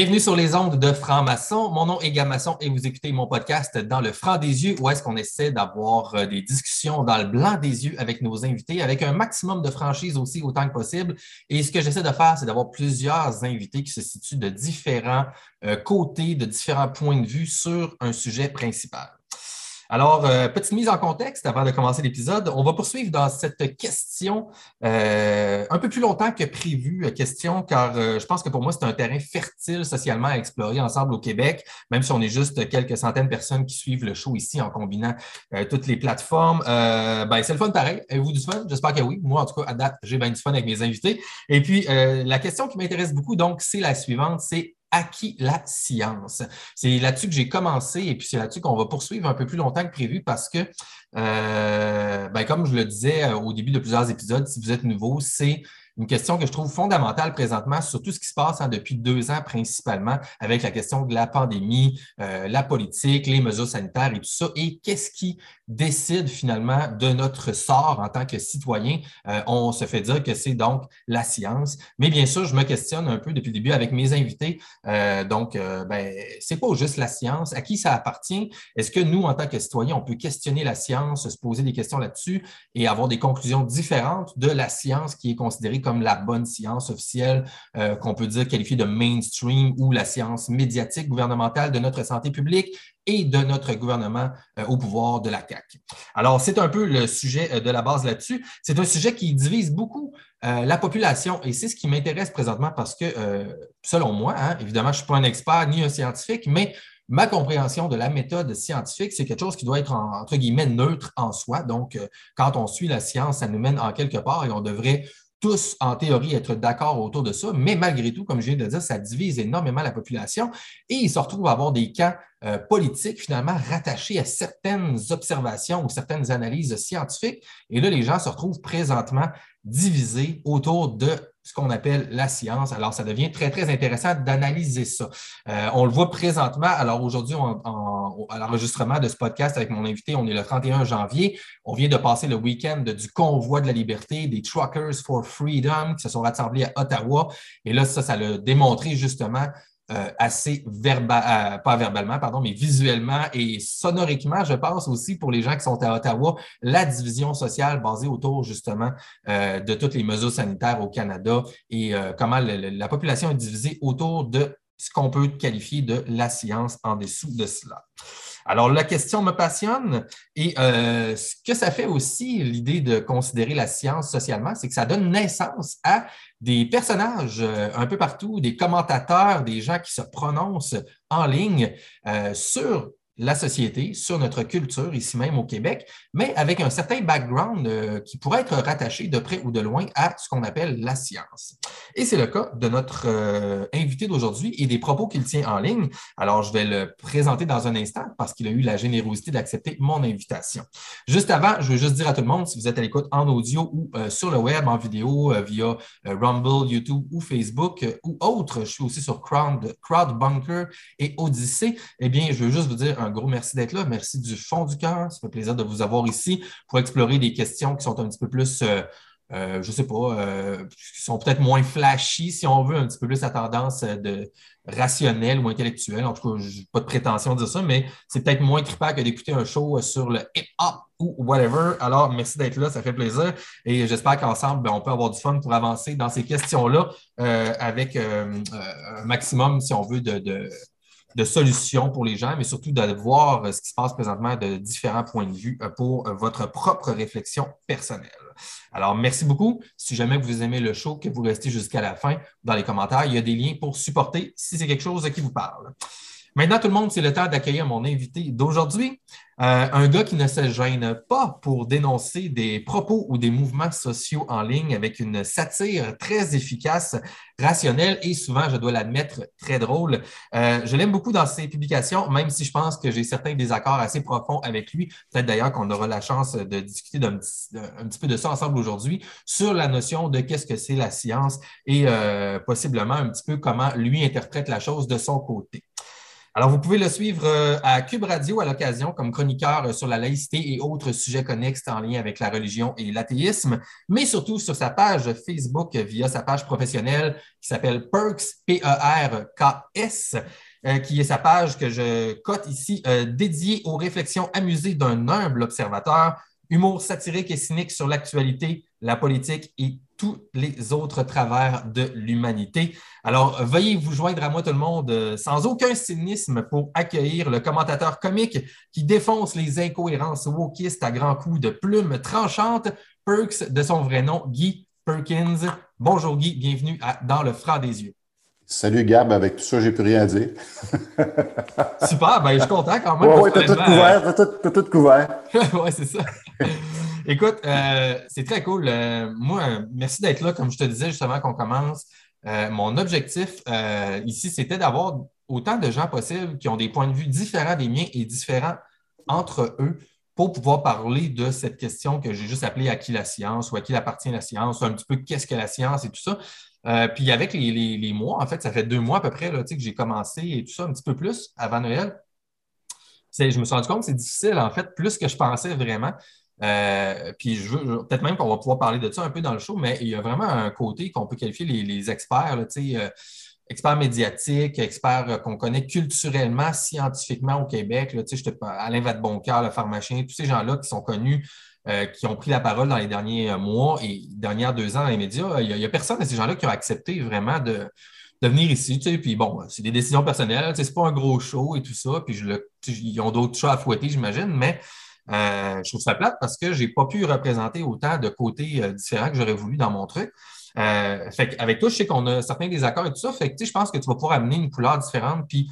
Bienvenue sur les ondes de Franc-Maçon. Mon nom est Gamasson et vous écoutez mon podcast dans le franc des yeux où est-ce qu'on essaie d'avoir euh, des discussions dans le blanc des yeux avec nos invités avec un maximum de franchise aussi autant que possible. Et ce que j'essaie de faire, c'est d'avoir plusieurs invités qui se situent de différents euh, côtés, de différents points de vue sur un sujet principal. Alors, euh, petite mise en contexte avant de commencer l'épisode. On va poursuivre dans cette question euh, un peu plus longtemps que prévu, euh, question, car je pense que pour moi, c'est un terrain fertile socialement à explorer ensemble au Québec, même si on est juste quelques centaines de personnes qui suivent le show ici en combinant toutes les plateformes. ben, c'est le fun pareil. Avez-vous du fun? J'espère que oui. Moi, en tout cas, à date, j'ai bien du fun avec mes invités. Et puis, la question qui m'intéresse beaucoup, donc, c'est la suivante, c'est acquis la science. C'est là-dessus que j'ai commencé et puis c'est là-dessus qu'on va poursuivre un peu plus longtemps que prévu parce que, euh, ben, comme je le disais euh, au début de plusieurs épisodes, si vous êtes nouveau, c'est une question que je trouve fondamentale présentement sur tout ce qui se passe hein, depuis deux ans principalement avec la question de la pandémie, euh, la politique, les mesures sanitaires et tout ça. Et qu'est-ce qui décide finalement de notre sort en tant que citoyen? Euh, on se fait dire que c'est donc la science. Mais bien sûr, je me questionne un peu depuis le début avec mes invités. Euh, donc, ben, c'est pas juste la science. À qui ça appartient? Est-ce que nous, en tant que citoyens, on peut questionner la science, se poser des questions là-dessus et avoir des conclusions différentes de la science qui est considérée comme la bonne science officielle euh, qu'on peut dire qualifiée de mainstream ou la science médiatique gouvernementale de notre santé publique? Et de notre gouvernement euh, au pouvoir de la CAQ. Alors, c'est un peu le sujet euh, de la base là-dessus. C'est un sujet qui divise beaucoup la population et c'est ce qui m'intéresse présentement parce que, selon moi, hein, évidemment, je ne suis pas un expert ni un scientifique, mais ma compréhension de la méthode scientifique, c'est quelque chose qui doit être entre guillemets neutre en soi. Donc, quand on suit la science, ça nous mène en quelque part et on devrait tous, en théorie, être d'accord autour de ça, mais malgré tout, comme je viens de dire, ça divise énormément la population et il se retrouve à avoir des camps euh, politiques finalement rattachés à certaines observations ou certaines analyses scientifiques. Et là, les gens se retrouvent présentement divisés autour de ce qu'on appelle la science. Alors, ça devient très, très intéressant d'analyser ça. Euh, on le voit présentement. Alors, aujourd'hui, à l'enregistrement de ce podcast avec mon invité, on est le 31 janvier. On vient de passer le week-end du convoi de la liberté, des Truckers for Freedom qui se sont rassemblés à Ottawa. Et là, ça, ça l'a démontré justement euh, assez verbal, euh, pas verbalement, pardon, mais visuellement et sonoriquement, je pense aussi pour les gens qui sont à Ottawa, la division sociale basée autour justement euh, de toutes les mesures sanitaires au Canada et comment la population est divisée autour de ce qu'on peut qualifier de la science en dessous de cela. Alors, la question me passionne et ce que ça fait aussi, l'idée de considérer la science socialement, c'est que ça donne naissance à des personnages euh, un peu partout, des commentateurs, des gens qui se prononcent en ligne euh, sur la société, sur notre culture, ici même au Québec, mais avec un certain background euh, qui pourrait être rattaché de près ou de loin à ce qu'on appelle la science. Et c'est le cas de notre euh, invité d'aujourd'hui et des propos qu'il tient en ligne. Alors, je vais le présenter dans un instant parce qu'il a eu la générosité d'accepter mon invitation. Juste avant, je veux juste dire à tout le monde, si vous êtes à l'écoute en audio ou euh, sur le web, en vidéo, via Rumble, YouTube ou Facebook ou autre, je suis aussi sur Crowd, Crowdbunker et Odyssey, eh bien, je veux juste vous dire un un gros merci d'être là. Merci du fond du cœur. Ça fait plaisir de vous avoir ici pour explorer des questions qui sont un petit peu plus, euh, euh, je ne sais pas, euh, qui sont peut-être moins flashy, si on veut, un petit peu plus à tendance de rationnelle ou intellectuelle. En tout cas, je n'ai pas de prétention de dire ça, mais c'est peut-être moins trippant que d'écouter un show sur le hip-hop ou whatever. Alors, merci d'être là, ça fait plaisir. Et j'espère qu'ensemble, ben, on peut avoir du fun pour avancer dans ces questions-là avec un maximum, si on veut, de de solutions pour les gens, mais surtout de voir euh, ce qui se passe présentement de différents points de vue euh, pour euh, votre propre réflexion personnelle. Alors, merci beaucoup. Si jamais vous aimez le show, que vous restez jusqu'à la fin, dans les commentaires, il y a des liens pour supporter si c'est quelque chose qui vous parle. Maintenant, tout le monde, c'est le temps d'accueillir mon invité d'aujourd'hui. Euh, un gars qui ne se gêne pas pour dénoncer des propos ou des mouvements sociaux en ligne avec une satire très efficace, rationnelle et souvent, je dois l'admettre, très drôle. Euh, je l'aime beaucoup dans ses publications, même si je pense que j'ai certains désaccords assez profonds avec lui. Peut-être d'ailleurs qu'on aura la chance de discuter un petit, peu de ça ensemble aujourd'hui sur la notion de qu'est-ce que c'est la science et euh, possiblement un petit peu comment lui interprète la chose de son côté. Alors, vous pouvez le suivre euh, à Cube Radio à l'occasion comme chroniqueur euh, sur la laïcité et autres sujets connexes en lien avec la religion et l'athéisme, mais surtout sur sa page Facebook via sa page professionnelle qui s'appelle Perks, P-E-R-K-S. Euh, qui est sa page que je cote ici, dédiée aux réflexions amusées d'un humble observateur, humour satirique et cynique sur l'actualité, la politique et tous les autres travers de l'humanité. Alors, veuillez vous joindre à moi tout le monde sans aucun cynisme pour accueillir le commentateur comique qui défonce les incohérences wokistes à grands coups de plumes tranchantes, Perks de son vrai nom, Guy Perkins. Bonjour Guy, bienvenue à Dans le franc des yeux. Salut Gab, avec tout ça, j'ai plus rien à dire. Super, ben, je suis content quand même. Oui, ouais, t'as tout couvert, t'as tout, couvert. oui, c'est ça. Écoute, euh, c'est très cool. Euh, moi, merci d'être là. Comme je te disais justement qu'on commence, euh, mon objectif ici, c'était d'avoir autant de gens possibles qui ont des points de vue différents des miens et différents entre eux pour pouvoir parler de cette question que j'ai juste appelée à qui la science ou à qui appartient la science, ou un petit peu qu'est-ce que la science et tout ça. Puis avec les, mois, en fait, ça fait deux mois à peu près là, que j'ai commencé et tout ça, un petit peu plus avant Noël. Je me suis rendu compte que c'est difficile, en fait, plus que je pensais vraiment. Euh, puis je veux peut-être même qu'on va pouvoir parler de ça un peu dans le show, mais il y a vraiment un côté qu'on peut qualifier les, experts, là, euh, experts médiatiques, experts euh, qu'on connaît culturellement, scientifiquement au Québec. Là, Alain Vadeboncoeur, le pharmacien, tous ces gens-là qui sont connus, qui ont pris la parole dans les derniers mois et dernières deux ans dans les médias. Il n'y a, personne de ces gens-là qui ont accepté vraiment de, venir ici. Puis bon, c'est des décisions personnelles, c'est pas un gros show et tout ça. Puis ils ont d'autres chats à fouetter, j'imagine, mais euh, je trouve ça plate parce que je n'ai pas pu représenter autant de côtés euh, différents que j'aurais voulu dans mon truc. Euh, fait avec toi, je sais qu'on a certains désaccords et tout ça. Fait que, je pense que tu vas pouvoir amener une couleur différente puis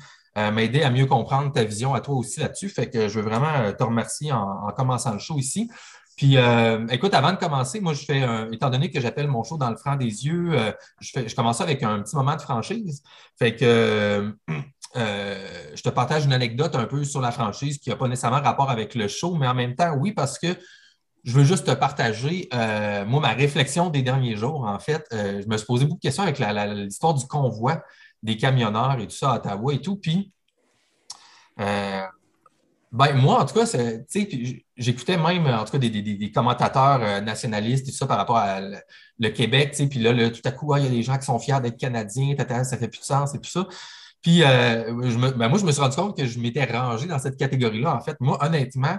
m'aider à mieux comprendre ta vision à toi aussi là-dessus. Fait que je veux vraiment te remercier en, commençant le show ici. Puis, écoute, avant de commencer, moi, je fais, étant donné que j'appelle mon show dans le franc des yeux, je, commence avec un petit moment de franchise. Fait que euh, je te partage une anecdote un peu sur la franchise qui n'a pas nécessairement rapport avec le show, mais en même temps, oui, parce que je veux juste te partager, euh, moi, ma réflexion des derniers jours, en fait. Euh, je me suis posé beaucoup de questions avec l'histoire du convoi des camionneurs et tout ça à Ottawa et tout. Puis, ben, moi, en tout cas, j'écoutais même, en tout cas, des, commentateurs nationalistes et tout ça par rapport à le, Québec, puis là, tout à coup, il y a des gens qui sont fiers d'être Canadiens, ça fait plus de sens et tout ça. Puis, euh, ben, moi, je me suis rendu compte que je m'étais rangé dans cette catégorie-là. En fait, moi, honnêtement,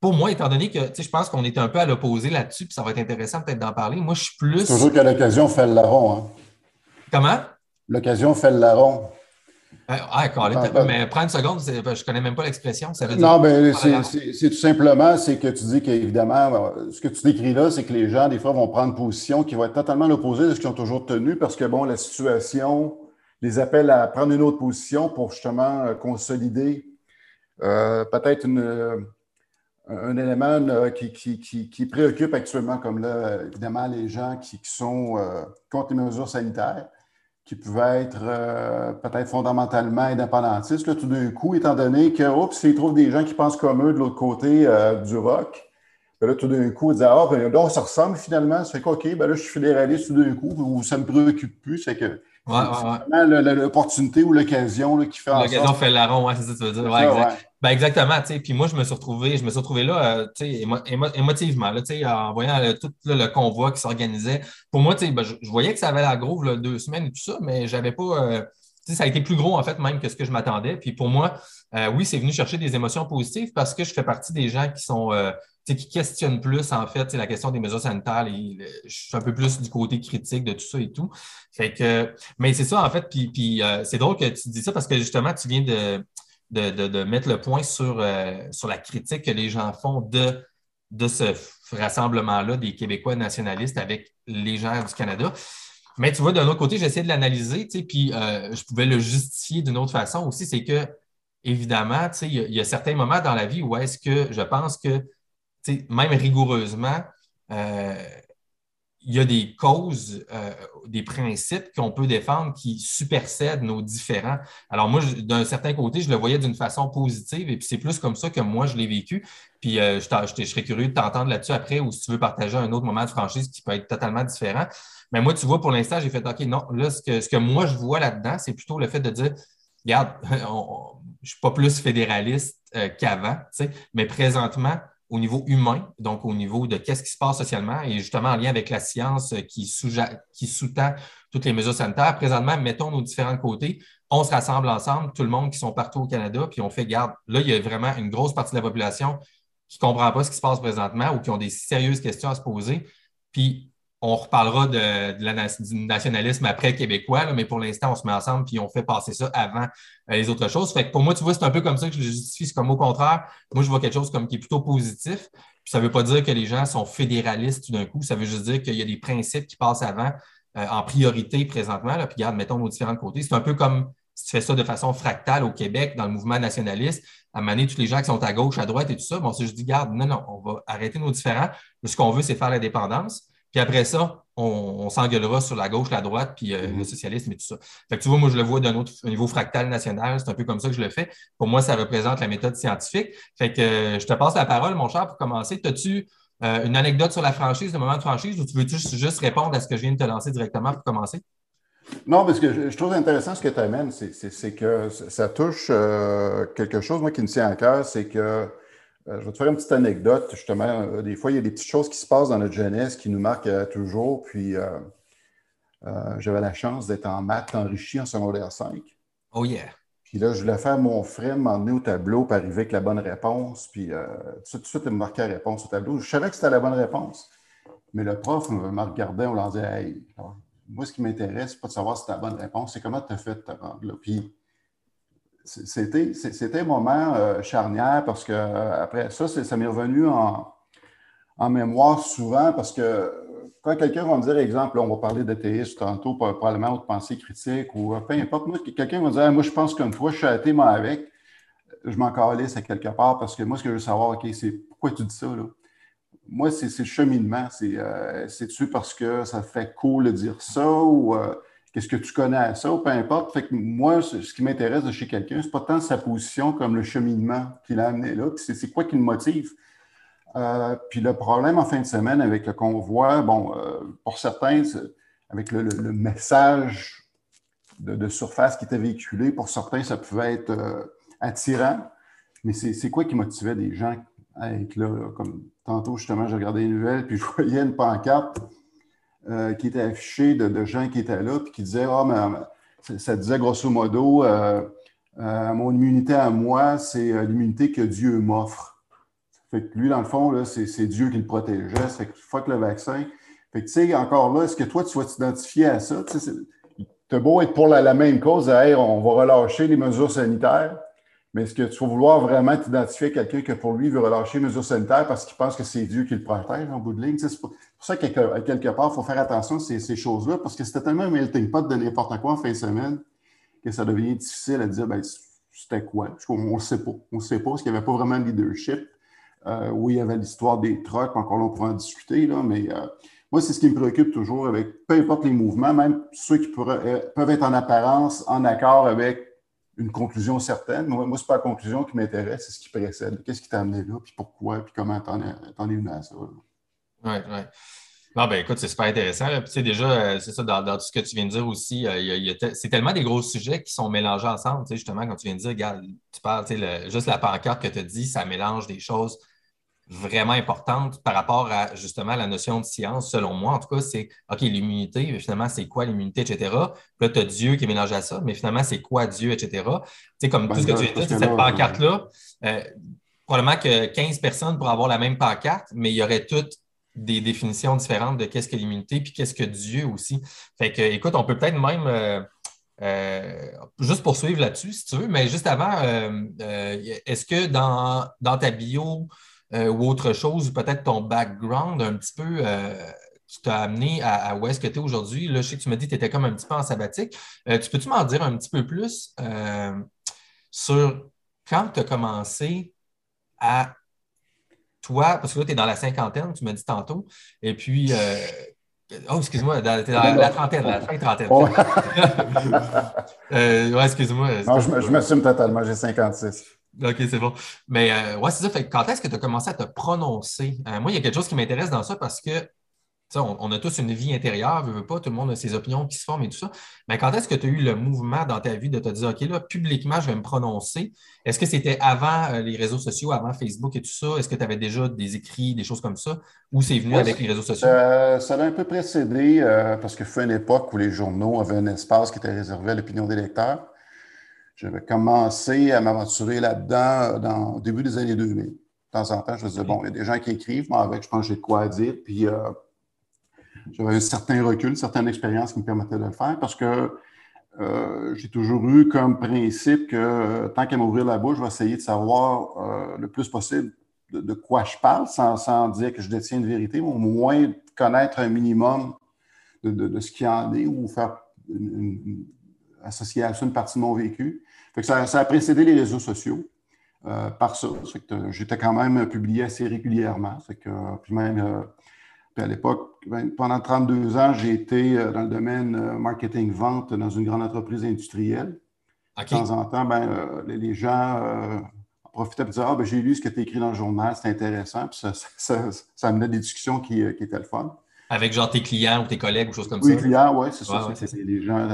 pour moi, étant donné que je pense qu'on était un peu à l'opposé là-dessus, puis ça va être intéressant peut-être d'en parler, moi, je suis plus. Toujours que l'occasion fait le larron. Hein? Comment? L'occasion fait le larron. Ah, d'accord. Mais prends une seconde, je ne connais même pas l'expression. Ça veut dire non, mais c'est tout simplement, c'est que tu dis qu'évidemment, euh, ce que tu décris là, c'est que les gens, des fois, vont prendre position qui va être totalement l'opposé de ce qu'ils ont toujours tenu parce que, bon, la situation les appels à prendre une autre position pour justement euh, consolider euh, peut-être un élément qui, préoccupe actuellement, comme là, évidemment, les gens qui, sont contre les mesures sanitaires, qui pouvaient être peut-être fondamentalement indépendantistes. Là, tout d'un coup, étant donné que, oups, s'ils trouvent des gens qui pensent comme eux de l'autre côté du rock, ben là, tout d'un coup, ils disent Ah, ben, là, ça ressemble finalement. Ça fait ben là, je suis fédéraliste tout d'un coup, ou ça me préoccupe plus. C'est que Ouais, ouais, L'opportunité ou l'occasion qui fait en L'occasion fait larron, ouais, c'est ça que tu veux dire. Ouais, exact. Ben, exactement. Puis moi, je me suis retrouvé, je me suis retrouvé là euh, émo émotivement, là, en voyant tout le convoi qui s'organisait. Pour moi, ben, je, je, voyais que ça avait la groove là, deux semaines et tout ça, mais j'avais pas. Euh, ça a été plus gros, en fait, même que ce que je m'attendais. Puis pour moi, euh, oui, c'est venu chercher des émotions positives parce que je fais partie des gens qui sont qui questionne plus, en fait, la question des mesures sanitaires. je suis un peu plus du côté critique de tout ça et tout. Fait que, mais c'est ça, en fait, puis, puis euh, c'est drôle que tu dis ça parce que justement, tu viens de, de, mettre le point sur, euh, sur la critique que les gens font de, de ce rassemblement-là des Québécois nationalistes avec les gens du Canada. Mais tu vois, d'un autre côté, j'essaie de l'analyser, puis euh, je pouvais le justifier d'une autre façon aussi, c'est que, évidemment, il y, y, a certains moments dans la vie où est-ce que je pense que même rigoureusement, euh, il y a des causes, euh, des principes qu'on peut défendre qui supersèdent nos différents. Alors moi, d'un certain côté, je le voyais d'une façon positive et puis c'est plus comme ça que moi, je l'ai vécu. Puis euh, je, serais curieux de t'entendre là-dessus après ou si tu veux partager un autre moment de franchise qui peut être totalement différent. Mais moi, tu vois, pour l'instant, j'ai fait OK, non, là, ce que, ce que moi, je vois là-dedans, c'est plutôt le fait de dire regarde, je ne suis pas plus fédéraliste qu'avant, mais présentement, au niveau humain, donc au niveau de qu'est-ce qui se passe socialement et justement en lien avec la science qui, sous-tend toutes les mesures sanitaires. Présentement, mettons nos différents côtés, on se rassemble ensemble, tout le monde qui sont partout au Canada, puis on fait garde. Là, il y a vraiment une grosse partie de la population qui ne comprend pas ce qui se passe présentement ou qui ont des sérieuses questions à se poser. On reparlera de, du nationalisme après québécois, mais pour l'instant, on se met ensemble puis on fait passer ça avant euh, les autres choses. Fait que pour moi, tu vois, c'est un peu comme ça que je le justifie. C'est comme au contraire, moi, je vois quelque chose comme qui est plutôt positif. Puis ça ne veut pas dire que les gens sont fédéralistes tout d'un coup. Ça veut juste dire qu'il y a des principes qui passent avant euh, en priorité présentement. Là. Puis regarde, mettons nos différents côtés. C'est un peu comme si tu fais ça de façon fractale au Québec, dans le mouvement nationaliste, à mener tous les gens qui sont à gauche, à droite et tout ça. Bon, si je dis, garde, non, non, on va arrêter nos différents. Ce qu'on veut, c'est faire l'indépendance. Puis après ça, on, s'engueulera sur la gauche, la droite, puis euh, mm-hmm. le socialisme et tout ça. Fait que tu vois, moi, je le vois d'un autre niveau fractal national. C'est un peu comme ça que je le fais. Pour moi, ça représente la méthode scientifique. Fait que euh, je te passe la parole, mon cher, pour commencer. As-tu euh, une anecdote sur la franchise, le moment de franchise, ou tu veux juste, juste répondre à ce que je viens de te lancer directement pour commencer? Non, parce que je, trouve intéressant ce que tu amènes, c'est que ça touche quelque chose, moi, qui me tient à cœur, c'est que euh, je vais te faire une petite anecdote. Justement, euh, des fois, il y a des petites choses qui se passent dans notre jeunesse qui nous marquent euh, toujours. Puis, j'avais la chance d'être en maths enrichi en secondaire 5. Oh yeah! Puis là, je voulais faire mon frère m'emmener au tableau pour arriver avec la bonne réponse. Puis tout de suite, il me marquait la réponse au tableau. Je savais que c'était la bonne réponse. Mais le prof me regardait, on leur disait Hey, moi, ce qui m'intéresse, c'est pas de savoir si c'est la bonne réponse, c'est comment tu as fait de te rendre là. Puis c'était un moment euh, charnière parce que euh, après ça, ça m'est revenu en, mémoire souvent parce que quand quelqu'un va me dire, exemple, on va parler d'athéisme tantôt, probablement, ou de pensée critique, ou euh, peu importe, moi, quelqu'un va me dire, moi, je pense comme toi, je suis athée, moi, avec, je m'en calisse quelque part parce que moi, ce que je veux savoir, OK, c'est pourquoi tu dis ça, là? Moi, c'est le cheminement. C'est-tu parce que ça fait cool de dire ça ou Qu'est-ce que tu connais à ça ou peu importe. Moi, ce qui m'intéresse de chez quelqu'un, c'est pas tant sa position comme le cheminement qu'il a amené là, c'est quoi qui le motive. Euh, puis le problème en fin de semaine avec le convoi, bon, euh, pour certains, avec le, message de, surface qui était véhiculé, pour certains, ça pouvait être euh, attirant. Mais c'est quoi qui motivait des gens à être là, Comme tantôt, justement, j'ai regardé les nouvelles, puis je voyais une pancarte euh, qui était affiché de, gens qui étaient là, puis qui disaient Ah, mais ça disait grosso modo euh, euh, Mon immunité à moi, c'est l'immunité que Dieu m'offre. Fait que lui, dans le fond, c'est Dieu qui le protégeait. Fait que fuck le vaccin. Fait que, tu sais, encore là, est-ce que toi, tu vas t'identifier à ça? Tu beau être pour la, même cause, on va relâcher les mesures sanitaires. Mais est-ce que tu vas vouloir vraiment t'identifier à quelqu'un que pour lui veut relâcher les mesures sanitaires parce qu'il pense que c'est Dieu qui le protège en bout de ligne? Pour, ça qu'à quelque, part, il faut faire attention à ces, choses-là parce que c'était tellement un melting pot de n'importe quoi en fin de semaine que ça devient difficile à dire ben, c'était quoi? On ne sait pas. On ne sait pas parce qu'il n'y avait pas vraiment de leadership. Euh, oui, il y avait l'histoire des trucks, encore là, on pourra en discuter, là, mais euh, moi, c'est ce qui me préoccupe toujours avec peu importe les mouvements, même ceux qui euh, peuvent être en apparence en accord avec une conclusion certaine. Moi, moi ce n'est pas la conclusion qui m'intéresse, c'est ce qui précède. Qu'est-ce qui t'a amené là, puis pourquoi, puis comment t'en es venu à ça. Oui, oui. Non, ben écoute, c'est super intéressant. Puis, tu sais, déjà, euh, c'est ça, dans, tout ce que tu viens de dire aussi, euh, c'est tellement des gros sujets qui sont mélangés ensemble. Tu sais, justement, quand tu viens de dire, regarde, tu parles, tu sais, juste la pancarte que tu as dit, ça mélange des choses vraiment importante par rapport à justement la notion de science, selon moi. En tout cas, c'est OK, l'immunité, finalement, c'est quoi l'immunité, etc. Puis là, tu as Dieu qui est mélangé à ça, mais finalement, c'est quoi Dieu, etc. Tu sais, comme tout ce que tu as dit, cette pancarte-là, euh, probablement que 15 personnes pourraient avoir la même pancarte, mais il y aurait toutes des définitions différentes de qu'est-ce que l'immunité, puis qu'est-ce que Dieu aussi. Fait que, écoute, on peut peut-être même. Euh, euh, juste poursuivre là-dessus, si tu veux, mais juste avant, est-ce que dans, dans ta bio, euh, ou autre chose, ou peut-être ton background un petit peu euh, qui t'a amené à, où est-ce que tu es aujourd'hui. Là, je sais que tu m'as dit que tu étais comme un petit peu en sabbatique. Euh, tu peux-tu m'en dire un petit peu plus sur quand tu as commencé à toi, parce que là, tu es dans la cinquantaine, tu m'as dit tantôt, et puis. Oh, excuse-moi, tu es dans la, trentaine, la fin trentaine. Oui, excuse-moi. Non, je m'assume totalement, j'ai 56. OK, c'est bon. Mais euh, ouais, c'est ça. Fait quand est-ce que tu as commencé à te prononcer? Euh, moi, il y a quelque chose qui m'intéresse dans ça parce que on, a tous une vie intérieure, veut, pas, tout le monde a ses opinions qui se forment et tout ça. Mais quand est-ce que tu as eu le mouvement dans ta vie de te dire, OK, là, publiquement, je vais me prononcer? Est-ce que c'était avant euh, les réseaux sociaux, avant Facebook et tout ça? Est-ce que tu avais déjà des écrits, des choses comme ça? Ou c'est venu avec les réseaux sociaux? ça a un peu précédé euh, parce que fut une époque où les journaux avaient un espace qui était réservé à l'opinion des lecteurs. J'avais commencé à m'aventurer là-dedans dans, au début des années 2000. De temps en temps, je me disais, bon, il y a des gens qui écrivent, moi, avec, je pense que j'ai de quoi dire. Puis, euh, j'avais un certain recul, une certaine expérience qui me permettait de le faire parce que euh, j'ai toujours eu comme principe que euh, tant qu'à m'ouvrir la bouche, je vais essayer de savoir euh, le plus possible de, quoi je parle sans, dire que je détiens une vérité, mais au moins connaître un minimum de, ce qui en est ou faire associer à ça une partie de mon vécu. ça, a précédé les réseaux sociaux. par ça. J'étais quand même publié assez régulièrement. que, puis même, à l'époque, ben, pendant 32 ans, j'ai été euh, dans le domaine euh, marketing-vente dans une grande entreprise industrielle. De temps en temps, ben, euh, les gens en profitaient pour dire Ah, ben, j'ai lu ce que tu as écrit dans le journal, c'est intéressant. Puis ça, ça, amenait des discussions qui, étaient le fun. Avec genre tes clients ou tes collègues ou choses comme ça? Oui, clients, oui, c'est ça. c'est les gens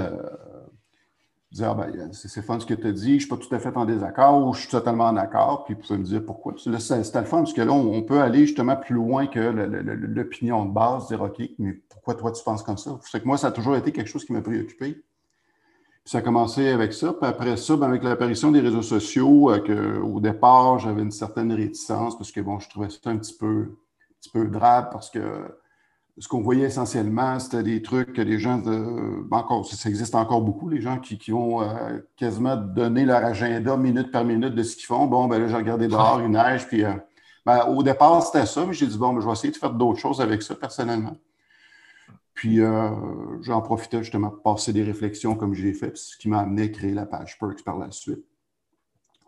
dire ah, ben, c'est fun ce que tu as dit, je ne suis pas tout à fait en désaccord ou je suis totalement en accord, puis vous pouvez me dire pourquoi. C'était le fun parce que là, on, peut aller justement plus loin que l'opinion de base, dire OK, mais pourquoi toi tu penses comme ça? C'est que moi, ça a toujours été quelque chose qui m'a préoccupé. Puis ça a commencé avec ça. Puis après ça, ben, avec l'apparition des réseaux sociaux, euh, au départ, j'avais une certaine réticence parce que bon, je trouvais ça un petit peu, un petit peu drabe parce que ce qu'on voyait essentiellement, c'était des trucs que les gens, de, encore, ça existe encore beaucoup, les gens qui, qui ont euh, quasiment donné leur agenda minute par minute de ce qu'ils font. Bon, ben là, j'ai regardé dehors, il neige, puis euh, ben, au départ, c'était ça, mais j'ai dit, bon, ben, je vais essayer de faire d'autres choses avec ça personnellement. Puis euh, j'en profitais justement pour passer des réflexions comme j'ai fait, ce qui m'a amené à créer la page Perks par la suite.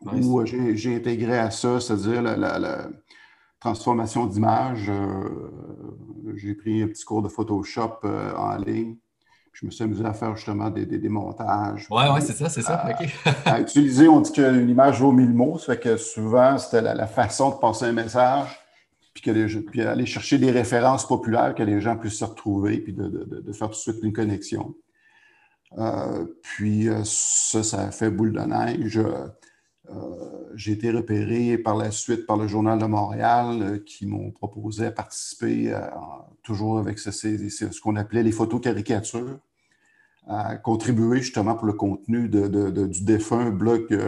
Où j'ai intégré à ça, c'est-à-dire la transformation d'image. Euh, j'ai pris un petit cours de Photoshop euh, en ligne. Je me suis amusé à faire justement des, des, montages. Oui, ouais, c'est ça, c'est ça. À, utiliser, on dit qu'une image vaut mille mots. Ça fait que souvent, c'était la, façon de passer un message, puis, que puis aller chercher des références populaires que les gens puissent se retrouver, puis de, de, faire tout de suite une connexion. Euh, puis ça, ça a fait boule de neige. Euh, j'ai été repéré par la suite par le Journal de Montréal euh, qui m'ont proposé à participer, euh, toujours avec ce, ce qu'on appelait les photos caricatures, à contribuer justement pour le contenu du défunt blog,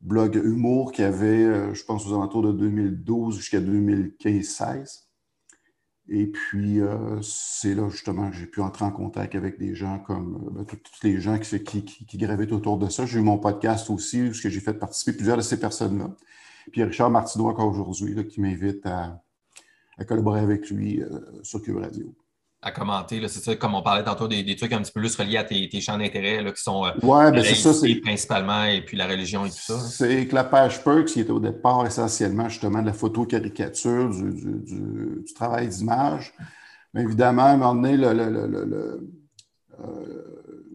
blog Humour qui avait, je pense, aux alentours de 2012 jusqu'à 2015-16. Et puis, euh, c'est là justement que j'ai pu entrer en contact avec des gens comme euh, ben, tous les gens qui, qui, qui, autour de ça. J'ai eu mon podcast aussi, où j'ai fait participer plusieurs de ces personnes-là. Puis Richard Martineau, encore aujourd'hui, qui m'invite à, collaborer avec lui euh, sur Cube Radio à commenter. C'est ça, comme on parlait tantôt, des, trucs un petit peu plus reliés à tes, champs d'intérêt qui sont euh, ouais, ben ça, principalement et puis la religion et tout ça. C'est que la page Perks, qui était au départ essentiellement justement de la photo-caricature, du, travail d'image. Mais évidemment, à un moment donné, euh,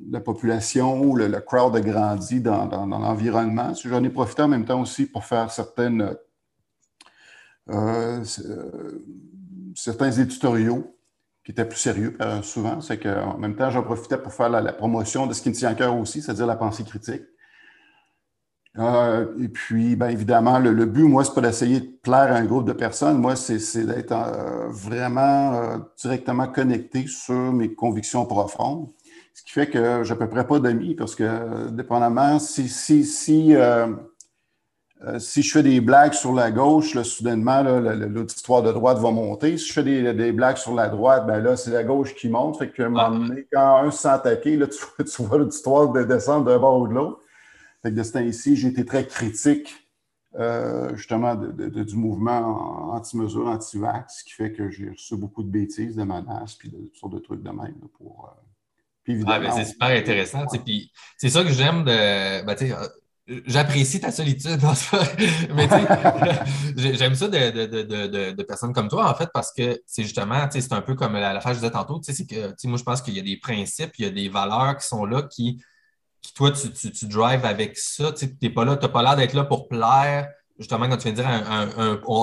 la population ou le, crowd a grandi dans, l'environnement. J'en ai profité en même temps aussi pour faire certaines, euh, certains éditoriaux qui était plus sérieux euh, souvent. C'est qu'en même temps, j'en profitais pour faire la, promotion de ce qui me tient à cœur aussi, c'est-à-dire la pensée critique. Euh, et puis, bien évidemment, le, but, moi, c'est pas d'essayer de plaire à un groupe de personnes. Moi, c'est d'être euh, vraiment directement connecté sur mes convictions profondes. Ce qui fait que j'ai à peu près pas d'amis parce que, dépendamment, si, si, si euh, si je fais des blagues sur la gauche, là, soudainement, l'auditoire de droite va monter. Si je fais des, blagues sur la droite, ben là, c'est la gauche qui monte. Fait moment donné, quand un se sent attaqué, là, tu, tu vois l'auditoire de descendre d'un bord ou de l'autre. Fait que de ce temps-ci, j'ai été très critique, euh, justement, de, du mouvement anti-mesure, anti-vax, ce qui fait que j'ai reçu beaucoup de bêtises, de menaces, puis de toutes sortes de trucs de même. pour, euh, puis ah, c'est super intéressant. Puis c'est ça que j'aime de. Ben, J'apprécie ta solitude. Mais j'aime ça de, personnes comme toi, en fait, parce que c'est justement, c'est un peu comme la, la je disais tantôt, c'est que moi, je pense qu'il y a des principes, il y a des valeurs qui sont là qui, toi, tu, tu, drives avec ça. Tu n'es pas là, tu n'as pas l'air d'être là pour plaire justement, quand tu viens de dire un,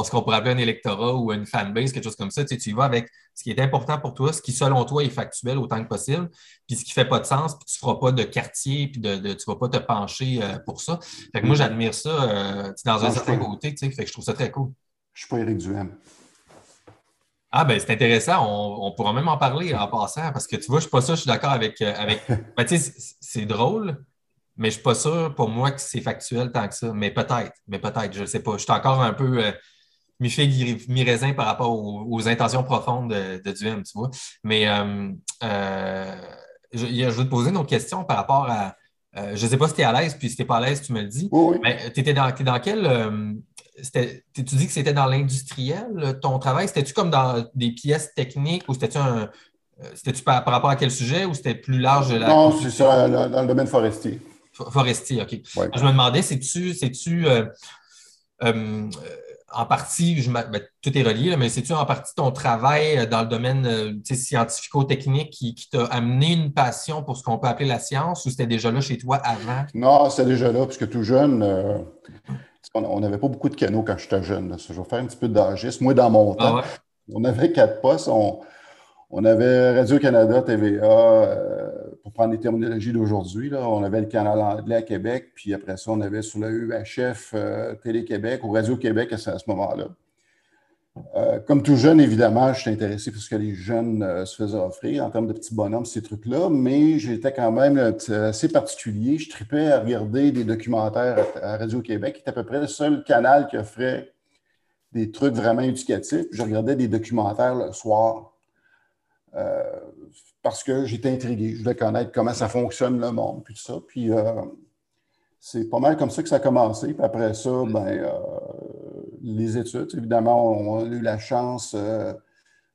ce qu'on pourrait appeler un électorat ou une fanbase, quelque chose comme ça, tu, y vas avec ce qui est important pour toi, ce qui, selon toi, est factuel autant que possible, puis ce qui ne fait pas de sens, puis tu ne feras pas de quartier, puis de, tu ne vas pas te pencher euh, pour ça. Fait que moi, j'admire ça euh, dans un certain côté, fait que je trouve ça très cool. Je ne suis pas Éric Duhem. Ah, ben c'est intéressant. On, pourra même en parler en passant parce que tu vois, je ne suis pas sûr, je suis d'accord avec. Euh, avec... Ben, tu sais, c'est drôle, mais je ne suis pas sûr pour moi que c'est factuel tant que ça. Mais peut-être, mais peut-être, je ne sais pas. Je suis encore un peu euh, mi-fait, mi-raisin par rapport aux, intentions profondes de, de, Duhem, tu vois. Mais euh, euh, je, je, vais te poser une autre question par rapport à. je ne sais pas si tu es à l'aise, puis si tu n'es pas à l'aise, tu me le dis. Oui, Mais tu étais dans, dans quel. tu dis que c'était dans l'industriel, ton travail? C'était-tu comme dans des pièces techniques ou c'était-tu un. C'était-tu par, rapport à quel sujet ou c'était plus large? La non, c'est ça, dans le domaine forestier. Forestier, OK. Je me demandais, c'est-tu c'est-tu euh, euh, en partie, je, ben, tout est relié, mais c'est-tu en partie ton travail dans le domaine euh, scientifico-technique qui, t'a amené une passion pour ce qu'on peut appeler la science ou c'était déjà là chez toi avant? Non, c'était déjà là, puisque tout jeune, on n'avait pas beaucoup de canaux quand j'étais jeune. Je vais faire un petit peu d'agisme. Moi, dans mon ah temps, on avait quatre postes. On, on avait Radio-Canada, TVA, euh, pour prendre les terminologies d'aujourd'hui. On avait le canal anglais à Québec, puis après ça, on avait sur le UHF euh, Télé-Québec ou Radio-Québec à ce, moment-là. Euh, comme tout jeune, évidemment, je suis intéressé pour ce que les jeunes se faisaient offrir en termes de petits bonhommes, ces trucs-là, mais j'étais quand même assez particulier. Je tripais à regarder des documentaires à, Radio-Québec, qui était à peu près le seul canal qui offrait des trucs vraiment éducatifs. je regardais des documentaires le soir. Euh, parce que j'étais intrigué. Je voulais connaître comment ça fonctionne le monde, puis tout ça. Puis euh, c'est pas mal comme ça que ça a commencé. Puis après ça, mm. ben, euh, les études, évidemment, on, a eu la chance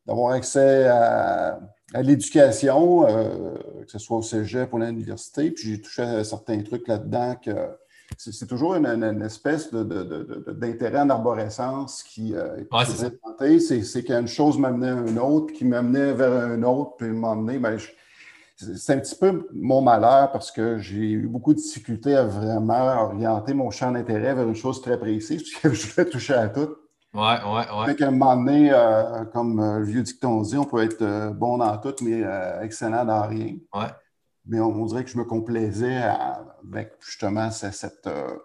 d'avoir accès à, l'éducation, que ce soit au cégep ou à l'université. Puis j'ai touché à certains trucs là-dedans que c'est toujours une, espèce d'intérêt en arborescence qui euh, est présenté. C'est qu'une chose m'amenait à une autre, qui m'amenait vers un autre, puis m'amener. Ben, c'est un petit peu mon malheur parce que j'ai eu beaucoup de difficultés à vraiment orienter mon champ d'intérêt vers une chose très précise, puisque je voulais toucher à tout. Ouais, ouais, ouais. Fait qu'à un moment donné, euh, comme euh, le vieux dicton dit, on peut être bon dans tout, mais excellent dans rien. Ouais mais on, dirait que je me complaisais avec justement cet euh,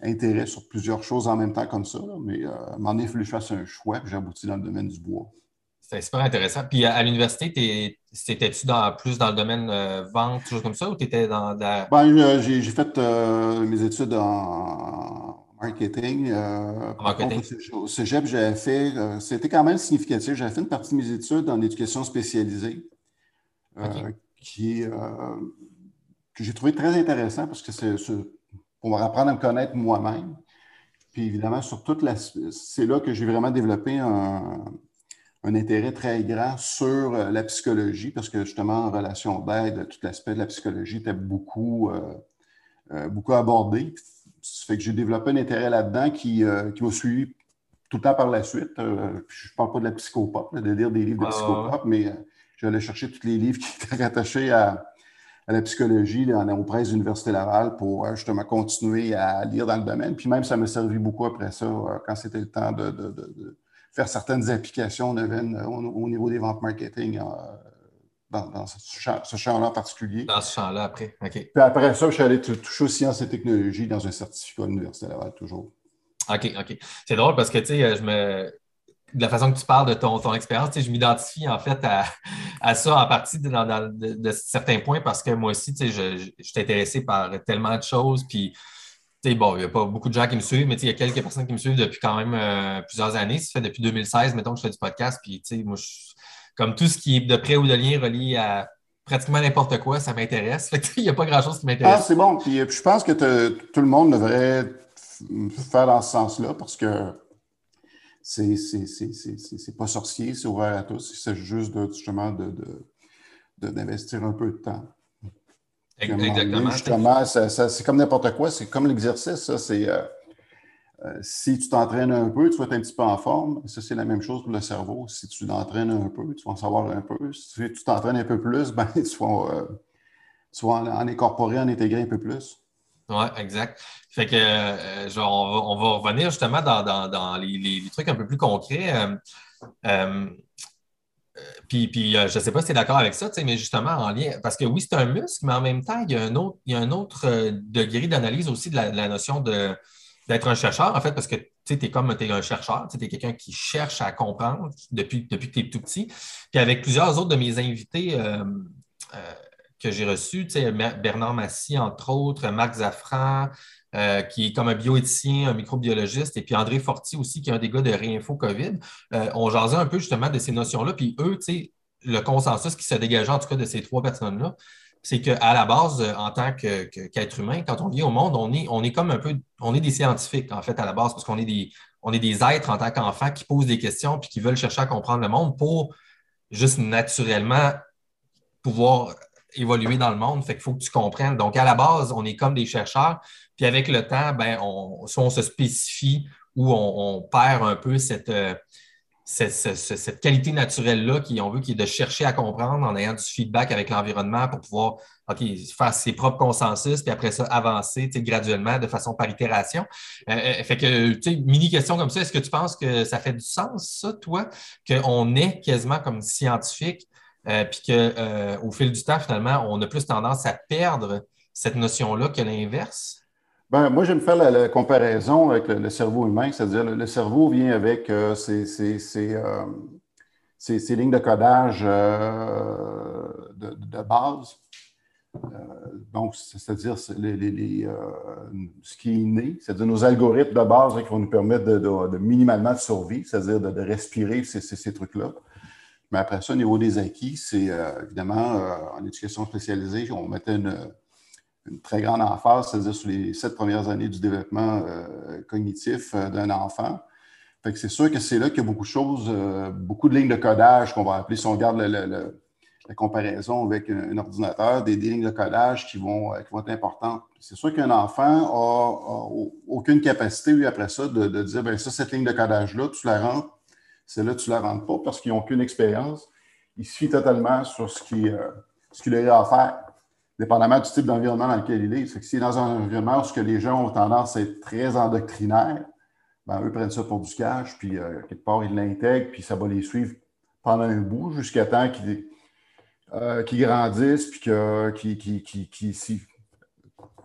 intérêt sur plusieurs choses en même temps comme ça. Mais euh, à un moment donné, il fallait que je fasse un choix, puis j'ai abouti dans le domaine du bois. C'est super intéressant. Puis à, l'université, c'était-tu plus dans le domaine euh, vente, choses comme ça, ou tu étais dans la. Ben, j'ai fait mes études en marketing. en marketing. au cégep, j'avais fait. c'était quand même significatif. J'avais fait une partie de mes études en éducation spécialisée qui euh, que j'ai trouvé très intéressant parce que c'est pour apprendre à me connaître moi-même. Puis évidemment, sur toute la, c'est là que j'ai vraiment développé un, intérêt très grand sur euh, la psychologie, parce que justement, en relation d'aide, tout l'aspect de la psychologie était beaucoup, euh, beaucoup abordé. Ça fait que j'ai développé un intérêt là-dedans qui, qui m'a suivi tout le temps par la suite. je ne parle pas de la psychopop, de lire des livres de psychopop, mais J'allais chercher tous les livres qui étaient rattachés à, la psychologie dans, aux presses de l'Université Laval pour euh, justement continuer à lire dans le domaine. Puis même, ça m'a servi beaucoup après ça, euh, quand c'était le temps de, faire certaines applications au, niveau des ventes marketing euh, dans, ce champ-là en particulier. Dans ce champ-là, après, OK. Puis après ça, je suis allé toucher aux sciences et technologies dans un certificat de l'Université Laval, toujours. OK, OK. C'est drôle parce que, tu sais, je me de la façon que tu parles de ton, ton expérience, je m'identifie en fait à, ça en partie de, certains points parce que moi aussi, je, je, suis intéressé par tellement de choses. Puis, bon, il n'y a pas beaucoup de gens qui me suivent, mais il y a quelques personnes qui me suivent depuis quand même euh, plusieurs années. Ça fait depuis 2016, mettons, que je fais du podcast. Puis, moi, comme tout ce qui est de près ou de lien relié à pratiquement n'importe quoi, ça m'intéresse. Il n'y a pas grand-chose qui m'intéresse. Ah, c'est bon. Puis, je pense que tout le monde devrait faire dans ce sens-là parce que c'est pas sorcier, c'est ouvert à tous. Il s'agit juste de, justement d'investir de, un peu de temps. Exactement. Justement, c'est comme n'importe quoi, c'est comme l'exercice. C'est euh, euh, si tu t'entraînes un peu, tu vas être un petit peu en forme. Ça, c'est la même chose pour le cerveau. Si tu t'entraînes un peu, tu vas en savoir un peu. Si tu t'entraînes un peu plus, ben, tu vas, euh, en, incorporer, en intégrer un peu plus. Oui, exact. Fait que euh, genre, on, va, revenir justement dans, les, trucs un peu plus concrets. Euh, euh, puis, puis je ne sais pas si tu es d'accord avec ça, mais justement en lien, parce que oui, c'est un muscle, mais en même temps, il y a un autre, il y a un autre degré d'analyse aussi de la, notion d'être un chercheur, en fait, parce que tu es comme un chercheur, tu es quelqu'un qui cherche à comprendre depuis, depuis que tu es tout petit. Puis avec plusieurs autres de mes invités, que j'ai reçus, Bernard Massy, entre autres, Marc Zaffran, euh, qui est comme un bioéthicien, un microbiologiste, et puis André Forti aussi, qui est un des gars de Réinfo COVID. euh, on un peu justement de ces notions-là. Puis eux, le consensus qui se dégageait en tout cas de ces trois personnes-là, c'est qu'à la base, en tant qu'être humain, quand on vit au monde, on est, on est comme un peu, on est des scientifiques, en fait, à la base, parce qu'on est des, on est des êtres en tant qu'enfants qui posent des questions puis qui veulent chercher à comprendre le monde pour juste naturellement pouvoir évoluer dans le monde. Fait qu'il faut que tu comprennes. Donc, à la base, on est comme des chercheurs. Puis avec le temps, ben, on, soit on se spécifie ou on, perd un peu cette, euh, cette, qualité naturelle-là qu'on veut, qui est de chercher à comprendre en ayant du feedback avec l'environnement pour pouvoir faire ses propres consensus, puis après ça, avancer graduellement de façon par itération. Euh, euh, fait que, mini question comme ça, est-ce que tu penses que ça fait du sens, ça, toi, qu'on est quasiment comme scientifique euh, puis qu'au euh, fil du temps, finalement, on a plus tendance à perdre cette notion-là que l'inverse? Ben, moi, j'aime faire la, comparaison avec le, cerveau humain, c'est-à-dire le, cerveau vient avec euh, ces, lignes de codage de, base. donc, c'est-à-dire ce qui est né, c'est-à-dire nos algorithmes de base hein, qui vont nous permettre de, minimalement de survivre, c'est-à-dire de, respirer ces trucs-là. Mais après ça, au niveau des acquis, c'est euh, évidemment euh, en éducation spécialisée, on mettait une, très grande emphase, c'est-à-dire sur les sept premières années du développement euh, cognitif d'un enfant. Fait que c'est sûr que c'est là qu'il y a beaucoup de choses, beaucoup de lignes de codage qu'on va appeler, si on regarde la comparaison avec un, ordinateur, des, lignes de codage qui vont, qui vont être importantes. C'est sûr qu'un enfant n'a aucune capacité, lui, après ça, de, de dire, bien ça, cette ligne de codage-là, tu la rentres celle-là, tu ne la rentres pas parce qu'ils n'ont aucune expérience. Ils se totalement sur ce qu'il euh, ce a à faire, dépendamment du type d'environnement dans lequel il est. C'est que si dans un environnement où les gens ont tendance à être très endoctrinaires, ben, eux prennent ça pour du cash, puis euh, quelque part, ils l'intègrent, puis ça va les suivre pendant un bout jusqu'à temps qu'ils euh, grandissent, puis qu'ils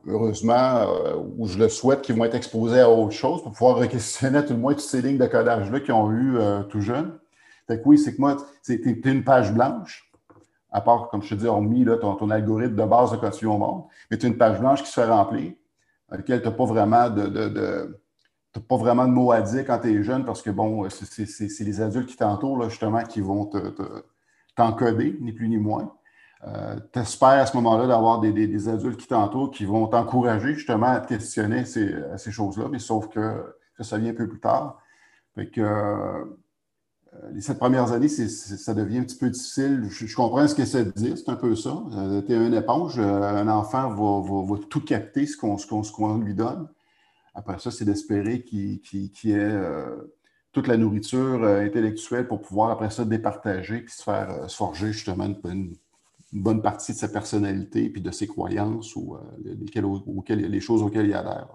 heureusement, euh, ou je le souhaite, qu'ils vont être exposés à autre chose pour pouvoir questionner tout le moins toutes ces lignes de codage-là qu'ils ont eues euh, tout jeune. Fait que oui, c'est que moi, c'est une page blanche, à part, comme je te dis, on mis là, ton, algorithme de base de tu au monde, mais tu as une page blanche qui se fait remplir, à laquelle tu n'as pas vraiment de, pas vraiment de mots à dire quand tu es jeune, parce que bon, c'est les adultes qui t'entourent, justement, qui vont t'encoder, ni plus ni moins. Euh, tu espères à ce moment-là d'avoir des, adultes qui t'entourent, qui vont t'encourager justement à te questionner ces, ces choses-là, mais sauf que, ça vient un peu plus tard. Fait que euh, les sept premières années, ça devient un petit peu difficile. Je, comprends ce que ça dit, c'est un peu ça. Euh, tu une éponge, un enfant va, tout capter ce qu'on lui donne. Après ça, c'est d'espérer qu'il y ait toute la nourriture intellectuelle pour pouvoir après ça départager et se faire se forger justement une, une bonne partie de sa personnalité puis de ses croyances ou euh, les choses auxquelles il adhère.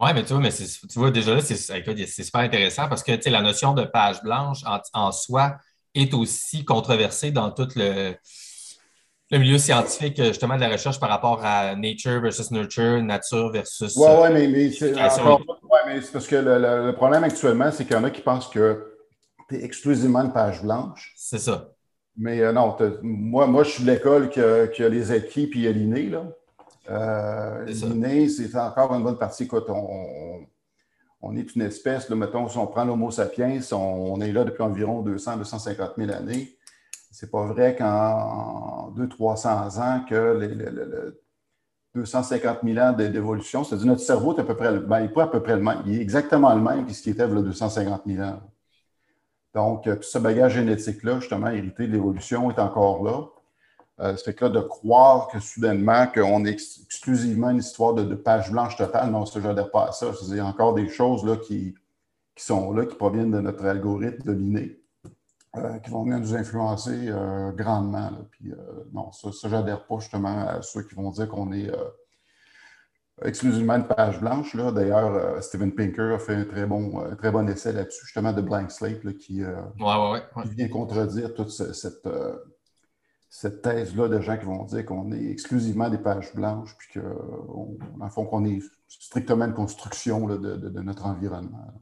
Oui, mais tu vois, mais tu vois, déjà là, c'est super intéressant parce que la notion de page blanche en, soi est aussi controversée dans tout le, le, milieu scientifique, justement, de la recherche par rapport à nature versus nurture, nature versus. Oui, oui, mais, mais c'est parce que le, problème actuellement, c'est qu'il y en a qui pensent que tu es exclusivement une page blanche. C'est ça. Mais euh, non, moi, moi, je suis de l'école qui, a, les acquis puis il y a l'inné. Euh, l'inné, c'est encore une bonne partie. Quand on, on, est une espèce, là, mettons, si on prend l'Homo sapiens, on, est là depuis environ 200, 250 000 années. C'est pas vrai qu'en 200-300 ans, que les, 250 000 ans d'évolution, c'est-à-dire notre cerveau est à peu près, ben, il n'est pas à peu près le même, il est exactement le même que ce qui était il y a 250 000 ans. Donc, euh, ce bagage génétique-là, justement, hérité de l'évolution, est encore là. Euh, fait que là, de croire que soudainement, qu'on est exclusivement une histoire de, page blanche totale, non, je n'adhère pas à ça. Il y a encore des choses là, qui, sont là, qui proviennent de notre algorithme de l'inné, euh, qui vont venir nous influencer grandement. Puis, non, ça, ça j'adhère pas justement à ceux qui vont dire qu'on est exclusivement une page blanche. D'ailleurs, euh, Steven Pinker a fait un très bon, très bon essai là-dessus, justement, de Blank Slate, qui, vient contredire toute cette, cette thèse-là de gens qui vont dire qu'on est exclusivement des pages blanches, puis qu'en fond, qu'on est strictement une construction de, notre environnement.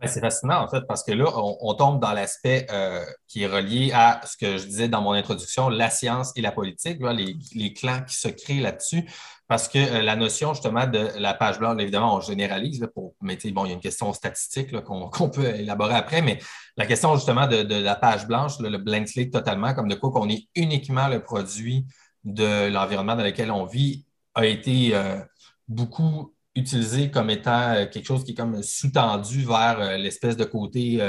Ben, c'est fascinant, en fait, parce que là, on, tombe dans l'aspect euh, qui est relié à ce que je disais dans mon introduction, la science et la politique, les, clans qui se créent là-dessus, parce que euh, la notion, justement, de la page blanche, évidemment, on généralise, pour, mais bon, il y a une question statistique qu'on peut élaborer après, mais la question, justement, de, la page blanche, le blank slate totalement, comme de quoi qu'on est uniquement le produit de l'environnement dans lequel on vit, a été euh, beaucoup utilisé comme étant euh, quelque chose qui est comme sous-tendu vers euh, l'espèce de côté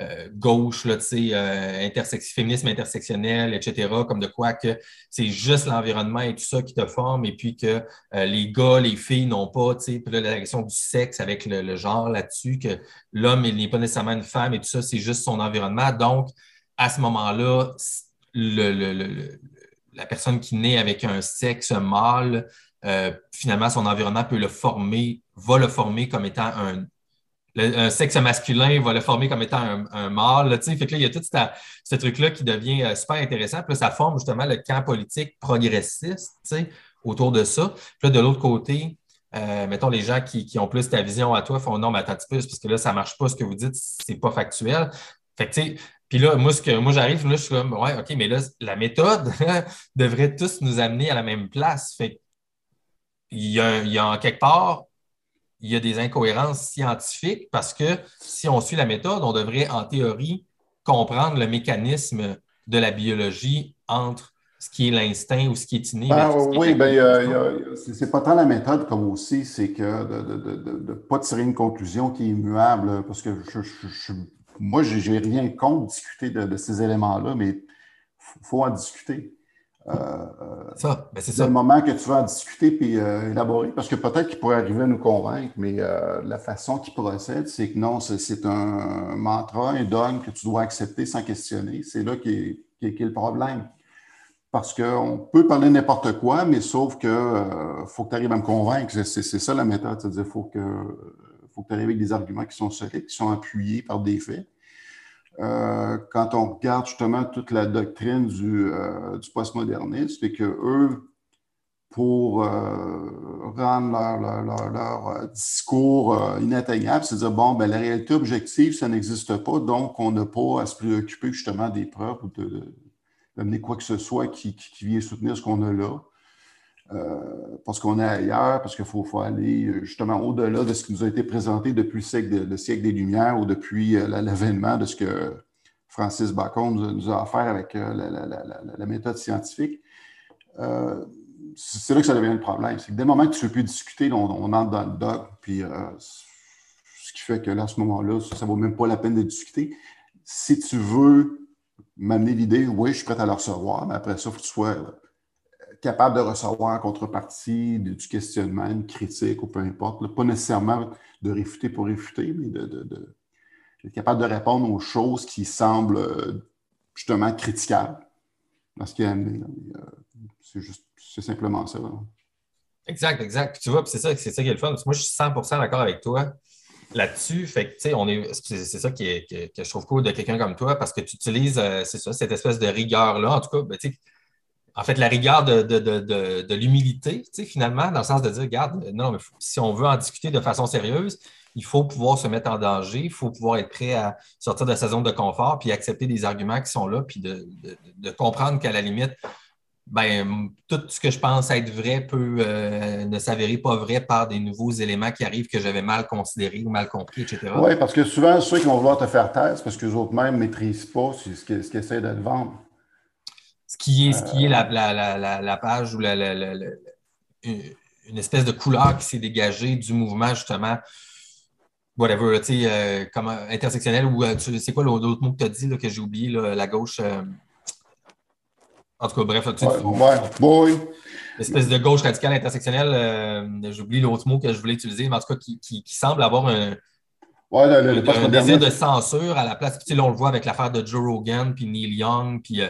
euh, gauche, là, féminisme intersectionnel, etc., comme de quoi que c'est juste l'environnement et tout ça qui te forme, et puis que les gars, les filles n'ont pas, puis là, la question du sexe avec le, genre là-dessus, que l'homme, n'est pas nécessairement une femme et tout ça, c'est juste son environnement. Donc, à ce moment-là, la personne qui naît avec un sexe mâle euh, finalement, son environnement peut le former, va le former comme étant un, un sexe masculin va le former comme étant un, mâle. que là, il y a tout ce truc-là qui devient euh, super intéressant. Puis ça forme justement le camp politique progressiste autour de ça. Puis là, de l'autre côté, euh, mettons, les gens qui, ont plus ta vision à toi font non, mais attends un petit peu, parce que là, ça ne marche pas, ce que vous dites, c'est pas factuel. Fait que, puis là, moi, ce que, moi j'arrive, là, je suis comme, ouais, OK, mais là, la méthode devrait tous nous amener à la même place. Fait il y, a, en quelque part, il y a des incohérences scientifiques parce que si on suit la méthode, on devrait en théorie comprendre le mécanisme de la biologie entre ce qui est l'instinct ou ce qui est inné. Ben, oui, ben, c'est pas tant la méthode comme aussi, c'est que de ne pas tirer une conclusion qui est immuable, parce que je, moi, je n'ai rien contre discuter de, ces éléments-là, mais il faut en discuter. Euh, ça, ben, c'est le moment que tu vas en discuter puis euh, élaborer, parce que peut-être qu'il pourrait arriver à nous convaincre, mais euh, la façon qu'il procède, c'est que non, c'est un mantra, un dogme que tu dois accepter sans questionner. C'est là qui est, le problème. Parce qu'on peut parler n'importe quoi, mais sauf que faut que tu arrives à me convaincre. C'est ça la méthode, c'est-à-dire faut que faut que tu arrives avec des arguments qui sont solides, qui sont appuyés par des faits. Euh, quand on regarde justement toute la doctrine du, euh, du postmodernisme, c'est que eux, pour euh, rendre leur, discours inatteignable, c'est dire bon, ben, la réalité objective, ça n'existe pas, donc on n'a pas à se préoccuper justement des preuves ou d'amener de, quoi que ce soit qui, qui vient soutenir ce qu'on a là. Euh, parce qu'on est ailleurs, parce qu'il faut, aller euh, justement au-delà de ce qui nous a été présenté depuis le siècle, des Lumières ou depuis euh, l'avènement de ce que Francis Bacon nous a, offert avec la, méthode scientifique. c'est là que ça devient le problème. C'est que dès le moment que tu ne veux plus discuter, on, entre dans le dogme, puis ce qui fait que là, à ce moment-là, ça ne vaut même pas la peine de discuter. Si tu veux m'amener l'idée, oui, je suis prêt à le recevoir, mais après ça, il faut que tu sois capable de recevoir en contrepartie du questionnement, une critique ou peu importe. Pas nécessairement de réfuter pour réfuter, mais de, capable de répondre aux choses qui semblent euh, justement critiquables dans ce qui est. Euh, c'est juste, c'est simplement ça. Exact, exact. tu vois, c'est ça, c'est ça qui est le fun. moi, je suis 100% d'accord avec toi là-dessus. Que, on est, c'est, ça qui est, que, je trouve cool de quelqu'un comme toi parce que tu utilises, euh, c'est ça, cette espèce de rigueur-là. En tout cas, ben, en fait, la rigueur de, de, de, de l'humilité, finalement, dans le sens de dire, regarde, non, mais si on veut en discuter de façon sérieuse, il faut pouvoir se mettre en danger, il faut pouvoir être prêt à sortir de sa zone de confort, puis accepter des arguments qui sont là, puis de, comprendre qu'à la limite, ben, tout ce que je pense être vrai peut euh, ne s'avérer pas vrai par des nouveaux éléments qui arrivent que j'avais mal considérés ou mal compris, etc. Oui, parce que souvent, ceux qui vont vouloir te faire taire, c'est parce qu'eux autres mêmes ne maîtrisent pas ce qu'ils essaient de te vendre qui est, ce qui est la, la, page ou la, une espèce de couleur qui s'est dégagée du mouvement, justement, whatever, tu sais, euh, comme intersectionnel, ou euh, c'est quoi l'autre mot que tu as dit là, que j'ai oublié, la gauche. Euh, en tout cas, bref, tu ouais, L'espèce de gauche radicale intersectionnelle, j'ai oublié l'autre mot que je voulais utiliser, mais en tout cas, qui, qui, semble avoir un, le, un désir de censure à la place. Puis, là, on le voit avec l'affaire de Joe Rogan, puis Neil Young, puis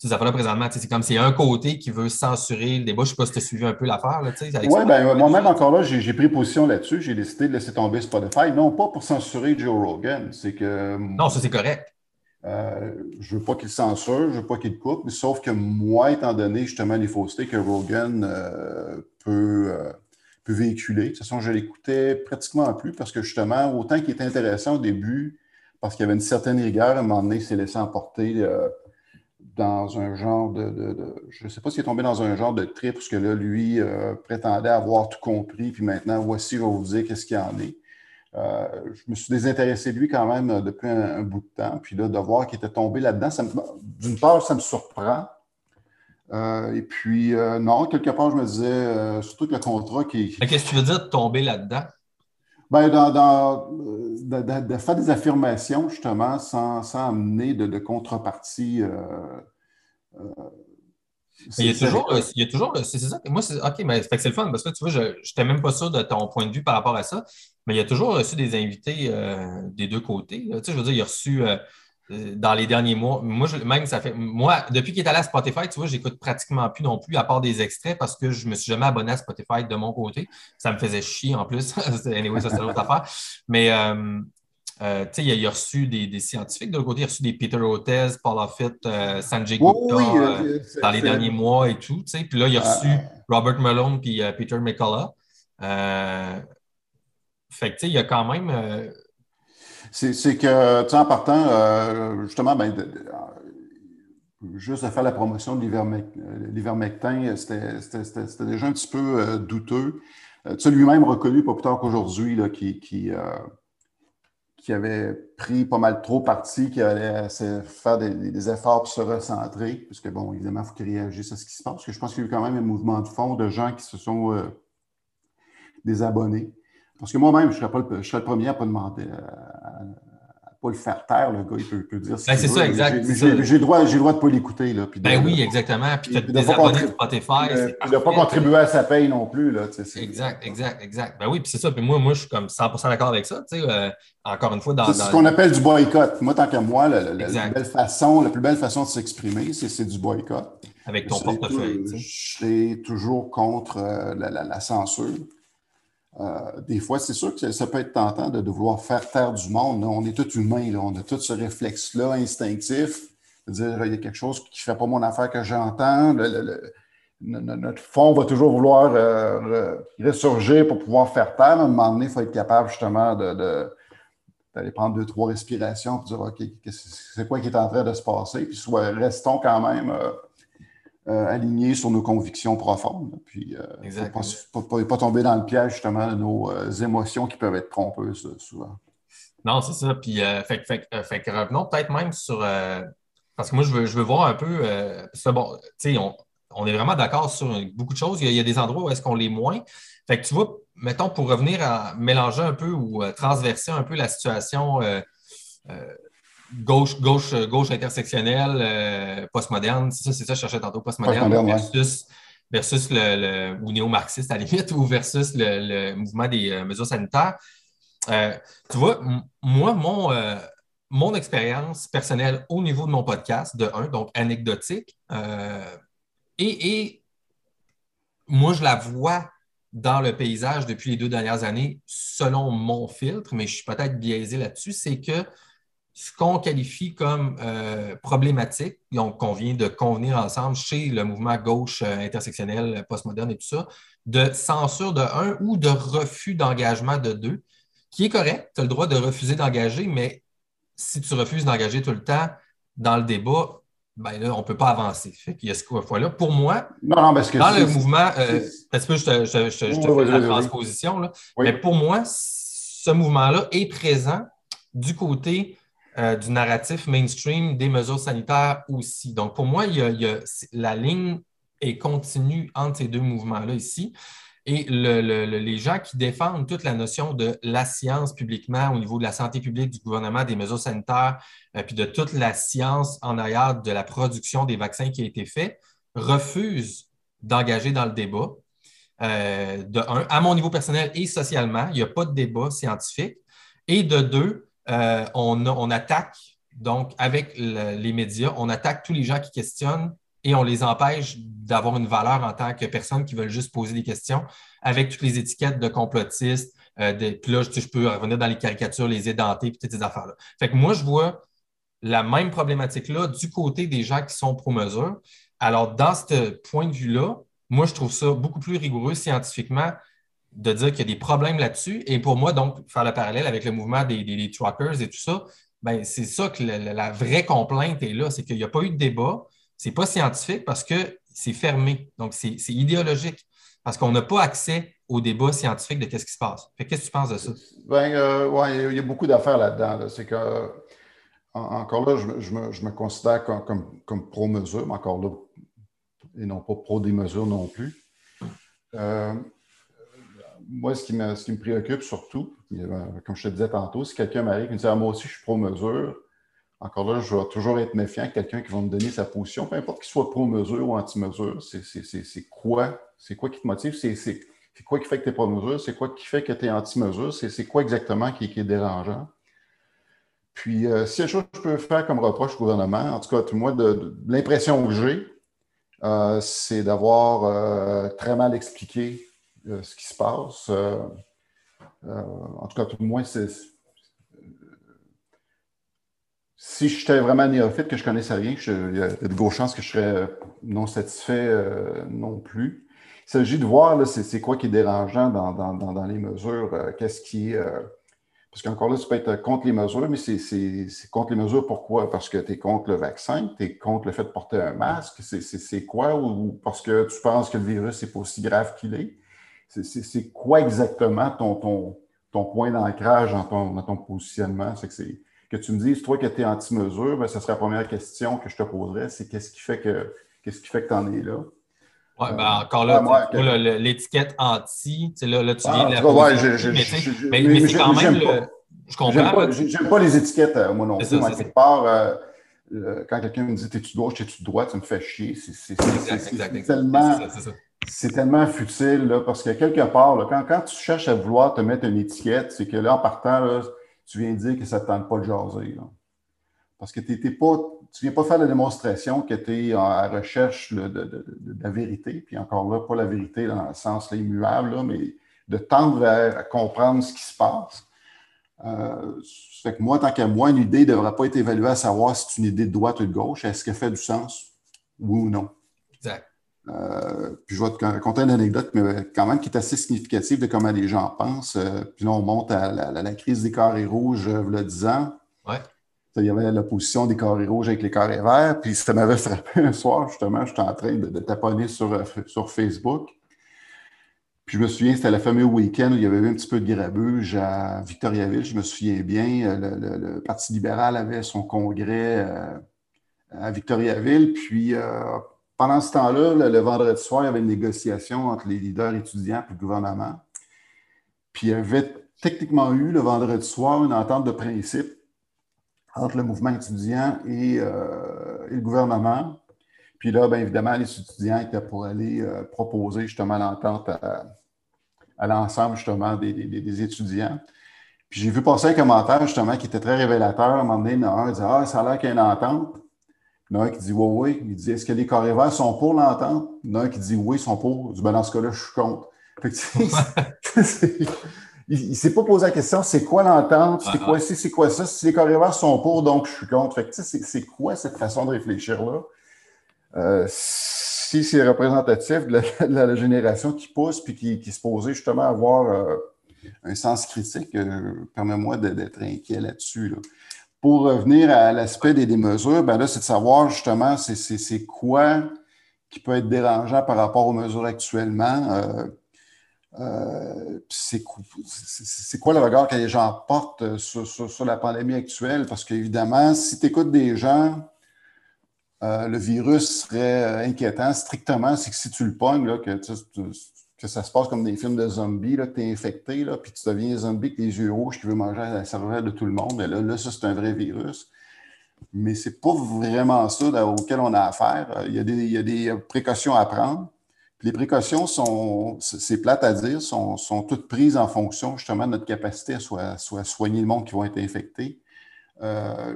ces affaires-là présentement. C'est comme s'il y a un côté qui veut censurer le débat. Je ne sais pas si tu as suivi un peu l'affaire. Oui, ben, moi-même, encore là, j'ai pris position là-dessus. J'ai décidé de laisser tomber Spotify. Non pas pour censurer Joe Rogan. C'est que. Non, ça, c'est correct. Euh, je ne veux pas qu'il censure, je ne veux pas qu'il coupe, mais sauf que moi, étant donné justement les faussetés que Rogan euh, peut, euh, peut, véhiculer, de toute façon, je l'écoutais pratiquement plus parce que justement, autant qu'il était intéressant au début, parce qu'il y avait une certaine rigueur, à un moment donné, il s'est laissé emporter dans un genre de, je ne sais pas s'il est tombé dans un genre de trip, parce que là, lui prétendait avoir tout compris, puis maintenant, voici, je vais vous dire qu'est-ce qu'il en est. Euh, je me suis désintéressé de lui quand même euh, depuis un, bout de temps. Puis là, de voir qu'il était tombé là-dedans, d'une part, ça me surprend. Euh, et puis, non, quelque part, je me disais, surtout que le contrat qui. Qu'est-ce que tu veux dire de tomber là-dedans? Ben, dans, de, faire des affirmations, justement, sans, sans amener de, contrepartie il y a toujours, il y a toujours, c'est ça. Moi, c'est OK, mais c'est le fun parce que tu vois, je n'étais même pas sûr de ton point de vue par rapport à ça, mais il y a toujours reçu des invités euh, des deux côtés. Tu sais, je veux dire, il a reçu euh, euh, dans les derniers mois. Moi, même, ça fait. Moi, depuis qu'il est allé à Spotify, tu vois, j'écoute pratiquement plus non plus, à part des extraits, parce que je ne me suis jamais abonné à Spotify de mon côté. Ça me faisait chier en plus. anyway, ça, c'est l'autre affaire. Mais euh, il, a, reçu des, scientifiques de l'autre côté, il a reçu des Peter Hotez, Paul Offit, euh, Sanjay Gupta euh, dans les derniers mois et tout. Puis là, il a reçu ah. Robert Malone puis Peter McCullough. fait que il y a quand même. C'est que, tu sais, en partant, justement, ben, juste de faire la promotion de l'ivermectin, c'était déjà un petit peu douteux. tu as lui-même reconnu, pas plus tard qu'aujourd'hui, qui, avait pris pas mal trop parti, qui allait faire des, efforts pour se recentrer, parce que, bon, évidemment, il faut qu'il réagisse à ce qui se passe, que je pense qu'il y a eu quand même un mouvement de fond de gens qui se sont euh, désabonnés. Parce que moi-même, je serais, pas le, je serais le premier à pas demander, à, pas le faire taire, le gars, il peut, dire ben, C'est ça, exact. J'ai le droit, droit de ne pas l'écouter. Ben oui, exactement. Puis tu as des abonnés de Spotify. Il n'a pas contribué à sa paye non plus. Là, exact, exact, exact. Ben oui, puis c'est ça. Puis moi, moi, je suis comme 100% d'accord avec ça. Euh, encore une fois, dans. C'est ce qu'on appelle du boycott. Moi, tant qu'à moi, la, belle façon, la plus belle façon de s'exprimer, c'est du boycott. Avec ton portefeuille. Je suis toujours contre euh, la censure. Euh, des fois, c'est sûr que ça peut être tentant de, vouloir faire taire du monde. On est tous humains, on a tout ce réflexe-là instinctif, de dire il y a quelque chose qui ne fait pas mon affaire que j'entends. notre fond va toujours vouloir euh, ressurgir pour pouvoir faire taire. À un moment donné, il faut être capable justement d'aller prendre deux, trois respirations pour dire OK, c'est quoi qui est en train de se passer, puis soit restons quand même. Euh, euh, alignés sur nos convictions profondes. Puis, euh, ne pas, tomber dans le piège, justement, de nos euh, émotions qui peuvent être trompeuses souvent. Non, c'est ça. Puis, fait, fait, revenons peut-être même sur. parce que moi, je veux, je veux voir un peu. parce que, bon, tu sais, on, est vraiment d'accord sur beaucoup de choses. Il y a, des endroits où est-ce qu'on l'est moins. Fait que tu vois, mettons, pour revenir à mélanger un peu ou transverser un peu la situation gauche, gauche, gauche intersectionnelle, euh, postmoderne, c'est ça, c'est ça, je cherchais tantôt, postmoderne versus, versus le, ou néo-marxiste à la limite, ou versus le, mouvement des euh, mesures sanitaires. Euh, tu vois, moi, mon, mon expérience personnelle au niveau de mon podcast, de un, donc anecdotique, et, et moi, je la vois dans le paysage depuis les deux dernières années, selon mon filtre, mais je suis peut-être biaisé là-dessus, c'est que ce qu'on qualifie comme euh, problématique, donc qu'on vient de convenir ensemble chez le mouvement gauche euh, intersectionnel, postmoderne et tout ça, de censure de un ou de refus d'engagement de deux, qui est correct, tu as le droit de refuser d'engager, mais si tu refuses d'engager tout le temps dans le débat, ben là, on ne peut pas avancer. Fait qu'il y a ce fois-là. Pour moi, dans le mouvement, euh, parce que je te, je, je, je te fais la transposition, là, mais pour moi, ce mouvement-là est présent du côté euh, du narratif mainstream des mesures sanitaires aussi. Donc, pour moi, il y a, la ligne est continue entre ces deux mouvements-là ici. Et les gens qui défendent toute la notion de la science publiquement au niveau de la santé publique, du gouvernement, des mesures sanitaires, euh, puis de toute la science en arrière de la production des vaccins qui a été fait, refusent d'engager dans le débat. Euh, de un, à mon niveau personnel et socialement, il n'y a pas de débat scientifique. Et de deux, euh, on, attaque Donc, avec les médias, on attaque tous les gens qui questionnent et on les empêche d'avoir une valeur en tant que personnes qui veulent juste poser des questions avec toutes les étiquettes de complotistes. Euh, puis là, je, peux revenir dans les caricatures, les édentés, puis toutes ces affaires-là. Fait que moi, je vois la même problématique-là du côté des gens qui sont pro-mesure. Alors, dans ce point de vue-là, moi, je trouve ça beaucoup plus rigoureux scientifiquement de dire qu'il y a des problèmes là-dessus. Et pour moi, donc, faire le parallèle avec le mouvement des, des, truckers et tout ça, ben, c'est ça que la, vraie complainte est là, c'est qu'il n'y a pas eu de débat. C'est pas scientifique parce que c'est fermé. Donc, c'est idéologique parce qu'on n'a pas accès au débat scientifique de qu'est-ce qui se passe. Qu'est-ce que tu penses de ça? Ben, euh, il y a beaucoup d'affaires là-dedans. C'est que, encore là, je, me, considère comme, comme, pro-mesure, mais encore là, et non pas pro des mesures non plus. Euh, moi, ce qui, me, préoccupe surtout, euh, comme je te disais tantôt, si quelqu'un m'arrive et me dit ah, Moi aussi, je suis pro-mesure, encore là, je vais toujours être méfiant que quelqu'un qui va me donner sa position, peu importe qu'il soit pro-mesure ou anti-mesure, c'est quoi? C'est quoi qui te motive? C'est quoi qui fait que tu n'es pas mesure? C'est quoi qui fait que tu es anti-mesure? C'est quoi exactement qui, est dérangeant? Puis, euh, si y a chose que je peux faire comme reproche au gouvernement, en tout cas, moi, de, l'impression que j'ai, euh, c'est d'avoir très mal expliqué euh, ce qui se passe. Euh, euh, en tout cas, tout le moins, c'est. Si j'étais vraiment néophyte, que je ne connaissais rien, il y a de grosses chances que je serais non satisfait non plus. Il s'agit de voir c'est quoi qui est dérangeant dans, les mesures, qu'est-ce qui parce qu'encore là, tu peux être contre les mesures, mais c'est contre les mesures pourquoi? Parce que tu es contre le vaccin, tu es contre le fait de porter un masque, c'est quoi? Ou parce que tu penses que le virus n'est pas aussi grave qu'il est? C'est quoi exactement ton, ton, point d'ancrage dans ton, positionnement? C'est que, que tu me dises, toi, que tu es anti-mesure, ben, ça serait la première question que je te poserais, c'est qu'est-ce qui fait que qu'est-ce qui fait que tu en es là? Oui, ben euh, encore là, l'étiquette anti, là, là, tu viens de la ouais, mais, mais, c'est quand même le. Je comprends. J'aime pas, les étiquettes, euh, moi non plus. quelque part, euh, quand quelqu'un me dit T'es-tu gauche, t'es-tu droite, ça me fait chier. C'est tellement c'est tellement futile, là, parce que quelque part, quand, quand, tu cherches à vouloir te mettre une étiquette, c'est que là, en partant, tu viens dire que ça ne tente pas de jaser. Parce que tu ne viens pas faire la démonstration que tu es à recherche de, la vérité, puis encore là, pas la vérité dans le sens immuable, mais de tendre à, comprendre ce qui se passe. Euh, fait que moi, tant qu'à moi, une idée ne devrait pas être évaluée à savoir si c'est une idée de droite ou de gauche. Est-ce qu'elle fait du sens? Oui ou non? Exact. Euh, puis je vais te raconter une anecdote, mais quand même qui est assez significative de comment les gens pensent. Euh, puis là, on monte à la, crise des carrés rouges, euh, le 10 ans. Il y avait l'opposition des carrés rouges avec les carrés verts. Puis ça m'avait frappé un soir, justement, j'étais en train de, taponner sur, sur, Facebook. Puis je me souviens, c'était le fameux week-end où il y avait eu un petit peu de grabuge à Victoriaville. Je me souviens bien, le, Parti libéral avait son congrès à Victoriaville. Puis pendant ce temps-là, le, vendredi soir, il y avait une négociation entre les leaders étudiants et le gouvernement. Puis il y avait techniquement eu le vendredi soir une entente de principe entre le mouvement étudiant et, euh, le gouvernement. Puis là, bien évidemment, les étudiants étaient pour aller euh, proposer justement l'entente à, l'ensemble justement des, étudiants. Puis j'ai vu passer un commentaire justement qui était très révélateur. À un moment donné, un disait Ah, ça a l'air qu'il y a une entente. Il y en a un qui dit oui, oui. Il dit Est-ce que les carrés verts sont pour l'entente? Il y en a un qui dit oui, ils sont pour. Je ben, dans ce cas-là, je suis contre. il ne s'est pas posé la question c'est quoi l'entente? C'est quoi ci, c'est quoi ça? Si les carrés verts sont pour, donc je suis contre. Fait c'est quoi cette façon de réfléchir-là? Euh, si c'est représentatif de la, génération qui pousse puis qui, se posait justement à avoir euh, un sens critique, euh, permets-moi d'être inquiet là-dessus. là dessus pour revenir à l'aspect des, mesures, ben là, c'est de savoir justement c'est quoi qui peut être dérangeant par rapport aux mesures actuellement. Euh, euh, c'est quoi le regard que les gens portent sur, la pandémie actuelle? Parce qu'évidemment, si tu écoutes des gens, euh, le virus serait inquiétant strictement, c'est que si tu le pognes, là, que tu, que ça se passe comme des films de zombies, là, que tu es infecté, là, puis tu deviens zombie avec les yeux rouges qui veut manger la cervelle de tout le monde. Là, là ça, c'est un vrai virus. Mais ce n'est pas vraiment ça auquel on a affaire. Il y a des, il y a des précautions à prendre. les précautions sont, c'est plate à dire, sont, sont, toutes prises en fonction justement de notre capacité à soit, soit soigner le monde qui va être infecté. Euh,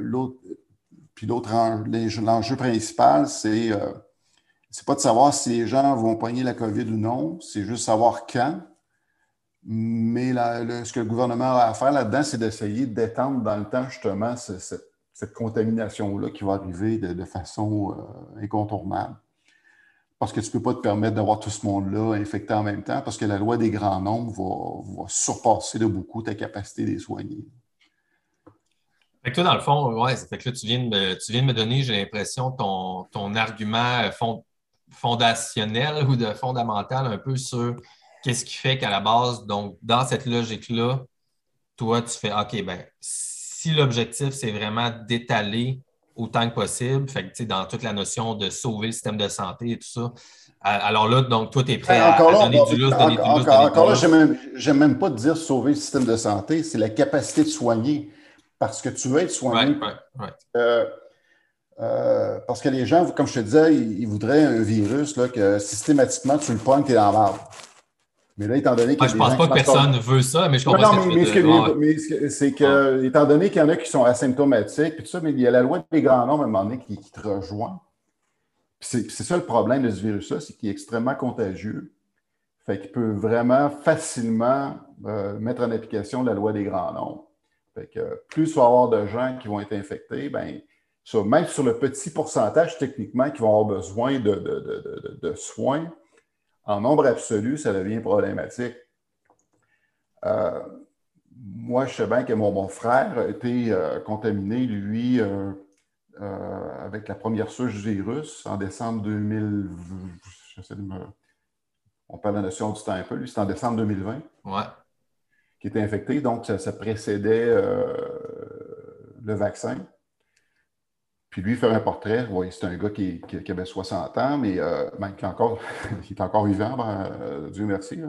puis l'autre l'enjeu principal, c'est euh, c'est pas de savoir si les gens vont poigner la COVID ou non, c'est juste savoir quand. Mais ce que le gouvernement a à faire là-dedans, c'est d'essayer d'étendre dans le temps justement cette, contamination-là qui va arriver de, façon euh, incontournable. Parce que tu ne peux pas te permettre d'avoir tout ce monde-là infecté en même temps, parce que la loi des grands nombres va, surpasser de beaucoup ta capacité de les soigner. Fait que toi, dans le fond, ouais, fait que là, tu viens de me, tu viens de me donner, j'ai l'impression, ton, ton argument fondationnel ou de fondamental un peu sur qu'est-ce qui fait qu'à la base, donc, dans cette logique-là, toi, tu fais OK, ben, si l'objectif, c'est vraiment d'étaler autant que possible, fait que, dans toute la notion de sauver le système de santé et tout ça, alors là, donc, toi, tu es prêt à, donner du lousse, donner du. Encore là, je n'aime même pas dire sauver le système de santé, c'est la capacité de soigner parce que tu veux être soigné. Euh, euh, parce que les gens, comme je te disais, ils, voudraient un virus là, que systématiquement tu le pognes, tu es dans l'arbre. Mais là, étant donné que. je ne pense pas que personne ne veut ça, mais je comprends non, mais, mais, c'est que, étant donné qu'il y en a qui sont asymptomatiques, puis tout ça, mais il y a la loi des grands nombres à un moment donné qui, te rejoint. C'est ça le problème de ce virus-là, c'est qu'il est extrêmement contagieux. Fait qu'il peut vraiment facilement euh, mettre en application la loi des grands nombres plus il va y avoir de gens qui vont être infectés, ben, même sur le petit pourcentage techniquement qui vont avoir besoin de, soins, en nombre absolu, ça devient problématique. Euh, moi, je sais bien que mon, frère a été euh, contaminé, lui, euh, avec la première souche du virus en décembre 2000. On parle de la notion du temps un peu, lui, c'est en décembre 2020. Ouais qui était infecté. Donc, ça, précédait le vaccin. Puis lui, faire un portrait, c'est un gars qui, avait 60 ans, mais euh, ben, qui, est encore, est encore vivant, ben, euh, Dieu merci.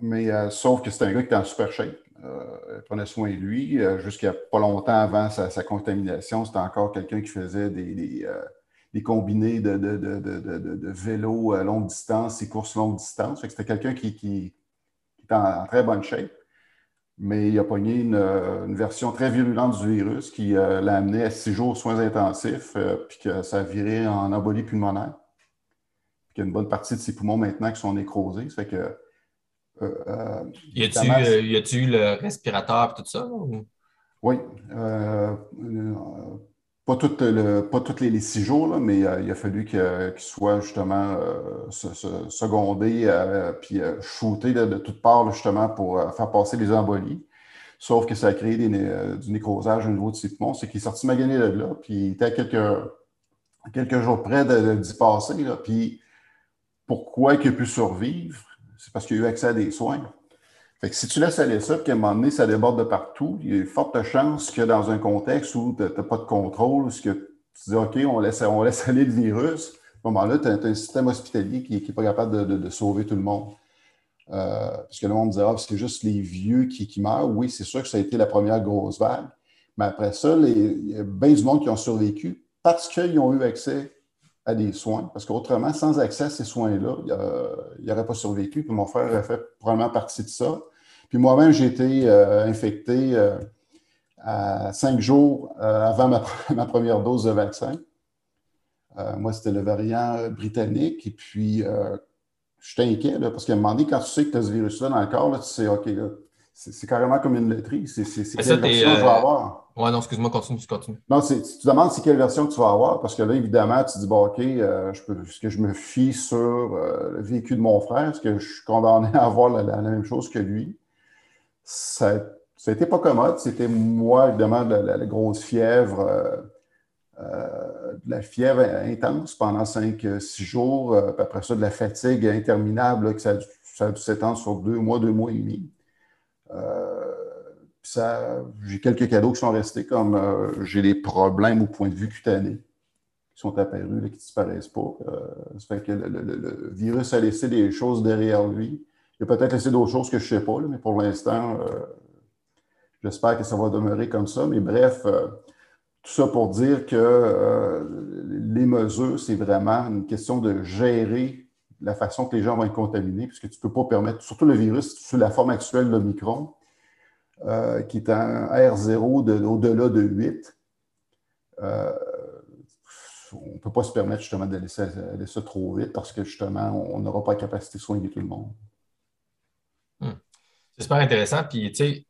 mais sauf que c'est un gars qui était en super shape. il prenait soin de lui. Jusqu'à pas longtemps avant sa, contamination, c'était encore quelqu'un qui faisait des, combinés de, de, à longue distance et courses longue distance. C'était quelqu'un qui, est en, très bonne shape, mais il a pogné une, euh, version très virulente du virus qui euh, l'a amené à six jours aux soins intensifs, euh, puis que ça a viré en embolie pulmonaire. Puis qu'il y a une bonne partie de ses poumons maintenant qui sont nécrosés. Ça fait que. y a-tu eu le respirateur et tout ça? Oui pas, tous les, six jours, mais il a fallu qu'il soit justement euh, secondé euh, puis euh, shooté de, toutes parts justement pour faire passer les embolies. Sauf que ça a créé du nécrosage au niveau de ses. C'est qu'il est sorti magané de là, puis il était à quelques, jours près d'y passer. Là, puis pourquoi il a pu survivre? C'est parce qu'il a eu accès à des soins si tu laisses aller ça, puis qu'à un moment donné, ça déborde de partout, il y a une forte chance que dans un contexte où tu n'as pas de contrôle, où que tu dis OK, on laisse, aller le virus, à ce moment-là, tu as, un système hospitalier qui n'est pas capable de, sauver tout le monde. Euh, parce que le monde dira, ah, c'est juste les vieux qui, meurent. Oui, c'est sûr que ça a été la première grosse vague. Mais après ça, il y a bien du monde qui ont survécu parce qu'ils ont eu accès à des soins. Parce qu'autrement, sans accès à ces soins-là, il n'aurait pas survécu. Puis mon frère aurait fait probablement partie de ça. Puis moi-même, j'ai été euh, infecté euh, à cinq jours euh, avant ma, première dose de vaccin. moi, c'était le variant britannique. Et puis, je suis inquiet parce qu'à un moment donné, quand tu sais que tu as ce virus-là dans le corps, tu sais, OK, c'est carrément comme une laiterie. C'est quelle version je vais avoir. Oui, non, excuse-moi, continue, continue. Non, tu te demandes c'est quelle version que tu vas avoir parce que là, évidemment, tu dis, bon, OK, est-ce que je me fie sur le vécu de mon frère? Est-ce que je suis condamné à avoir la même chose que lui? Ça n'était pas commode. C'était moi, évidemment, de la, grosse fièvre, euh, euh, de la fièvre intense pendant 5-6 jours. Euh, après ça, de la fatigue interminable, que ça, a dû s'étendre sur deux mois, deux mois et demi. j'ai quelques cadeaux qui sont restés, comme j'ai des problèmes au point de vue cutané qui sont apparus, qui ne disparaissent pas. ça fait que le, virus a laissé des choses derrière lui. Il a peut-être laissé d'autres choses que je ne sais pas, mais pour l'instant, euh, j'espère que ça va demeurer comme ça. Mais bref, euh, tout ça pour dire que euh, les mesures, c'est vraiment une question de gérer la façon que les gens vont être contaminés, puisque tu ne peux pas permettre, surtout le virus, sous la forme actuelle de l'Omicron, qui est un R0 au-delà de 8, on ne peut pas se permettre justement de laisser aller ça trop vite parce que justement, on n'aura pas la capacité de soigner tout le monde. C'est super intéressant. Puis, tu sais,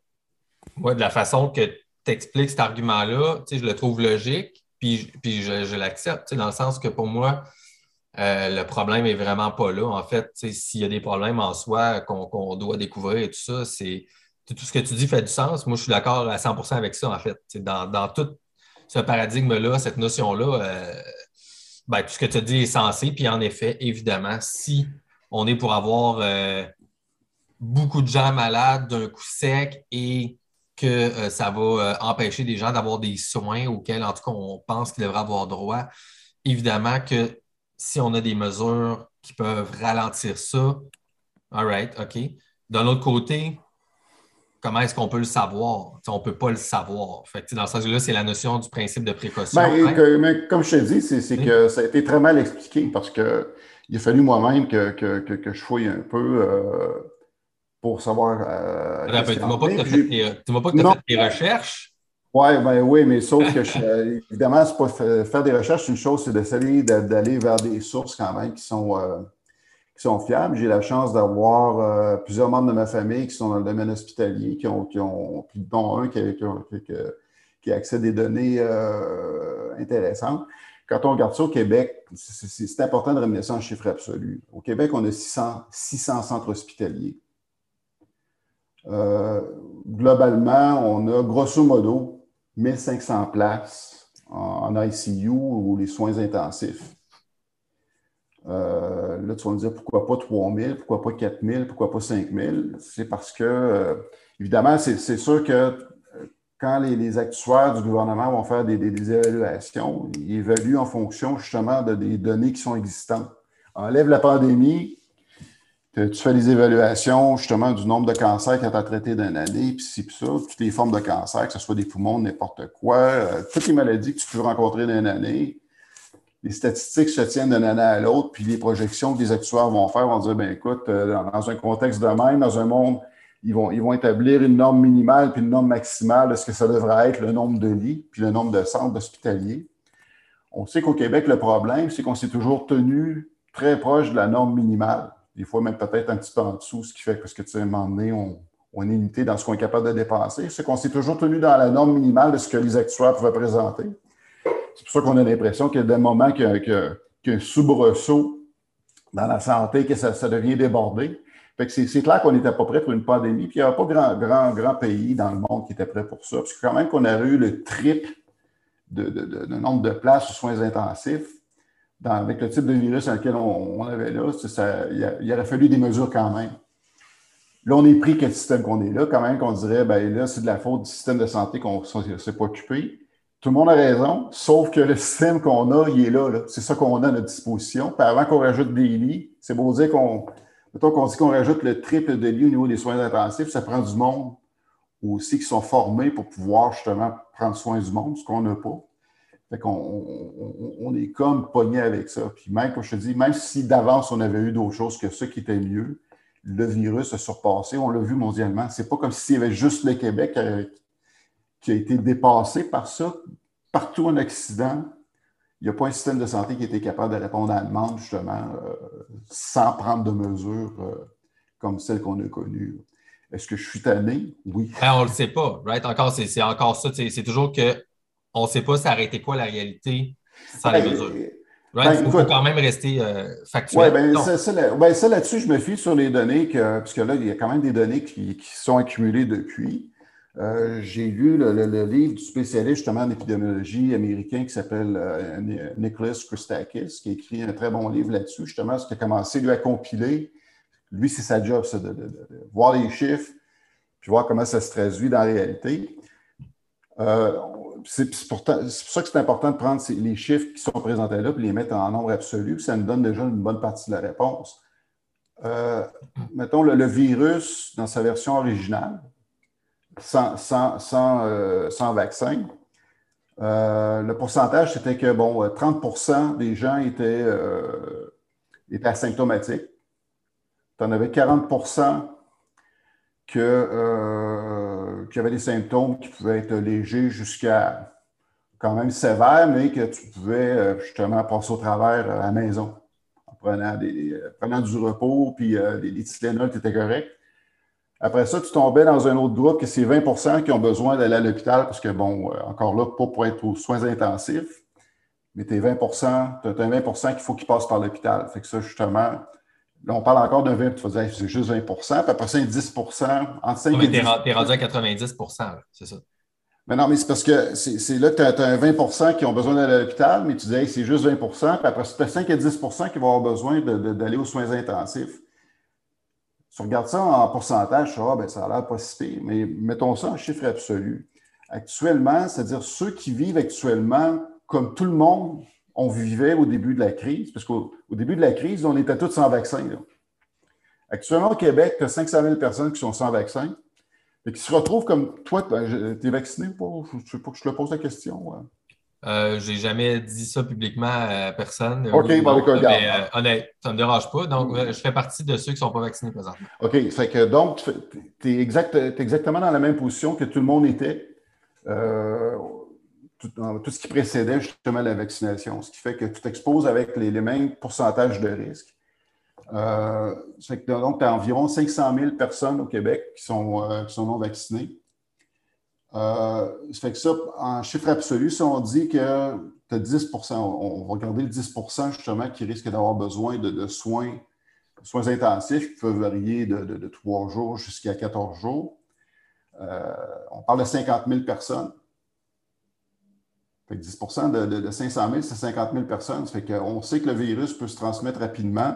moi, de la façon que tu expliques cet argument-là, tu sais, je le trouve logique, puis, puis je, l'accepte, dans le sens que pour moi, euh, le problème n'est vraiment pas là. En fait, s'il y a des problèmes en soi qu'on doit découvrir et tout ça, c'est tout ce que tu dis fait du sens. Moi, je suis d'accord à 100 avec ça, en fait. Dans, dans, tout ce paradigme-là, cette notion-là, euh, ben, tout ce que tu dit est sensé. Puis en effet, évidemment, si on est pour avoir euh, beaucoup de gens malades d'un coup sec et que euh, ça va empêcher des gens d'avoir des soins auxquels, en tout cas, on pense qu'ils devraient avoir droit, évidemment que si on a des mesures qui peuvent ralentir ça, all right, OK. D'un autre côté, comment est-ce qu'on peut le savoir? on ne peut pas le savoir. Fait dans ce sens-là, c'est la notion du principe de précaution. Ben, hein? mais comme je te dis, c'est que ça a été très mal expliqué parce qu'il a fallu moi-même que, que, je fouille un peu euh, pour savoir. Euh, tu ne m'as pas que tu as fait tes recherches? Ouais, ben, oui, mais sauf que, évidemment, pas faire des recherches, une chose, c'est d'essayer d'aller vers des sources quand même qui sont. Euh, qui sont fiables. J'ai la chance d'avoir euh, plusieurs membres de ma famille qui sont dans le domaine hospitalier, qui ont, qui ont dont un qui, qui, accède à des données euh, intéressantes. Quand on regarde ça au Québec, c'est important de ramener ça en chiffre absolu. Au Québec, on a 600, 600 centres hospitaliers. Euh, globalement, on a grosso modo 1500 places en ICU ou les soins intensifs. Euh, là, tu vas me dire pourquoi pas 3 000, pourquoi pas 4 000, pourquoi pas 5 000. C'est parce que, euh, évidemment, c'est sûr que quand les, actuaires du gouvernement vont faire des, évaluations, ils évaluent en fonction justement de, des données qui sont existantes. Enlève la pandémie, tu fais des évaluations justement du nombre de cancers que tu as traité d'une année, puis ci, puis ça, toutes les formes de cancer, que ce soit des poumons, n'importe quoi, toutes les maladies que tu peux rencontrer dans une année les statistiques se tiennent d'une année à l'autre, puis les projections que les actuaires vont faire vont dire, ben écoute, euh, dans un contexte de même, dans un monde, ils vont, ils vont établir une norme minimale puis une norme maximale de ce que ça devrait être le nombre de lits puis le nombre de centres hospitaliers. On sait qu'au Québec, le problème, c'est qu'on s'est toujours tenu très proche de la norme minimale. Des fois, même peut-être un petit peu en dessous, ce qui fait que, parce que tu sais, à un moment donné, on, est limité dans ce qu'on est capable de dépenser. C'est qu'on s'est toujours tenu dans la norme minimale de ce que les actuaires pouvaient présenter. C'est pour ça qu'on a l'impression qu'il y a des moments qu'il y a, un soubresaut dans la santé, que ça, devient débordé. c'est, clair qu'on n'était pas prêt pour une pandémie, puis il n'y avait pas grand, grand, grand pays dans le monde qui était prêt pour ça. Parce que quand même qu'on avait eu le triple de, nombre de places aux soins intensifs, avec le type de virus dans lequel on, avait là, il, aurait fallu des mesures quand même. Là, on est pris quel système qu'on est là, quand même qu'on dirait, ben là, c'est de la faute du système de santé qu'on ne s'est pas occupé. Tout le monde a raison, sauf que le système qu'on a, il est là. C'est ça qu'on a à notre disposition. Puis avant qu'on rajoute des lits, c'est beau dire qu'on. Mettons qu'on dit qu'on rajoute le triple de lits au niveau des soins intensifs, ça prend du monde aussi qui sont formés pour pouvoir justement prendre soin du monde, ce qu'on n'a pas. Fait qu'on on, est comme pogné avec ça. Puis même, comme je te dis, même si d'avance on avait eu d'autres choses que ça qui était mieux, le virus a surpassé, on l'a vu mondialement. C'est pas comme s'il y avait juste le Québec euh, qui a été dépassé par ça. Partout en Occident, il n'y a pas un système de santé qui été capable de répondre à la demande, justement, euh, sans prendre de mesures euh, comme celles qu'on a connues. Est-ce que je suis tanné? Oui. Ben, on ne le sait pas, right? Encore, c'est encore ça. C'est toujours qu'on ne sait pas s'arrêter quoi la réalité sans les ben, mesures. Ben, il faut quand même rester euh, factuel. Oui, ben, ça, ça, là-dessus, je me fie sur les données, que, puisque là, il y a quand même des données qui, qui sont accumulées depuis. Euh, j'ai lu le, livre du spécialiste justement en épidémiologie américain qui s'appelle euh, Nicholas Christakis, qui a écrit un très bon livre là-dessus, justement, ce qui a commencé lui à compiler. Lui, c'est sa job, ça, de, voir les chiffres, puis voir comment ça se traduit dans la réalité. Euh, c'est pour ça que c'est important de prendre les chiffres qui sont présentés là et les mettre en nombre absolu, ça nous donne déjà une bonne partie de la réponse. mettons le virus dans sa version originale, sans, euh, vaccin. Euh, le pourcentage, c'était que bon, 30% des gens étaient, euh, étaient asymptomatiques. Tu en avais 40% que, qui avaient des symptômes qui pouvaient être légers jusqu'à quand même sévères, mais que tu pouvais justement passer au travers à la maison en prenant, des, prenant du repos, puis des, des Tylenol, tu étais correct. Après ça, tu tombais dans un autre groupe que c'est 20% qui ont besoin d'aller à l'hôpital parce que, bon, encore là, pas pour être aux soins intensifs, mais tu es 20 tu as un 20 qu'il faut qu'ils passent par l'hôpital. Fait que ça, justement, Là, on parle encore d'un 20, tu vas dire, c'est juste 20 puis après ça, 10 entre 5 et 10 Tu es rendu à 90% c'est ça. Mais non, mais c'est parce que c'est là que tu as, un 20% qui ont besoin d'aller à l'hôpital, mais tu dis, c'est juste 20 puis après, c'est 5 à 10% qui vont avoir besoin d'aller aux soins intensifs. Si on regarde ça en pourcentage, ça, ben, ça a l'air pas si mais mettons ça en chiffre absolu. Actuellement, c'est-à-dire ceux qui vivent actuellement comme tout le monde on vivait au début de la crise, parce qu'au début de la crise, on était tous sans vaccin. Actuellement, au Québec, tu as 500 000 personnes qui sont sans vaccin et qui se retrouvent comme toi, tu es vacciné ou pas? Je sais pas que je te pose la question. Euh, j'ai jamais dit ça publiquement à personne. OK, bon, avec Mais euh, honnête, ça ne me dérange pas. Donc, je fais partie de ceux qui ne sont pas vaccinés présentement. OK, fait que donc, tu es, exact, exactement dans la même position que tout le monde était. Euh, tout, ce qui précédait justement la vaccination, ce qui fait que tu t'exposes avec les, mêmes pourcentages de risque. Euh, donc, tu as environ 500 000 personnes au Québec qui sont, euh, non vaccinées. Euh, ça fait que ça, en chiffre absolu, si on dit que tu as 10% on, va regarder le 10% justement qui risque d'avoir besoin de, soins, intensifs qui peuvent varier de, de 3 jours jusqu'à 14 jours. on parle de 50 000 personnes. 10 de, 500 000, c'est 50 000 personnes. Fait qu'on sait que le virus peut se transmettre rapidement.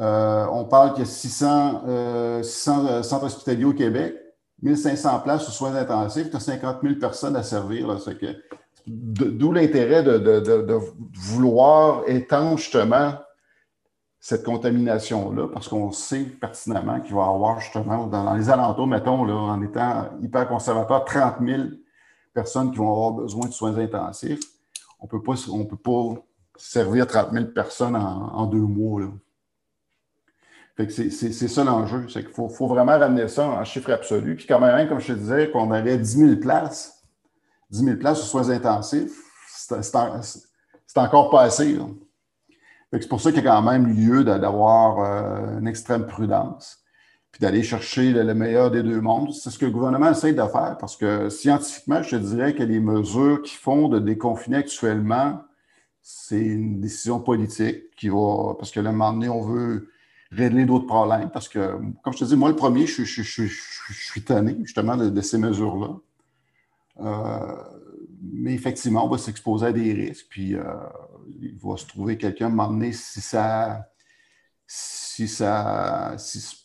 Euh, on parle qu'il y a 600, euh, euh, centres hospitaliers au Québec, 1500 places aux soins intensifs, tu as 50 000 personnes à servir. D'où l'intérêt de, vouloir étendre justement cette contamination-là, parce qu'on sait pertinemment qu'il va y avoir justement dans, les alentours, mettons, en étant hyper conservateur, 30 000 personnes qui vont avoir besoin de soins intensifs. On ne peut pas servir 30 000 personnes en, deux mois. c'est, ça l'enjeu. C'est qu'il faut, vraiment ramener ça en chiffre absolu. Puis quand même, comme je te disais, qu'on avait 10 000 places, 10 000 places sur soins intensifs, c'est, encore pas assez. c'est pour ça qu'il y a quand même lieu d'avoir euh, une extrême prudence puis d'aller chercher le, meilleur des deux mondes. C'est ce que le gouvernement essaie de faire parce que scientifiquement, je te dirais que les mesures qui font de déconfiner actuellement, c'est une décision politique qui va, parce que le moment donné, on veut régler d'autres problèmes. Parce que, comme je te dis, moi, le premier, je, suis tanné justement de, ces mesures-là. Euh, mais effectivement, on va s'exposer à des risques, puis euh, il va se trouver quelqu'un à un moment donné si ça. Si ça. Si,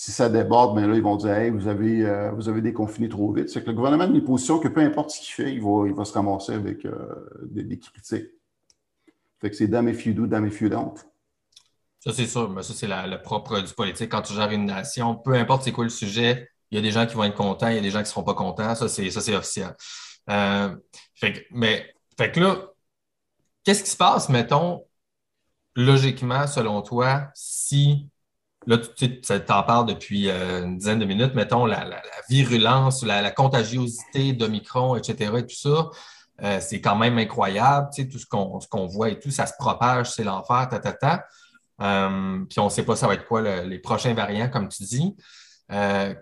si ça déborde, bien là, ils vont dire hey, vous avez, euh, vous avez déconfiné trop vite. C'est que le gouvernement a une position que peu importe ce qu'il fait, il va, il va se ramasser avec euh, des, critiques. Fait que c'est damn if you do, damn if you don't. Ça, c'est sûr. Mais ça, c'est le propre du politique. Quand tu gères une nation, peu importe c'est quoi le sujet, il y a des gens qui vont être contents, il y a des gens qui ne seront pas contents. Ça, c'est, ça, c'est officiel. Euh, fait que, mais, fait que là, qu'est-ce qui se passe, mettons, logiquement, selon toi, si Là, tu en parles depuis euh, une dizaine de minutes, mettons, la, virulence, la, contagiosité d'Omicron, etc. et tout ça, euh, c'est quand même incroyable. Tu sais, tout ce qu'on voit et tout, ça se propage, c'est l'enfer, ta, ta, ta. Euh, puis on ne sait pas ça va être quoi les prochains variants, comme tu dis. là,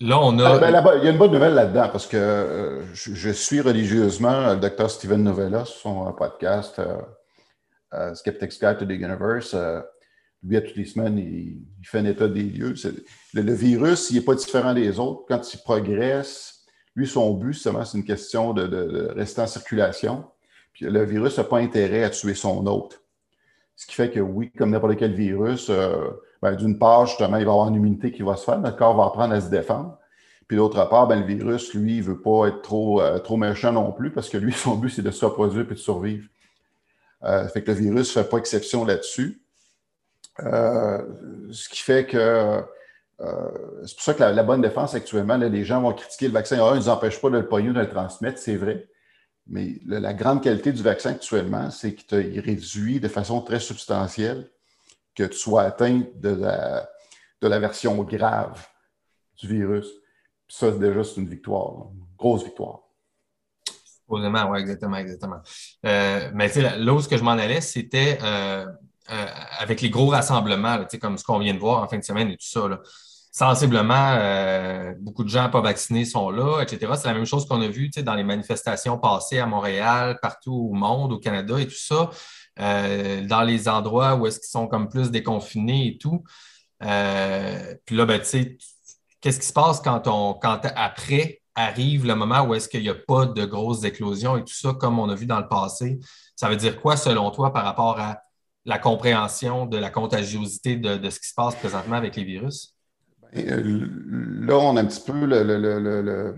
on a. Ben, il y a une bonne nouvelle là-dedans parce que je, suis religieusement le docteur Steven Novella sur son podcast Skeptics Guide to the Universe lui, à toutes les semaines, il, fait un état des lieux. Le, virus, il n'est pas différent des autres. Quand il progresse, lui, son but, c'est une question de, rester en circulation. Puis le virus n'a pas intérêt à tuer son hôte. Ce qui fait que oui, comme n'importe quel virus, euh, ben, d'une part, justement, il va avoir une immunité qui va se faire, notre corps va apprendre à se défendre. Puis d'autre part, ben, le virus, lui, il ne veut pas être trop, euh, trop méchant non plus parce que lui, son but, c'est de se reproduire et de survivre. Euh, fait que le virus ne fait pas exception là-dessus. Euh, ce qui fait que euh, c'est pour ça que la, bonne défense actuellement, les gens vont critiquer le vaccin. Ah, ils ne nous empêchent pas de le pogner, de le transmettre, c'est vrai. Mais la grande qualité du vaccin actuellement, c'est qu'il réduit de façon très substantielle que tu sois atteint de la, de la version grave du virus. ça, déjà, c'est une victoire, une grosse victoire. Supposément, oui, exactement, exactement. Euh, mais l'autre, que je m'en allais, c'était euh, euh, avec les gros rassemblements, comme ce qu'on vient de voir en fin de semaine et tout ça. Sensiblement, beaucoup de gens pas vaccinés sont là, etc. C'est la même chose qu'on a vu dans les manifestations passées à Montréal, partout au monde, au Canada et tout ça. dans les endroits où est-ce qu'ils sont comme plus déconfinés et tout. puis là, ben, qu'est-ce qui se passe quand on, quand après arrive le moment où est-ce qu'il n'y a pas de grosses éclosions et tout ça, comme on a vu dans le passé, ça veut dire quoi selon toi par rapport à la compréhension de la contagiosité de, ce qui se passe présentement avec les virus? Ben, euh, là, on a un petit peu le,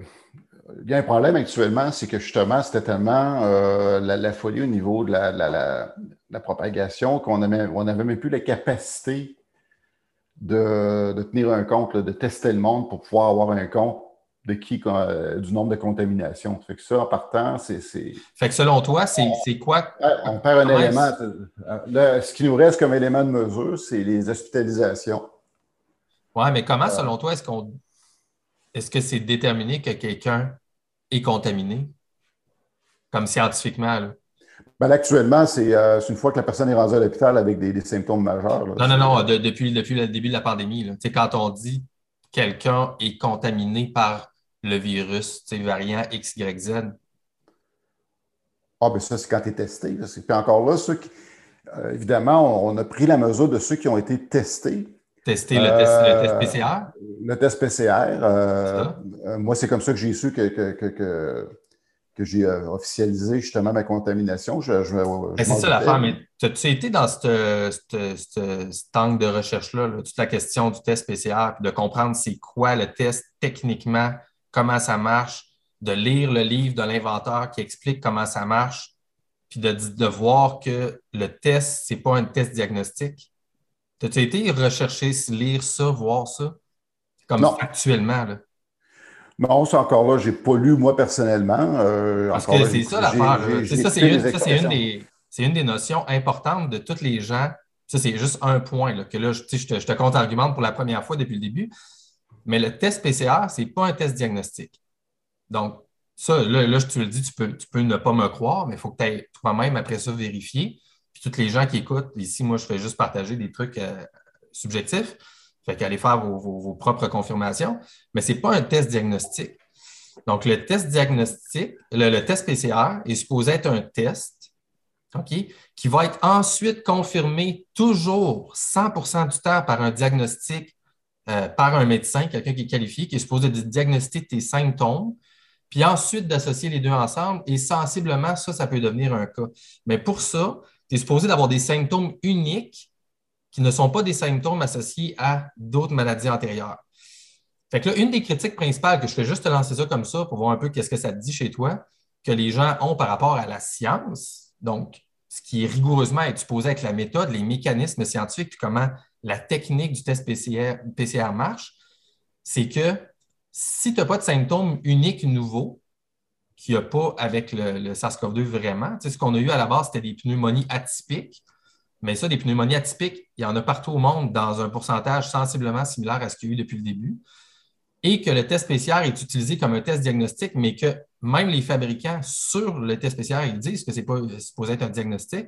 il y a un problème actuellement, c'est que justement, c'était tellement euh, la, folie au niveau de la, propagation qu'on n'avait on même plus la capacité de, tenir un compte, de tester le monde pour pouvoir avoir un compte de qui, euh, du nombre de contaminations. Fait que ça, en partant, c'est. Fait que selon toi, c'est quoi? On perd un élément. Là, ce qui nous reste comme élément de mesure, c'est les hospitalisations. Oui, mais comment, selon toi, est-ce qu'on est-ce que c'est déterminé que quelqu'un est contaminé? Comme scientifiquement, là? Ben, actuellement, euh, c'est une fois que la personne est rendue à l'hôpital avec des, symptômes majeurs. non, non, non, depuis, depuis le début de la pandémie. Là. Quand on dit quelqu'un est contaminé par le virus, variant XYZ? Ah, bien ça, c'est quand tu es testé. Puis encore là, ceux qui, euh, évidemment, on, a pris la mesure de ceux qui ont été testés. Testé le, test, le test PCR? Le test PCR. Euh, euh, moi, c'est comme ça que j'ai su que, que, que, j'ai officialisé justement ma contamination. Je, c'est ça l'affaire, mais tu as été dans cet angle de recherche-là, toute la question du test PCR, puis de comprendre c'est quoi le test techniquement comment ça marche, de lire le livre de l'inventeur qui explique comment ça marche, puis de, de voir que le test, ce n'est pas un test diagnostique. As-tu été rechercher, lire ça, voir ça? Comme non. factuellement, là? Non, c'est encore là, je n'ai pas lu moi personnellement. Euh, Parce que c'est ça l'affaire. C'est ça, c'est une, des, une, des notions importantes de tous les gens. Ça, c'est juste un point là, que là, je, je te, je te compte argumente pour la première fois depuis le début. Mais le test PCR, ce n'est pas un test diagnostique. Donc, ça, là, je te le dis, tu peux, tu peux ne pas me croire, mais il faut que tu ailles toi-même après ça vérifier. Puis toutes les gens qui écoutent, ici, moi, je fais juste partager des trucs euh, subjectifs. Fait qu'allez faire vos, propres confirmations, mais ce n'est pas un test diagnostique. Donc, le test diagnostique, le, test PCR est supposé être un test qui va être ensuite confirmé toujours 100% du temps par un diagnostic euh, par un médecin, quelqu'un qui est qualifié, qui est supposé diagnostiquer tes symptômes, puis ensuite d'associer les deux ensemble, et sensiblement, ça, ça peut devenir un cas. Mais pour ça, tu es supposé d'avoir des symptômes uniques qui ne sont pas des symptômes associés à d'autres maladies antérieures. Fait que là, une des critiques principales, que je fais juste te lancer ça comme ça pour voir un peu qu'est-ce que ça te dit chez toi, que les gens ont par rapport à la science, donc ce qui est rigoureusement est supposé avec la méthode, les mécanismes scientifiques, comment la technique du test PCR, marche, c'est que si tu n'as pas de symptômes uniques nouveaux, qu'il n'y a pas avec le, SARS-CoV-2 vraiment, ce qu'on a eu à la base, c'était des pneumonies atypiques. Mais ça, des pneumonies atypiques, il y en a partout au monde dans un pourcentage sensiblement similaire à ce qu'il y a eu depuis le début. Et que le test PCR est utilisé comme un test diagnostique, mais que même les fabricants sur le test PCR, ils disent que ce n'est pas supposé être un diagnostic.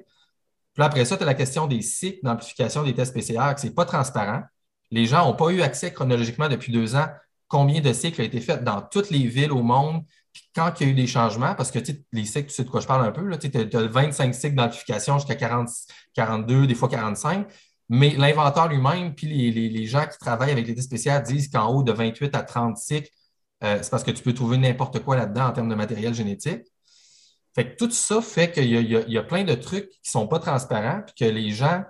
Puis après ça, tu as la question des cycles d'amplification des tests PCR, que ce n'est pas transparent. Les gens n'ont pas eu accès chronologiquement depuis deux ans combien de cycles ont été faits dans toutes les villes au monde, puis quand il y a eu des changements, parce que les cycles, tu sais de quoi je parle un peu, tu as, 25 cycles d'amplification jusqu'à 42, des fois 45, mais l'inventeur lui-même, puis les, gens qui travaillent avec les tests PCR disent qu'en haut de 28 à 30 cycles, euh, c'est parce que tu peux trouver n'importe quoi là-dedans en termes de matériel génétique. Fait que tout ça fait qu'il y, a plein de trucs qui ne sont pas transparents, puis que les gens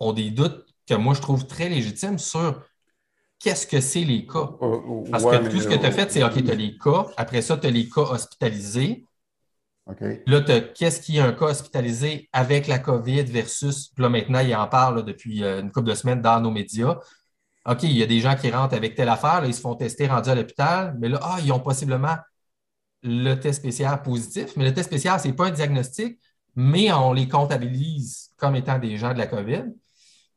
ont des doutes que moi je trouve très légitimes sur qu'est-ce que c'est les cas. Euh, euh, Parce que tout ce que tu as fait, c'est OK, tu as les cas, après ça, tu as les cas hospitalisés. Là, qu'est-ce qui est un cas hospitalisé avec la COVID versus, là maintenant, il en parle depuis euh, une couple de semaines dans nos médias. OK, il y a des gens qui rentrent avec telle affaire, ils se font tester rendus à l'hôpital, mais là, ah, ils ont possiblement le test PCR positif, mais le test PCR, ce n'est pas un diagnostic, mais on les comptabilise comme étant des gens de la COVID.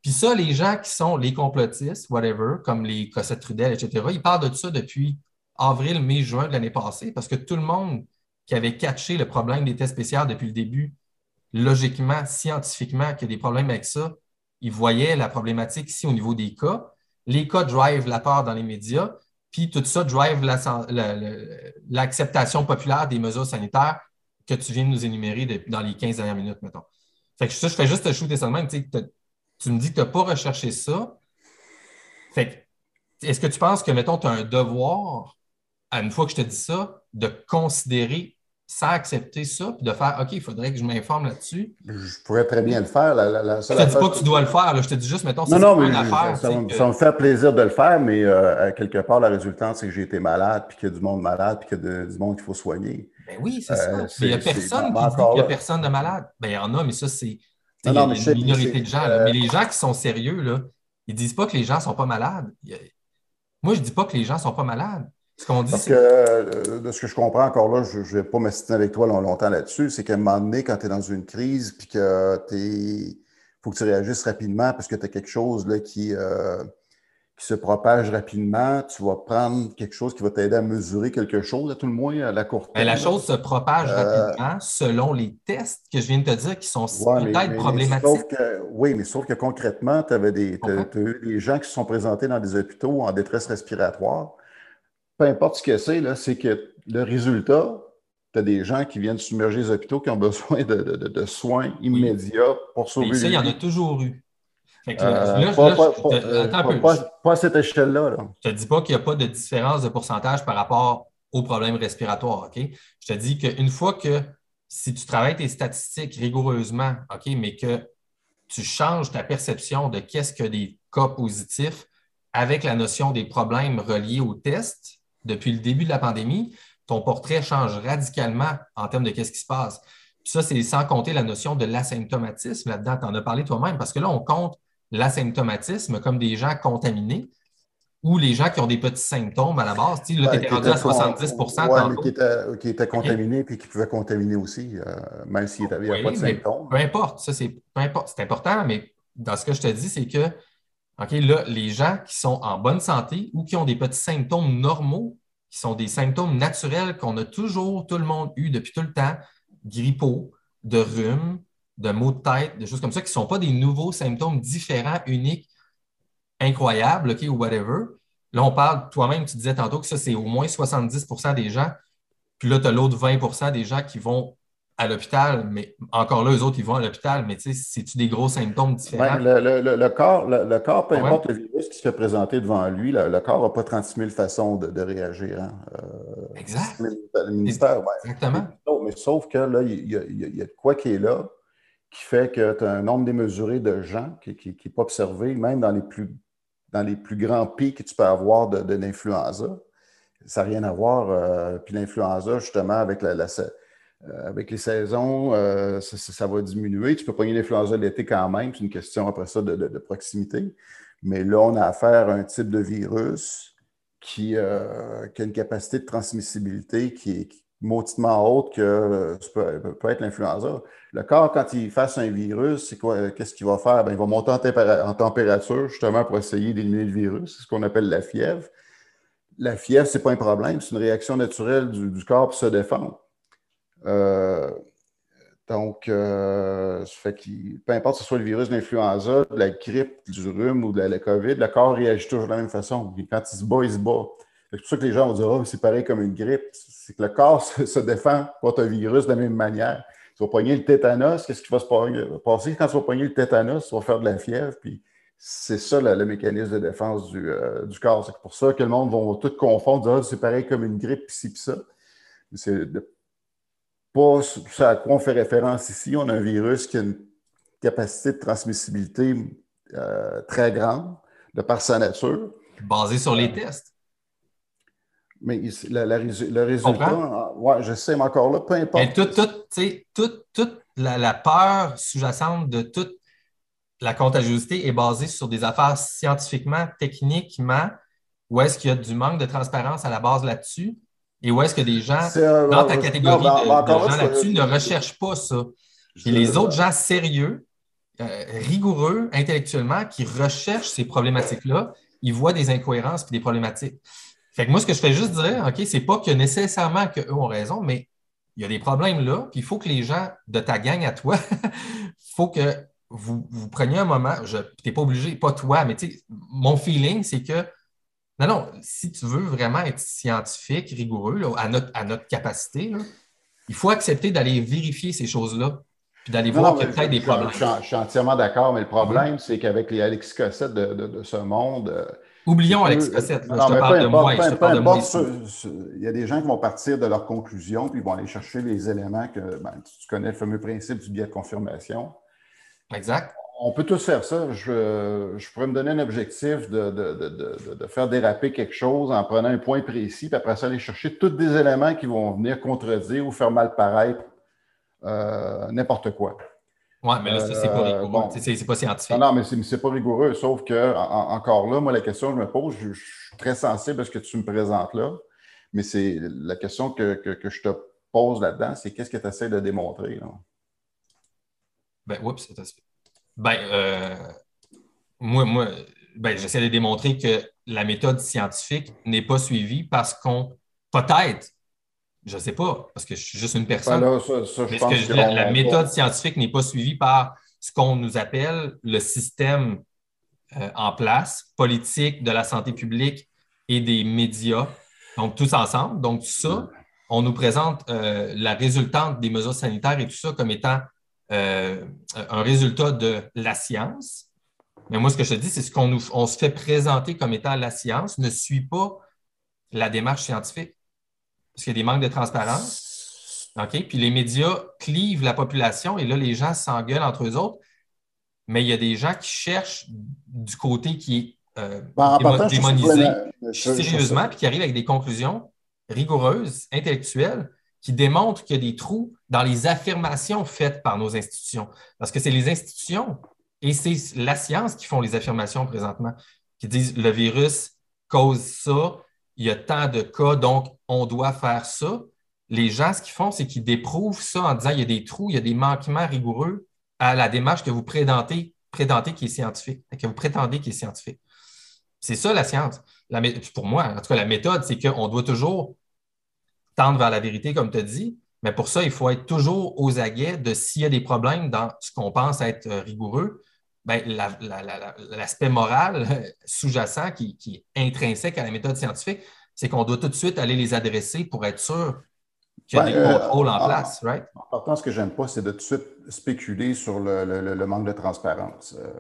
Puis ça, les gens qui sont les complotistes, whatever, comme les Cossette Trudel, etc., ils parlent de ça depuis avril, mai, juin de l'année passée parce que tout le monde qui avaient catché le problème des tests spéciaux depuis le début, logiquement, scientifiquement, qu'il y a des problèmes avec ça, ils voyaient la problématique ici au niveau des cas. Les cas drive la peur dans les médias, puis tout ça drive l'acceptation populaire des mesures sanitaires que tu viens de nous énumérer dans les 15 dernières minutes, mettons. Fait que ça, je fais juste te shooter ça de même. Tu me dis que tu n'as pas recherché ça. Fait est-ce que tu penses que, mettons, tu as un devoir, à une fois que je te dis ça, de considérer sans accepter ça, puis de faire OK, il faudrait que je m'informe là-dessus. Je pourrais très bien le faire. La, je ne te dis pas que tu dois le faire, je te dis juste, mettons, c'est non, non, une affaire. Ça, ça, me fait plaisir de le faire, mais euh, quelque part, la résultante, c'est que j'ai été malade, puis qu'il y a du monde malade, puis qu'il y a du monde qu'il faut soigner. Ben oui, c'est ça. Euh, il n'y a personne qui dit qu'il n'y a personne de malade. Ben, il y en a, mais ça, c'est une minorité de gens. Euh, mais les gens qui sont sérieux, là, ils ne disent pas que les gens ne sont pas malades. Moi, je ne dis pas que les gens ne sont pas malades. Ce qu'on dit, Parce que euh, de ce que je comprends encore là, je ne vais pas m'assister avec toi longtemps là-dessus, c'est qu'à un moment donné, quand tu es dans une crise, puis que tu faut que tu réagisses rapidement parce que tu as quelque chose là, qui, euh, qui se propage rapidement, tu vas prendre quelque chose qui va t'aider à mesurer quelque chose, à tout le moins à la courte Mais la chose se propage euh, rapidement selon les tests que je viens de te dire qui sont peut-être problématiques. oui, mais sauf que concrètement, tu avais des, eu des gens qui se sont présentés dans des hôpitaux en détresse respiratoire peu importe ce que c'est, c'est que le résultat, tu as des gens qui viennent submerger les hôpitaux qui ont besoin de, soins immédiats pour sauver. ça, il y en a toujours eu. pas, à cette échelle-là. Je ne te dis pas qu'il n'y a pas de différence de pourcentage par rapport aux problèmes respiratoires. OK? Je te dis qu'une fois que si tu travailles tes statistiques rigoureusement, OK, mais que tu changes ta perception de qu'est-ce que des cas positifs avec la notion des problèmes reliés au test, depuis le début de la pandémie, ton portrait change radicalement en termes de qu'est-ce qui se passe. Puis ça, c'est sans compter la notion de l'asymptomatisme là-dedans. Tu en as parlé toi-même, parce que là, on compte l'asymptomatisme comme des gens contaminés ou les gens qui ont des petits symptômes à la base. Tu là, tu étais rendu à 70 ouais, mais qui étaient, qui étaient contaminés et qui pouvaient contaminer aussi, euh, même s'il n'y avait pas de symptômes. Peu importe, ça, c'est peu importe. C'est important, mais dans ce que je te dis, c'est que OK, là, les gens qui sont en bonne santé ou qui ont des petits symptômes normaux, qui sont des symptômes naturels qu'on a toujours, tout le monde eu depuis tout le temps, grippaux, de rhume, de maux de tête, des choses comme ça, qui ne sont pas des nouveaux symptômes différents, uniques, incroyables, OK, ou whatever. Là, on parle, toi-même, tu disais tantôt que ça, c'est au moins 70% des gens. Puis là, tu as l'autre 20% des gens qui vont à l'hôpital, mais encore là, eux autres, ils vont à l'hôpital, mais tu sais, c'est-tu des gros symptômes différents? Ben, le, corps, le, corps, peu importe le virus qui se fait présenter devant lui, le, corps n'a pas 36 000 façons de, réagir. Hein. Euh, exact. Le ministère, Exactement. Mais, sauf que là, il y, a, il y, a, de quoi qui est là, qui fait que tu as un nombre démesuré de gens qui n'est pas observé, même dans les plus dans les plus grands pics que tu peux avoir de, l'influenza. Ça n'a rien à voir. Euh, puis l'influenza, justement, avec la avec les saisons, euh, ça, va diminuer. Tu peux pogner l'influenza l'été quand même. C'est une question après ça de, proximité. Mais là, on a affaire à un type de virus qui, euh, a une capacité de transmissibilité qui est mauditement haute que peut, être l'influenza. Le corps, quand il fasse un virus, c'est quoi, qu'est-ce qu'il va faire? Ben, il va monter en, température justement pour essayer d'éliminer le virus. C'est ce qu'on appelle la fièvre. La fièvre, ce n'est pas un problème, c'est une réaction naturelle du corps pour se défendre. Euh, donc, euh, fait peu importe que ce soit le virus de l'influenza, de la grippe, du rhume ou de la, COVID, le corps réagit toujours de la même façon. quand il se bat, il se bat. C'est pour ça que les gens vont dire oh, c'est pareil comme une grippe. C'est que le corps se, défend contre un virus de la même manière. Tu vas pogner le tétanos, qu'est-ce qui va se passer? Quand tu vas pogner le tétanos, tu vas faire de la fièvre. Puis c'est ça le, mécanisme de défense du, euh, corps. C'est pour ça que le monde va tout confondre, dire ah, c'est pareil comme une grippe, puis ci, puis ça. C'est pas ce à quoi on fait référence ici? On a un virus qui a une capacité de transmissibilité euh, très grande de par sa nature. Basé sur les tests. Mais le résultat, ouais, je sais, mais encore là, peu importe. Mais toute, toute, la, peur sous-jacente de toute la contagiosité est basée sur des affaires scientifiquement, techniquement, où est-ce qu'il y a du manque de transparence à la base là-dessus? Et où est-ce que des gens, dans ta catégorie de, gens là-dessus, ne recherchent pas ça? Et les autres gens sérieux, euh, rigoureux intellectuellement, qui recherchent ces problématiques-là, ils voient des incohérences et des problématiques. Fait que moi, ce que je fais juste dire, OK, c'est pas que nécessairement qu'eux ont raison, mais il y a des problèmes là, puis il faut que les gens de ta gang à toi, il faut que vous, vous preniez un moment, tu n'es pas obligé, pas toi, mais mon feeling, c'est que non, non, si tu veux vraiment être scientifique, rigoureux, à, notre, à notre capacité, il faut accepter d'aller vérifier ces choses-là, puis d'aller voir qu'il y a peut-être des problèmes. Je, suis entièrement d'accord, mais le problème, c'est qu'avec les Alex Cossette de, ce monde. Euh, Oublions Alex Cossette, je te parle de moi. Je te parle de moi il y a des gens qui vont partir de leurs conclusions, puis ils vont aller chercher les éléments que ben, tu connais le fameux principe du biais de confirmation. Exact. On peut tous faire ça. Je, pourrais me donner un objectif de, faire déraper quelque chose en prenant un point précis, puis après ça, aller chercher tous des éléments qui vont venir contredire ou faire mal paraître euh, n'importe quoi. Oui, mais là, c'est pas euh, rigoureux. c'est pas scientifique. Non, mais c'est pas rigoureux. Sauf que, encore là, moi, la question que je me pose, je, suis très sensible à ce que tu me présentes là. Mais c'est la question que, je te pose là-dedans, c'est qu'est-ce que tu essaies de démontrer? Là? Ben, oups, ben, euh, moi, moi ben, j'essaie de démontrer que la méthode scientifique n'est pas suivie parce qu'on, peut-être, je ne sais pas, parce que je suis juste une personne, mais que la, méthode scientifique n'est pas suivie par ce qu'on nous appelle le système euh, en place, politique, de la santé publique et des médias, donc tous ensemble. Donc, tout ça, on nous présente euh, la résultante des mesures sanitaires et tout ça comme étant euh, un résultat de la science. Mais moi, ce que je te dis, c'est ce qu'on on se fait présenter comme étant la science ne suit pas la démarche scientifique. Parce qu'il y a des manques de transparence. OK? Puis les médias clivent la population et là, les gens s'engueulent entre eux autres. Mais il y a des gens qui cherchent du côté qui est euh, ben, démonisé, sérieusement, puis qui arrivent avec des conclusions rigoureuses, intellectuelles, qui démontrent qu'il y a des trous dans les affirmations faites par nos institutions. Parce que c'est les institutions et c'est la science qui font les affirmations présentement, qui disent le virus cause ça, il y a tant de cas, donc on doit faire ça. Les gens, ce qu'ils font, c'est qu'ils déprouvent ça en disant il y a des trous, il y a des manquements rigoureux à la démarche que vous prétendez, prétendez qui est scientifique, que vous prétendez qui est scientifique. C'est ça la science. pour moi, en tout cas, la méthode, c'est qu'on doit toujours tendre vers la vérité, comme tu as dit, mais pour ça, il faut être toujours aux aguets de s'il y a des problèmes dans ce qu'on pense être euh, rigoureux, ben, l'aspect moral sous-jacent qui, est intrinsèque à la méthode scientifique, c'est qu'on doit tout de suite aller les adresser pour être sûr qu'il y a des euh, contrôles en, place, right? En partant, ce que j'aime pas, c'est de tout de suite spéculer sur le, manque de transparence. Euh,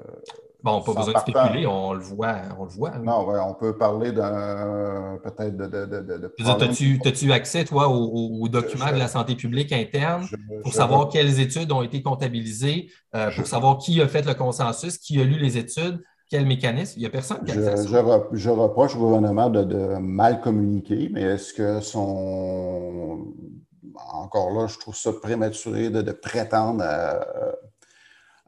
Bon, pas besoin de spéculer, on le voit. On le voit Non, ouais, on peut parler d'un peut-être de. de, de, As-tu accès, toi, aux, documents de la santé publique interne pour savoir quelles études ont été comptabilisées, euh, pour savoir qui a fait le consensus, qui a lu les études, quel mécanisme? Il n'y a personne qui a accès à ça. Je, reproche au gouvernement de, mal communiquer, mais est-ce que son. Encore là, je trouve ça prématuré de, prétendre à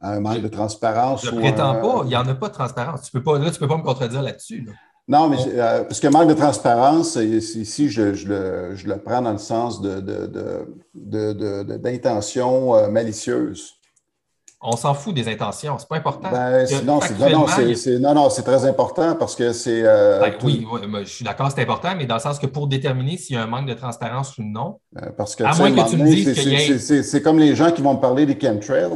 un manque de transparence. Je ne prétends pas, il n'y en a pas de transparence. Tu peux pas, là, tu ne peux pas me contredire là-dessus. Non, mais euh, parce que manque de transparence, ici, je, le, prends dans le sens d'intention euh, malicieuse. On s'en fout des intentions, c'est pas important. Ben, non, non, c'est très important parce que c'est. Euh, ben oui, je suis d'accord, c'est important, mais dans le sens que pour déterminer s'il y a un manque de transparence ou non, parce que, à moins que tu me dises C'est comme les gens qui vont me parler des chemtrails.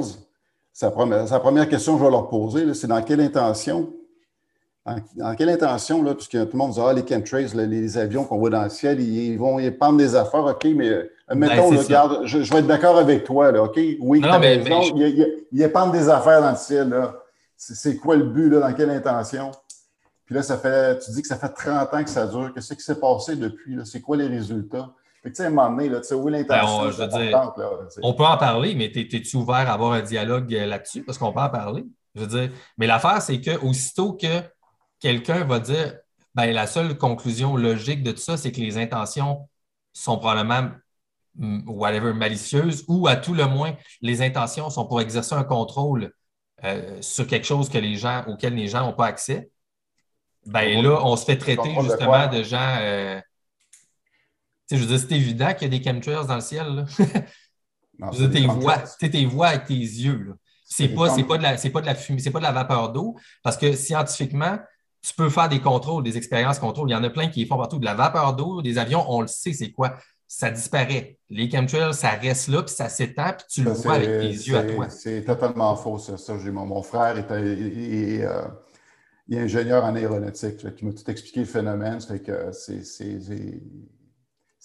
C'est la, première question que je vais leur poser, c'est dans quelle intention? Dans, quelle intention, là, puisque tout le monde dit Ah, les chemtrails, les avions qu'on voit dans le ciel, ils, vont ils prendre des affaires, OK, mais euh, mettons, ben, regarde, je, vais être d'accord avec toi, là, OK? Oui, non, mais, ils, épandent des affaires dans le ciel, là. C'est quoi le but, là, dans quelle intention? Puis là, ça fait, tu dis que ça fait 30 ans que ça dure. Qu'est-ce qui s'est passé depuis? C'est quoi les résultats? Tu sais, à un moment donné, tu sais, où l'intention ben, on, on peut en parler, mais es-tu ouvert à avoir un dialogue euh, là-dessus? Parce qu'on peut en parler. Je veux dire, mais l'affaire, c'est qu'aussitôt que quelqu'un va dire, ben, la seule conclusion logique de tout ça, c'est que les intentions sont probablement mm, whatever, malicieuses, ou à tout le moins, les intentions sont pour exercer un contrôle euh, sur quelque chose que les gens, auquel les gens n'ont pas accès. Ben là, on se fait traiter justement de gens. Euh, je veux dire, c'est évident qu'il y a des chemtrails dans le ciel. tu tes voix, tes voix avec tes yeux. C'est pas, pas, de la, pas de la fumée, c'est pas de la vapeur d'eau, parce que scientifiquement, tu peux faire des contrôles, des expériences contrôles. Il y en a plein qui font partout de la vapeur d'eau, des avions, on le sait, c'est quoi? ça disparaît. Les chemtrails, ça reste là, puis ça s'étend, puis tu le vois avec les yeux à toi. C'est totalement faux, ça. mon, frère est, euh, ingénieur en aéronautique. Il m'a tout expliqué le phénomène. que c'est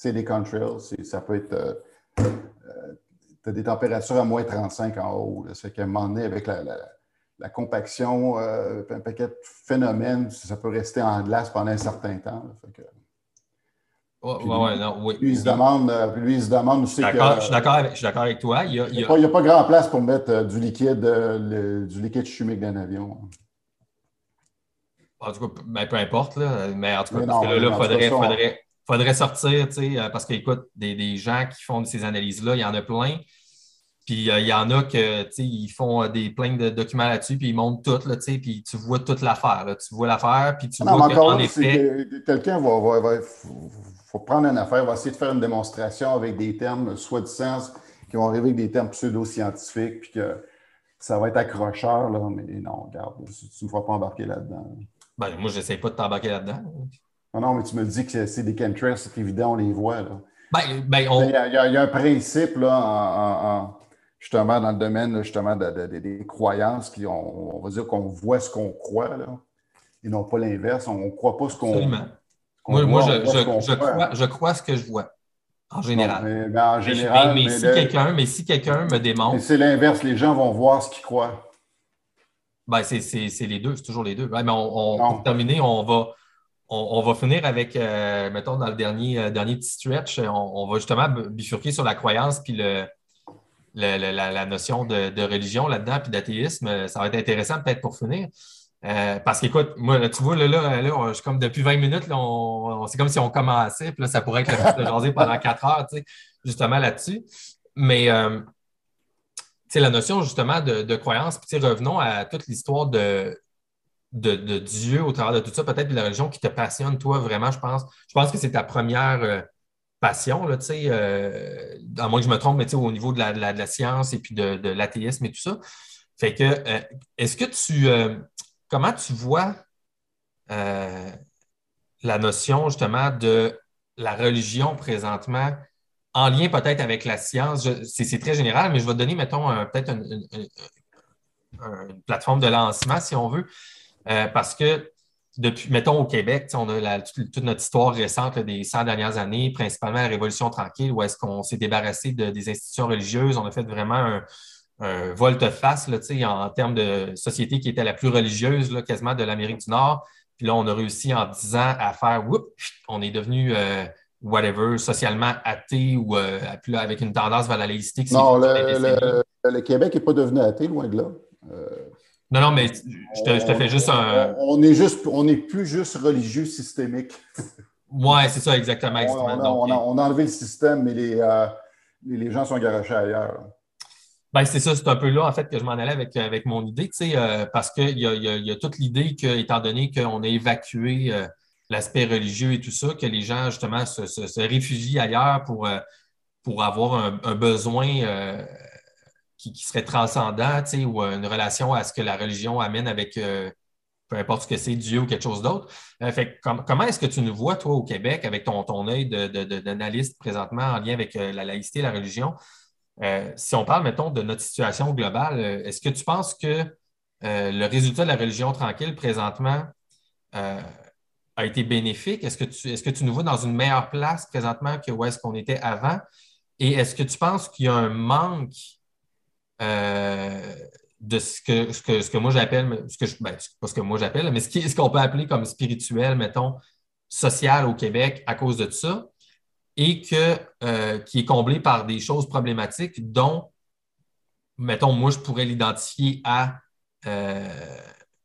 des chemtrails. Ça peut être. Euh, euh, tu as des températures à moins 35 en haut. Ça fait qu'à un moment donné, avec la, compaction, un paquet de phénomènes, ça peut rester en glace pendant un certain temps. Lui, il se demande, euh, lui, il se demande aussi Je suis d'accord avec, avec, toi. Il n'y a, a, pas grand place pour mettre euh, du liquide, euh, du liquide chimique dans un avion. En tout cas, ben, peu importe, là, mais en tout cas, parce que là, il faudrait, faudrait, faudrait, sortir, parce qu'écoute, des, des, gens qui font ces analyses-là, il y en a plein. Puis il y en a que ils font des plein de documents là-dessus, puis ils montent tout, là, puis tu vois toute l'affaire. Tu vois l'affaire, puis tu vois qu'en effet. Quelqu'un va, va, va, faut prendre une affaire, va essayer de faire une démonstration avec des termes soi-disant qui vont arriver avec des termes pseudo-scientifiques, puis que ça va être accrocheur, là, mais non, regarde, tu ne me feras pas embarquer là-dedans. Ben, moi, je n'essaie pas de t'embarquer là-dedans. Non, non, mais tu me dis que c'est des chemtrails, c'est évident, on les voit. Là. Ben, ben on... il, y a, un principe là, justement dans le domaine justement des croyances, qui, on, va dire qu'on voit ce qu'on croit, là, et non pas l'inverse. On ne croit pas ce qu'on moi, moi je, je, crois, je, crois, ce que je vois, en général. mais, en général mais, si quelqu'un, mais si quelqu'un me démontre. C'est l'inverse, les gens vont voir ce qu'ils croient. Ben, c'est les deux, c'est toujours les deux. mais on, pour terminer, on va, on, va finir avec, euh, mettons, dans le dernier, euh, petit stretch, on, va justement bifurquer sur la croyance puis la, notion de, religion là-dedans, puis d'athéisme. Ça va être intéressant peut-être pour finir. Euh, parce qu'écoute, moi, tu vois, là, comme depuis 20 minutes, c'est comme si on commençait, puis là, ça pourrait être le de jaser pendant 4 heures, tu sais, justement là-dessus. Mais, euh, tu sais, la notion, justement, de croyance, puis revenons à toute l'histoire de, de, Dieu au travers de tout ça, peut-être de la religion qui te passionne, toi, vraiment, je pense. Je pense que c'est ta première euh, passion, là, tu sais, à moins que je me trompe, mais tu sais, au niveau de la, de la, science et puis de, de l'athéisme et tout ça. Fait que, est-ce que tu comment tu vois euh, la notion justement de la religion présentement en lien peut-être avec la science? C'est très général, mais je vais te donner, mettons, peut-être une, plateforme de lancement, si on veut, euh, parce que depuis, mettons, au Québec, on a toute, notre histoire récente des 100 dernières années, principalement la Révolution tranquille, où est-ce qu'on s'est débarrassé de, des institutions religieuses. On a fait vraiment un, un volte-face en termes de société qui était la plus religieuse là, quasiment de l'Amérique du Nord. Puis là, on a réussi en 10 ans à faire, on est devenu euh, whatever, socialement athée ou euh, avec une tendance vers la laïcité. Non, le, Québec n'est pas devenu athée, loin de là. Euh, non, non, mais je te, fais juste un. On n'est juste, on n'est plus juste religieux systémique. Oui, c'est ça, exactement. On, a, enlevé le système, mais les, les gens sont garochés ailleurs. Ben, c'est ça, c'est un peu là, en fait, que je m'en allais avec, avec mon idée, tu sais, euh, parce qu'il y a, y, a, toute l'idée que, étant donné qu'on a évacué euh, l'aspect religieux et tout ça, que les gens, justement, se, se, réfugient ailleurs pour, euh, pour avoir un, besoin qui, serait transcendant, ou une relation à ce que la religion amène avec peu importe ce que c'est, Dieu ou quelque chose d'autre. fait comment est-ce que tu nous vois, toi, au Québec, avec ton, ton œil d'analyste présentement en lien avec la laïcité et la religion? Euh, si on parle, mettons, de notre situation globale, euh, est-ce que tu penses que euh, le résultat de la religion tranquille présentement a été bénéfique? Est-ce que, tu, est-ce que tu nous vois dans une meilleure place présentement que où est-ce qu'on était avant? Et est-ce que tu penses qu'il y a un manque de ce que, ce que, ce que moi j'appelle, ce que je, ben, pas ce que moi j'appelle, mais ce, ce qu'on peut appeler comme spirituel, mettons, social au Québec à cause de ça? et que, euh, qui est comblé par des choses problématiques dont, mettons, moi, je pourrais l'identifier à euh,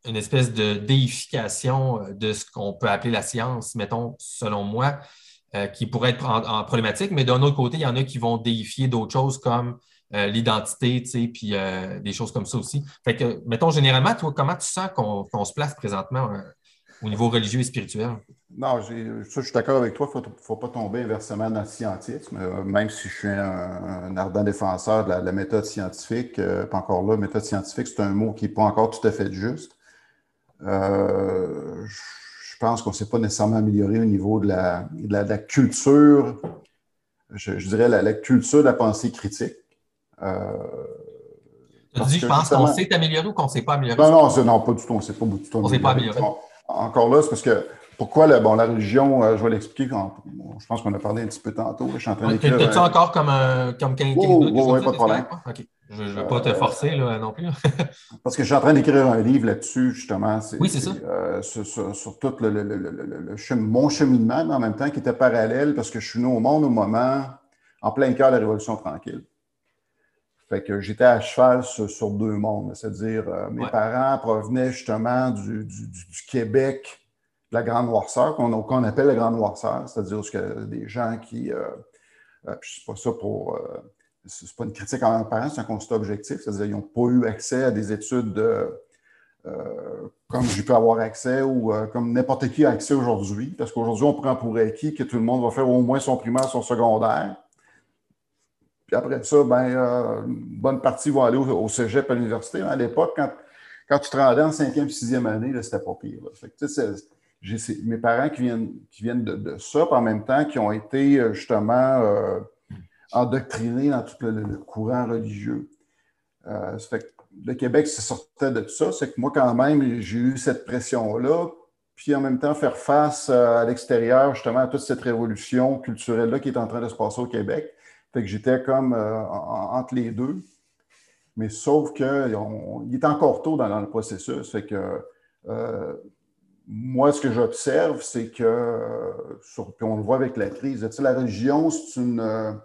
une espèce de déification euh, de ce qu'on peut appeler la science, mettons, selon moi, qui pourrait être en, problématique, mais d'un autre côté, il y en a qui vont déifier d'autres choses comme l'identité, tu sais, puis des choses comme ça aussi. Fait que, mettons, généralement, toi, comment tu sens qu'on se place présentement au niveau religieux et spirituel? Non, je suis d'accord avec toi. Il ne faut, pas tomber inversement dans le scientisme, euh, même si je suis un, ardent défenseur de la, méthode scientifique. Euh, pas encore là, méthode scientifique, c'est un mot qui n'est pas encore tout à fait juste. Euh, je pense qu'on ne s'est pas nécessairement amélioré au niveau de la, culture je, dirais, la, culture de la pensée critique. Euh, tu dis, je pense qu'on s'est amélioré ou qu'on ne s'est pas amélioré? Non, non, non, pas du tout. On ne s'est pas du tout On s'est pas amélioré. Encore là, c'est parce que pourquoi la, bon, la religion, euh, je vais l'expliquer, je pense qu'on a parlé un petit peu tantôt. Je suis en train d'écrire. tu encore comme, un, comme quelqu'un oh, oh, pas de problème. Je ne vais pas te forcer là, non plus. parce que je suis en train d'écrire un livre là-dessus, justement. Oui, c'est ça. Euh, sur, tout le, le, le, mon cheminement, mais en même temps qui était parallèle parce que je suis né au monde au moment, en plein cœur de la Révolution tranquille. Fait que j'étais à cheval sur, deux mondes. C'est-à-dire, euh, mes parents provenaient justement du, du, du Québec la grande noirceur, qu'on appelle la grande noirceur, c'est-à-dire que des gens qui, euh, euh sais pas ça pour, euh, c'est pas une critique en parents, c'est un constat objectif, c'est-à-dire qu'ils n'ont pas eu accès à des études euh, comme j'ai pu avoir accès ou comme n'importe qui a accès aujourd'hui, parce qu'aujourd'hui, on prend pour acquis que tout le monde va faire au moins son primaire, son secondaire. Après ça, ben, une bonne partie vont aller au, cégep à l'université. À l'époque, quand, quand tu te rendais en cinquième, sixième année, c'était pas pire. J'ai mes parents qui viennent, qui viennent de, ça, puis en même temps qui ont été euh, justement euh, endoctrinés dans tout le, courant religieux. Euh, le Québec se sortait de tout ça. C'est que moi, quand même, j'ai eu cette pression-là. Puis en même temps, faire face à l'extérieur, justement, à toute cette révolution culturelle-là qui est en train de se passer au Québec. Fait que j'étais comme entre les deux. Mais sauf qu'il est encore tôt dans, le processus. Fait que moi, ce que j'observe, c'est que, puis on le voit avec la crise, la religion, une,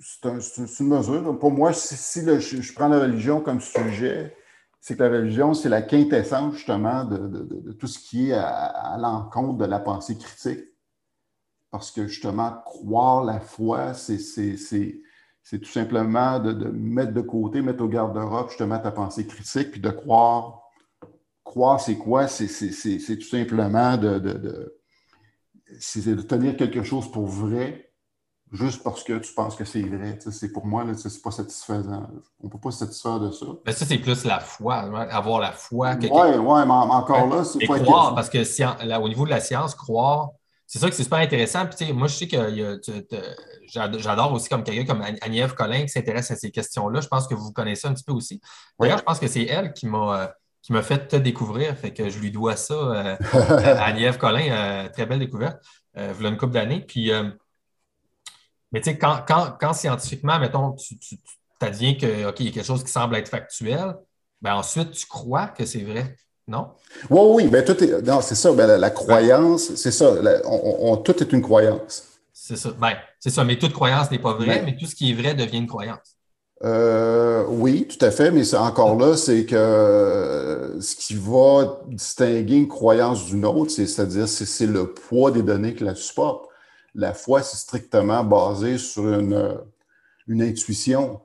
c'est une mesure. Pour moi, si, je, prends la religion comme sujet, c'est que la religion, c'est la quintessence justement de, tout ce qui est à, l'encontre de la pensée critique. Parce que justement, croire la foi, c'est tout simplement de, mettre de côté, mettre au garde-robe justement ta pensée critique, puis de croire croire, c'est quoi? C'est tout simplement de, de, de, tenir quelque chose pour vrai juste parce que tu penses que c'est vrai. C'est pour moi, ce n'est pas satisfaisant. On ne peut pas se satisfaire de ça. Mais ça, c'est plus la foi, avoir la foi. Oui, ouais, mais encore là, c'est pas croire, parce que là, au niveau de la science, croire, c'est ça que c'est super intéressant. Puis, moi, je sais que j'adore aussi comme quelqu'un comme Agnève Collin qui s'intéresse à ces questions-là. Je pense que vous connaissez un petit peu aussi. D'ailleurs, je pense que c'est elle qui m'a euh, qui m'a fait te découvrir. Fait que je lui dois ça euh, à Nièvre Collin. Euh, très belle découverte. Euh, voilà une couple d'années. Puis, mais tu sais, quand, scientifiquement, mettons, tu, tu, adviens qu'il y a quelque chose qui semble être factuel, ben ensuite, tu crois que c'est vrai. Non? Oui, oui, ben, tout est. Non, c'est ça. Ben, la, croyance, c'est ça. on, tout est une croyance. C'est ça. Ben, c'est ça. Mais toute croyance n'est pas vraie, mais tout ce qui est vrai devient une croyance. Euh, oui, tout à fait, mais encore là, c'est que euh, ce qui va distinguer une croyance d'une autre, c'est-à-dire c'est le poids des données que la supporte. La foi, c'est strictement basé sur une, une intuition.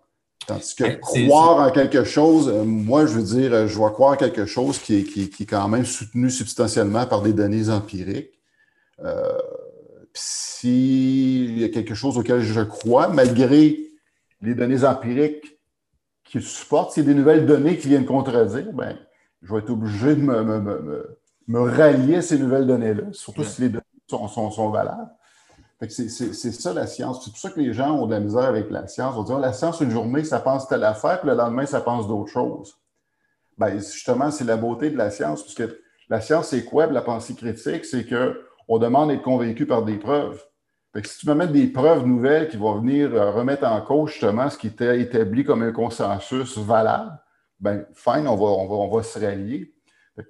Tandis que croire en quelque chose, euh, moi, je veux dire, je vais croire en quelque chose qui est, qui, est quand même soutenu substantiellement par des données empiriques. Euh, S'il y a quelque chose auquel je crois, malgré les données empiriques qui supportent, s'il y a des nouvelles données qui viennent contredire, ben, je vais être obligé de me, rallier à ces nouvelles données-là, surtout si les données sont, sont, valables. C'est ça la science. C'est pour ça que les gens ont de la misère avec la science. On va dire la science, une journée, ça pense telle affaire, puis le lendemain, ça pense d'autres choses. Ben, justement, c'est la beauté de la science, puisque la science, c'est quoi? La pensée critique, c'est qu'on demande d'être convaincu par des preuves si tu vas mettre des preuves nouvelles qui vont venir euh, remettre en cause justement ce qui était établi comme un consensus valable, ben fine, on va, on va, se rallier.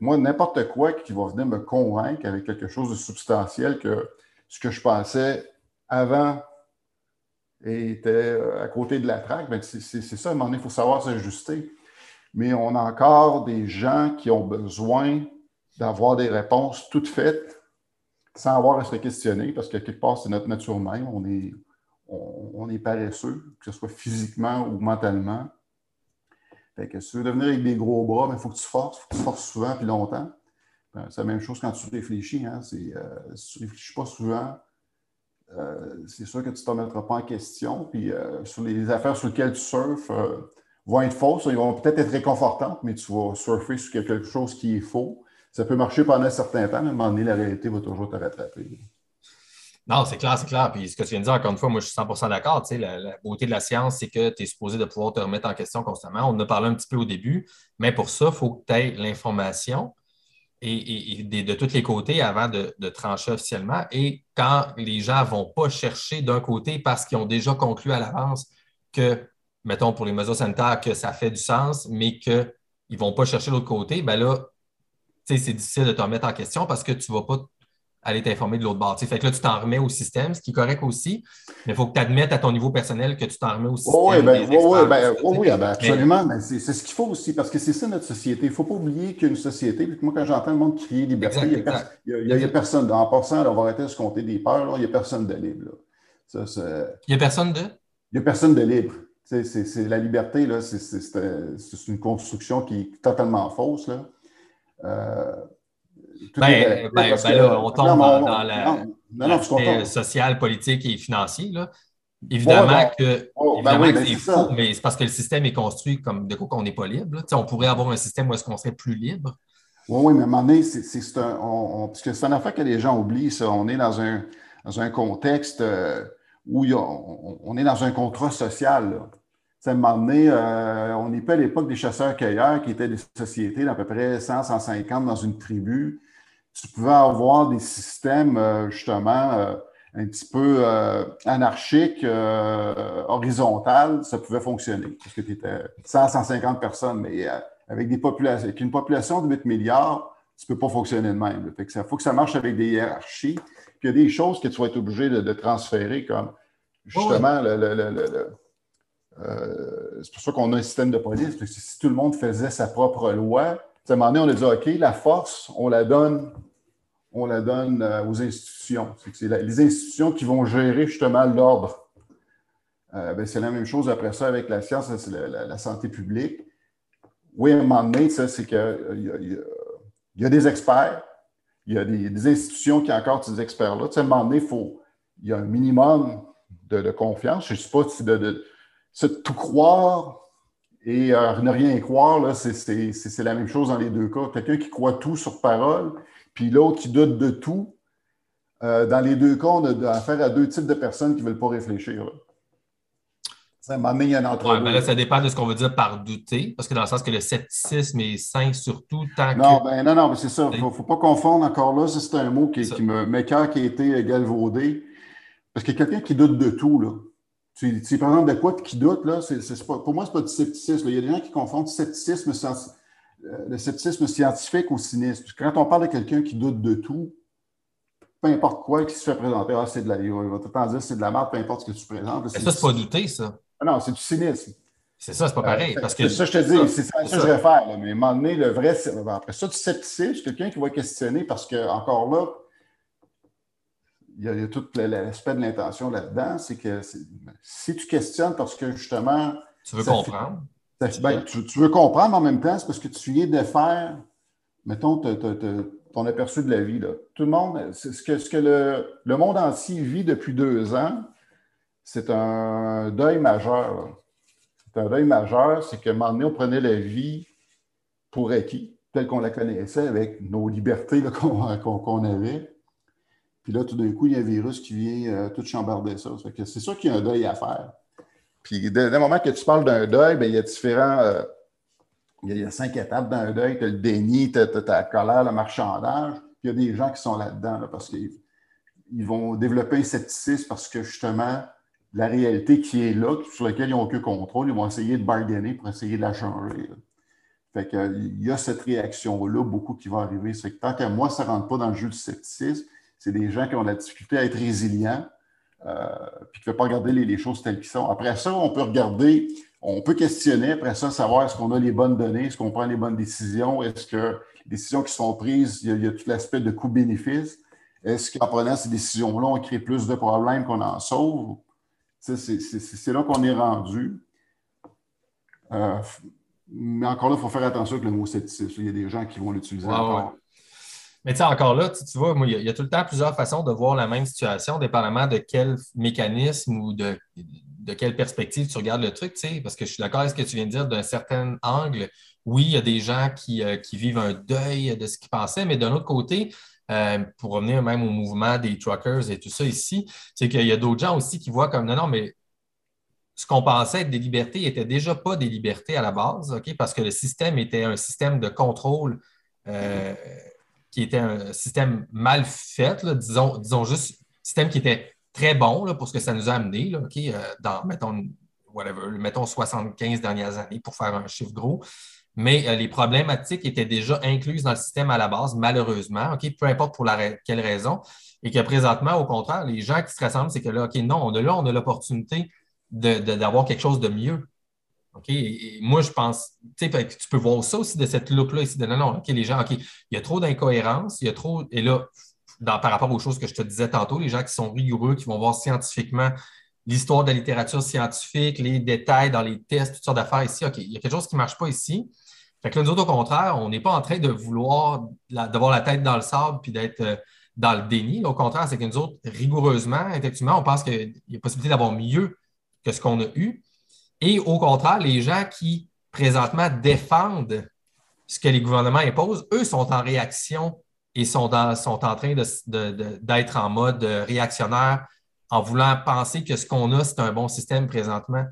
moi, n'importe quoi qui va venir me convaincre avec quelque chose de substantiel que ce que je pensais avant était euh, à côté de la traque, ben c'est ça, à un moment donné, il faut savoir s'ajuster. Mais on a encore des gens qui ont besoin d'avoir des réponses toutes faites sans avoir à se questionner, parce que quelque part, c'est notre nature même. On est, on, est paresseux, que ce soit physiquement ou mentalement. Si tu veux devenir avec des gros bras, il ben, faut que tu forces, il faut que tu forces souvent et longtemps. Ben, c'est la même chose quand tu réfléchis. Hein? Euh, si tu ne réfléchis pas souvent, euh, c'est sûr que tu ne te remettras pas en question. Puis euh, sur les affaires sur lesquelles tu surfes vont être fausses. Ils vont peut-être être réconfortantes, mais tu vas surfer sur quelque chose qui est faux ça peut marcher pendant un certain temps, mais à un moment donné, la réalité va toujours te rattraper. Non, c'est clair, c'est clair. Puis ce que tu viens de dire, encore une fois, moi, je suis 100 d'accord. Tu sais, la, beauté de la science, c'est que tu es supposé de pouvoir te remettre en question constamment. On en a parlé un petit peu au début, mais pour ça, il faut que tu aies l'information et, de, tous les côtés avant de, trancher officiellement. Et quand les gens ne vont pas chercher d'un côté parce qu'ils ont déjà conclu à l'avance que, mettons, pour les mesures sanitaires, que ça fait du sens, mais qu'ils ne vont pas chercher l'autre côté, ben là, c'est difficile de te remettre en question parce que tu ne vas pas aller t'informer de l'autre bord. Fait que là, tu t'en remets au système, ce qui est correct aussi, mais il faut que tu admettes à ton niveau personnel que tu t'en remets au système. oui, ben, oui, ben, oui, ben, absolument. Mais... c'est ce qu'il faut aussi, parce que c'est ça notre société. Il ne faut pas oublier qu'une société, puis moi, quand j'entends le monde crier liberté, il n'y a, personne. En passant, on va arrêter de se compter des peurs, il n'y a personne de libre. il n'y a personne de? Il n'y a personne de libre. C'est la liberté, c'est une construction qui est totalement fausse. Là. Euh, ben, ben, ben là, on tombe dans, la social, politique et financier. Là. Évidemment que, oh, ben c'est faux, mais c'est parce que le système est construit comme de quoi qu'on n'est pas libre. On pourrait avoir un système où est-ce qu'on serait plus libre. Oui, oui, mais à un moment donné, c'est un. On, parce que c'est un affaire que les gens oublient, ça. On est dans un, dans un contexte euh, où on, est dans un contrat social. Là. À un moment donné, euh, on n'est pas à l'époque des chasseurs-cueilleurs qui étaient des sociétés d'à peu près 100, 150 dans une tribu tu pouvais avoir des systèmes, euh, justement, euh, un petit peu euh, anarchiques, horizontales, ça pouvait fonctionner. Parce que tu étais 100, 150 personnes, mais avec, des populations, avec une population de 8 milliards, tu ne peux pas fonctionner de même. Il faut que ça marche avec des hiérarchies. Puis il y a des choses que tu vas être obligé de, transférer, comme justement le, c'est pour ça qu'on a un système de police. si tout le monde faisait sa propre loi, à un moment donné, on a dit OK, la force, on la donne on la donne euh, aux institutions. C'est les institutions qui vont gérer justement l'ordre. Euh, ben, c'est la même chose après ça avec la science, la, santé publique. Oui, à un moment donné, c'est qu'il euh, y, a des experts, il y a des, institutions qui ont encore ces experts-là. à un moment donné, il, faut, il y a un minimum de, confiance. Je ne sais pas si de, tout croire et ne rien croire, c'est la même chose dans les deux cas. Quelqu'un qui croit tout sur parole, puis l'autre qui doute de tout. Euh, dans les deux cas, on a affaire à deux types de personnes qui ne veulent pas réfléchir. Ça m'a mis un entre ouais, mais là, ça dépend de ce qu'on veut dire par douter, parce que dans le sens que le scepticisme est sain surtout tant non, que. Ben, non, non, mais c'est ça. Il ne faut, pas confondre encore là. C'est un mot qui, qui me m'écœure, qui a été galvaudé. Parce que quelqu'un qui doute de tout, là. Tu, tu par exemple de quoi qui doute, là, pour moi, ce n'est pas du scepticisme. Il y a des gens qui confondent scepticisme le scepticisme scientifique au cynisme. Quand on parle de quelqu'un qui doute de tout, peu importe quoi qui se fait présenter, ah, c'est de la, il va tout le temps dire c'est de la merde, peu importe ce que tu présentes. Mais ça, c'est pas douter, ça. Ah non, c'est du cynisme. C'est ça, c'est pas pareil. Euh, c'est ça, je te dis, c'est ça, que je vais faire. Mais à un moment donné, le vrai, après ça, du scepticisme, quelqu'un qui va questionner parce que, encore là, il y a, tout l'aspect de l'intention là-dedans, c'est que si tu questionnes parce que justement. Tu veux comprendre. Ben, tu, veux comprendre en même temps, c'est parce que tu viens de faire, mettons, ton aperçu de la vie. Là. Tout le monde, ce que, ce que le, monde entier vit depuis deux ans, c'est un deuil majeur. C'est un deuil majeur, c'est qu'à un moment donné, on prenait la vie pour acquis, telle qu'on la connaissait, avec nos libertés qu'on avait. Puis là, tout d'un coup, il y a un virus qui vient euh, tout chambarder ça. C'est sûr qu'il y a un deuil à faire. Puis, dès le moment que tu parles d'un deuil, bien, il y a différents. Euh, il, y a, cinq étapes d'un deuil. Tu as le déni, tu as, ta colère, le marchandage. Puis, il y a des gens qui sont là-dedans parce qu'ils vont développer un scepticisme parce que justement, la réalité qui est là, sur laquelle ils n'ont aucun contrôle, ils vont essayer de bargainer pour essayer de la changer. Fait que, il y a cette réaction-là, beaucoup qui va arriver. C'est que tant qu'à moi, ça ne rentre pas dans le jeu du scepticisme. C'est des gens qui ont la difficulté à être résilients, puis qui ne veut pas regarder les, choses telles qu'elles sont. Après ça, on peut regarder, on peut questionner, après ça, savoir est-ce qu'on a les bonnes données, est-ce qu'on prend les bonnes décisions, est-ce que les décisions qui sont prises, il y a, tout l'aspect de coût-bénéfice. Est-ce qu'en prenant ces décisions-là, on crée plus de problèmes qu'on en sauve? C'est là qu'on est rendu. Euh, mais encore là, il faut faire attention avec le mot scepticisme. Il y a des gens qui vont l'utiliser encore. Mais tu sais, encore là, tu, vois, il y, a tout le temps plusieurs façons de voir la même situation, dépendamment de quel mécanisme ou de, de quelle perspective tu regardes le truc, tu sais, parce que je suis d'accord avec ce que tu viens de dire d'un certain angle. Oui, il y a des gens qui, euh, qui, vivent un deuil de ce qu'ils pensaient, mais d'un autre côté, euh, pour revenir même au mouvement des truckers et tout ça ici, c'est qu'il y a d'autres gens aussi qui voient comme non, non, mais ce qu'on pensait être des libertés n'était déjà pas des libertés à la base, OK? parce que le système était un système de contrôle euh, qui était un système mal fait, disons, disons juste, système qui était très bon pour ce que ça nous a amené, euh, dans, mettons, whatever, mettons 75 dernières années pour faire un chiffre gros. Mais euh, les problématiques étaient déjà incluses dans le système à la base, malheureusement, peu importe pour la, quelle raison. Et que présentement, au contraire, les gens qui se rassemblent, c'est que là, OK, non, on a là, on a l'opportunité d'avoir quelque chose de mieux. OK? Et, moi, je pense, tu sais, tu peux voir ça aussi de cette loupe-là ici, de non, non, OK, les gens, OK, il y a trop d'incohérences, il y a trop, et là, par rapport aux choses que je te disais tantôt, les gens qui sont rigoureux, qui vont voir scientifiquement l'histoire de la littérature scientifique, les détails dans les tests, toutes sortes d'affaires ici. OK, il y a quelque chose qui ne marche pas ici. Fait que là, nous autres, au contraire, on n'est pas en train de vouloir d'avoir la tête dans le sable puis d'être euh, dans le déni. Au contraire, c'est que nous autres, rigoureusement, effectivement, on pense qu'il y a possibilité d'avoir mieux que ce qu'on a eu. Et au contraire, les gens qui présentement défendent ce que les gouvernements imposent, eux sont en réaction et sont, sont en train d'être en mode réactionnaire en voulant penser que ce qu'on a, c'est un bon système présentement.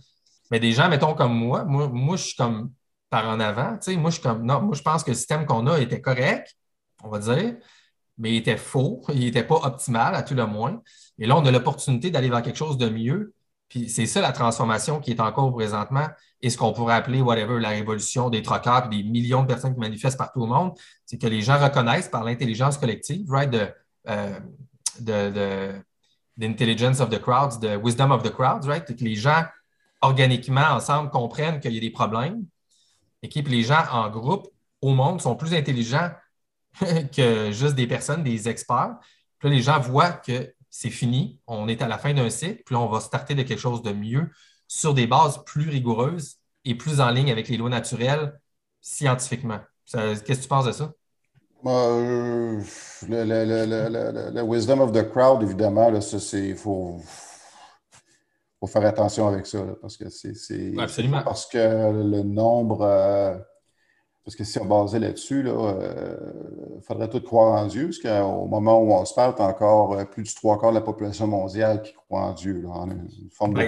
Mais des gens, mettons comme moi, moi, je suis comme par en avant. moi, je suis comme non, moi, je pense que le système qu'on a était correct, on va dire, mais il était faux, il n'était pas optimal à tout le moins. Et là, on a l'opportunité d'aller vers quelque chose de mieux. Puis c'est ça la transformation qui est en cours présentement et ce qu'on pourrait appeler, whatever, la révolution des troqueurs des millions de personnes qui manifestent partout au monde, c'est que les gens reconnaissent par l'intelligence collective, right, de, euh, de, d'intelligence of the crowds, de wisdom of the crowds, right, que les gens organiquement ensemble comprennent qu'il y a des problèmes et que les gens en groupe au monde sont plus intelligents que juste des personnes, des experts. Puis là, les gens voient que c'est fini, on est à la fin d'un cycle, puis là, on va starter de quelque chose de mieux sur des bases plus rigoureuses et plus en ligne avec les lois naturelles scientifiquement. Qu'est-ce que tu penses de ça? Euh, le, wisdom of the crowd, évidemment, il faut, faire attention avec ça, parce que c'est. Absolument. Parce que le nombre. Euh, parce que si on basait là-dessus, il euh, faudrait tout croire en Dieu, parce qu'au moment où on se parle, tu encore euh, plus du trois quarts de la population mondiale qui croit en Dieu.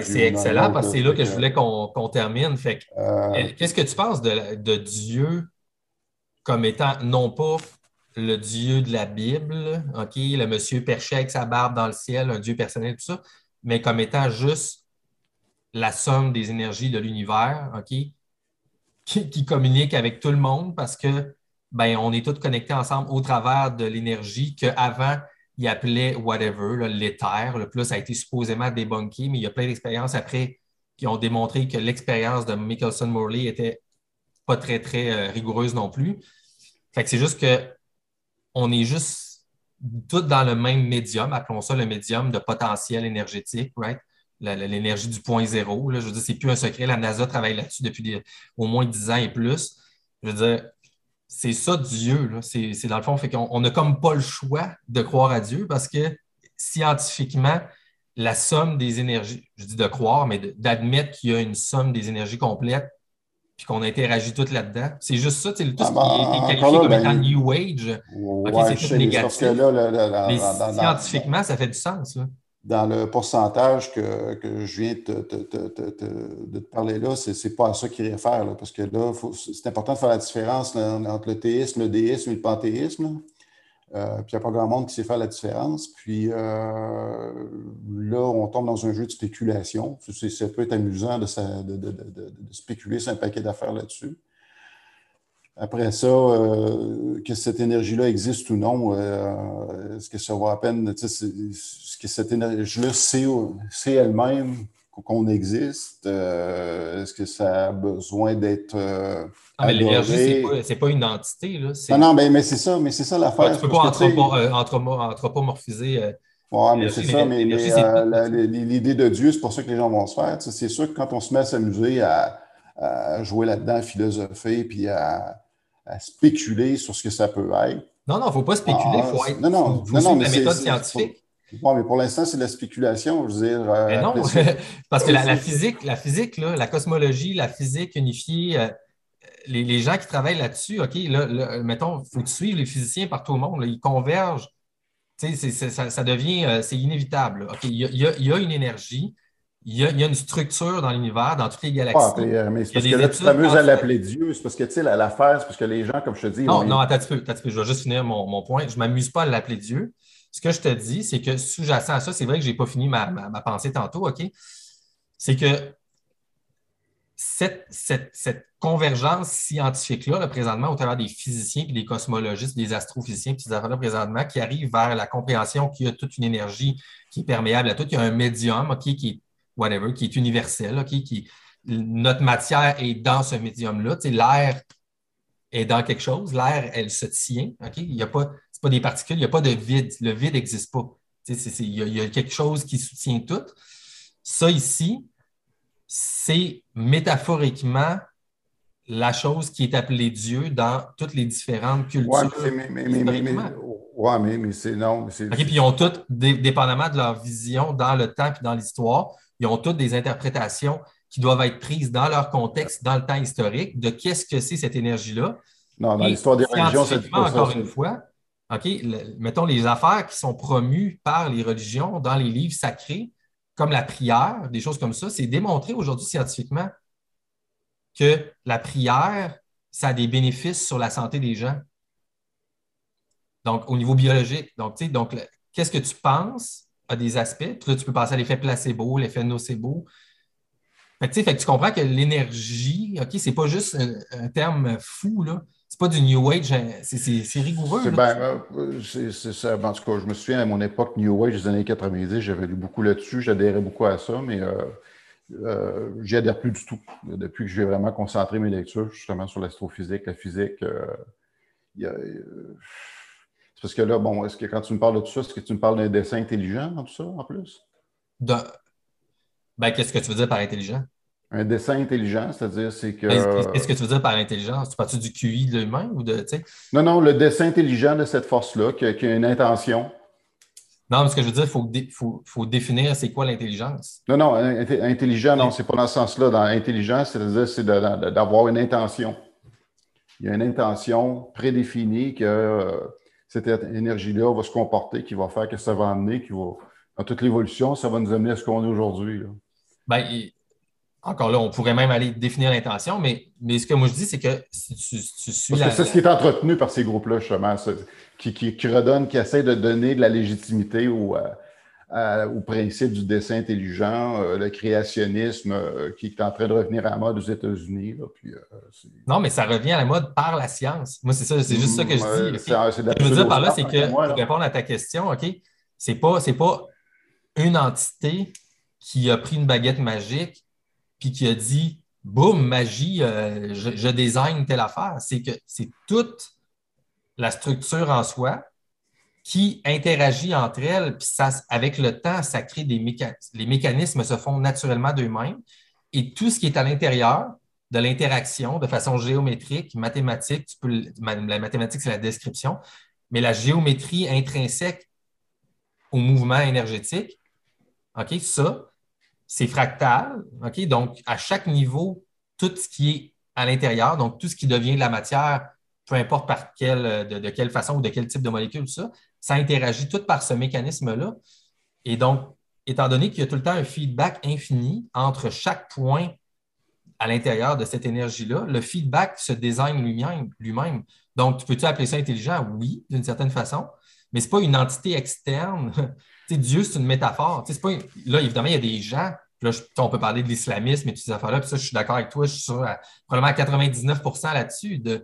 C'est excellent parce que c'est là que je voulais qu'on termine. Euh, qu'est-ce que tu penses de, Dieu comme étant non pas le Dieu de la Bible, OK, le monsieur perché avec sa barbe dans le ciel, un Dieu personnel, tout ça, mais comme étant juste la somme des énergies de l'univers, OK, qui, communique avec tout le monde parce que ben, on est tous connectés ensemble au travers de l'énergie qu'avant, il appelait whatever, l'éther. Le plus a été supposément débunké, mais il y a plein d'expériences après qui ont démontré que l'expérience de Michelson-Morley était pas très, très euh, rigoureuse non plus. Fait que c'est juste que on est juste tous dans le même médium, appelons ça le médium de potentiel énergétique, right? L'énergie du point zéro. Là, je veux dire, c'est plus un secret. La NASA travaille là-dessus depuis au moins dix ans et plus. Je veux dire, c'est ça Dieu. C'est dans le fond, fait qu'on n'a comme pas le choix de croire à Dieu parce que scientifiquement, la somme des énergies, je dis de croire, mais d'admettre qu'il y a une somme des énergies complètes puis qu'on interagit tout là-dedans. C'est juste ça, tout ce qui est qualifié comme ben, étant New Age. c'est tout négatif. mais scientifiquement, ça fait du sens. Là dans le pourcentage que, je viens de te, parler là, ce n'est pas à ça qu'il réfère, parce que là, c'est important de faire la différence entre le théisme, le déisme et le panthéisme. Euh, puis il n'y a pas grand monde qui sait faire la différence. Puis euh, là, on tombe dans un jeu de spéculation. Ça peut être amusant de, de spéculer sur un paquet d'affaires là-dessus. Après ça, euh, que cette énergie-là existe ou non, euh, est-ce que ça vaut la peine, est-ce que cette énergie-là sait, elle-même qu'on existe? Euh, est-ce que ça a besoin d'être. ah, mais l'énergie, ce n'est pas, une entité. Là. Non, non, mais, c'est ça, mais c'est ça l'affaire. tu ne peux pas anthropomorphiser. Oui, mais c'est ça, mais, l'idée de Dieu, c'est pour ça que les gens vont se faire. C'est sûr que quand on se met à s'amuser à, à, jouer là-dedans, à philosopher, puis à, à spéculer sur ce que ça peut être. Non, non, il ne faut pas spéculer, il faut ah, être. Non, non, non, non, mais la méthode scientifique. Bon, mais pour l'instant, c'est de la spéculation, je veux dire. Euh, mais non, parce que la, physique, la physique, là, la cosmologie, la physique unifiée, euh, les, les, gens qui travaillent là-dessus, OK, là, mettons, il faut suives les physiciens partout au monde, ils convergent ça, ça, devient, euh, c'est inévitable. Il y, a, une énergie, il y a, une structure dans l'univers, dans toutes les galaxies. Ah, mais c'est parce que là, tu t'amuses à l'appeler Dieu. C'est parce que, tu sais, l'affaire, c'est parce que les gens, comme je te dis. Non, non, attends un petit peu, Je vais juste finir mon, point. Je ne m'amuse pas à l'appeler Dieu. Ce que je te dis, c'est que sous-jacent à ça, c'est vrai que je n'ai pas fini ma, ma, pensée tantôt, OK? C'est que cette, cette, convergence scientifique-là, présentement, au travers des physiciens, puis des cosmologistes, des astrophysiciens, puis affaires-là, présentement, qui arrivent vers la compréhension qu'il y a toute une énergie qui est perméable à tout, qu'il y a un médium, OK, qui est whatever, qui est universel, OK, qui, notre matière est dans ce médium-là. L'air est dans quelque chose, l'air, elle se tient, OK? Il a pas, c'est pas des particules, il n'y a pas de vide. Le vide n'existe pas. Il, y a, y quelque chose qui soutient tout. Ça ici, c'est métaphoriquement la chose qui est appelée Dieu dans toutes les différentes cultures. Oui, mais, mais, mais, mais, ouais, mais, c'est non. puis ils ont toutes, dépendamment de leur vision dans le temps et dans l'histoire, ils ont toutes des interprétations qui doivent être prises dans leur contexte, dans le temps historique, de qu'est-ce que c'est cette énergie-là. Non, dans l'histoire des religions, c'est encore une fois, OK, mettons les affaires qui sont promues par les religions dans les livres sacrés, comme la prière, des choses comme ça, c'est démontré aujourd'hui scientifiquement que la prière, ça a des bénéfices sur la santé des gens. Donc, au niveau biologique. Donc, tu sais, donc, qu'est-ce que tu penses a des aspects. Puis là, tu peux passer à l'effet placebo, l'effet nocebo. Fait que, fait que tu comprends que l'énergie, OK, c'est pas juste un, terme fou, là. C'est pas du New Age, hein, c'est rigoureux. Ben, euh, ça. En tout cas, je me souviens à mon époque, New Age des années 90, j'avais lu beaucoup là-dessus, j'adhérais beaucoup à ça, mais euh, euh, j'y adhère plus du tout. Depuis que je vais vraiment concentrer mes lectures justement sur l'astrophysique, la physique, c'est parce que là, bon, est-ce que quand tu me parles de tout ça, est-ce que tu me parles d'un dessin intelligent dans tout ça, en plus? Ben, qu'est-ce que tu veux dire par intelligent? Un dessin intelligent, c'est-à-dire, c'est que. Qu'est-ce que tu veux dire par intelligence? Tu parles du QI de l'humain ou de. Non, non, le dessin intelligent de cette force-là, qui, a une intention. Non, mais ce que je veux dire, il faut, définir c'est quoi l'intelligence. Non, non, intelligent, non, c'est pas dans ce sens-là. Dans l'intelligence, c'est-à-dire, c'est d'avoir une intention. Il y a une intention prédéfinie que euh, cette énergie-là va se comporter, qui va faire que ça va amener, qui va, dans toute l'évolution, ça va nous amener à ce qu'on est aujourd'hui. Ben, encore là, on pourrait même aller définir l'intention, mais, mais ce que moi je dis, c'est que si tu, suis. Parce que c'est ce qui est entretenu par ces groupes-là, justement, qui, qui, qui redonne, qui essaie de donner de la légitimité au, euh, au principe du dessin intelligent, euh, le créationnisme euh, qui est en train de revenir à la mode aux États-Unis. non, mais ça revient à la mode par la science. Moi, c'est ça, c'est juste ça que je dis. Ce que je veux dire par là, c'est que pour répondre à ta question, OK, c'est pas, pas une entité qui a pris une baguette magique puis qui a dit boum, magie, euh, je, je, design telle affaire. C'est que c'est toute la structure en soi qui interagit entre elles, puis ça, avec le temps, ça crée des mécanismes. Les mécanismes se font naturellement d'eux-mêmes. Et tout ce qui est à l'intérieur de l'interaction, de façon géométrique, mathématique, la mathématique, c'est la description, mais la géométrie intrinsèque au mouvement énergétique, OK, ça, c'est fractal. OK? Donc, à chaque niveau, tout ce qui est à l'intérieur, donc tout ce qui devient de la matière, peu importe par quelle, de, quelle façon ou de quel type de molécule, ça, ça interagit tout par ce mécanisme-là. Et donc, étant donné qu'il y a tout le temps un feedback infini entre chaque point à l'intérieur de cette énergie-là, le feedback se désigne lui-même. Lui-même. Donc, tu peux-tu appeler ça intelligent? Oui, d'une certaine façon, mais ce n'est pas une entité externe Dieu, c'est une métaphore. Pas, là, évidemment, il y a des gens, là, on peut parler de l'islamisme et toutes ces affaires-là, je suis d'accord avec toi, je suis sur probablement à 99% là-dessus, de,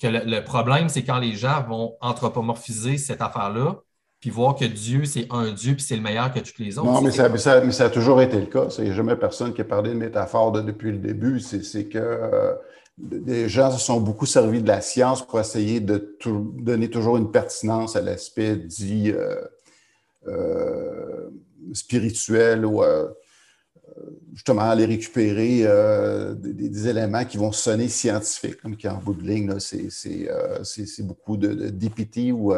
que le, problème, c'est quand les gens vont anthropomorphiser cette affaire-là, puis voir que Dieu, c'est un Dieu, puis c'est le meilleur que tous les autres. Non, mais ça, mais ça, a toujours été le cas. Il n'y a jamais personne qui a parlé de métaphore depuis le début. C'est que euh, les gens se sont beaucoup servis de la science pour essayer de donner toujours une pertinence à l'aspect dit euh, euh, spirituel ou euh, justement aller récupérer euh, des, éléments qui vont sonner scientifiques, comme qui en bout de ligne, c'est beaucoup de, DPT ou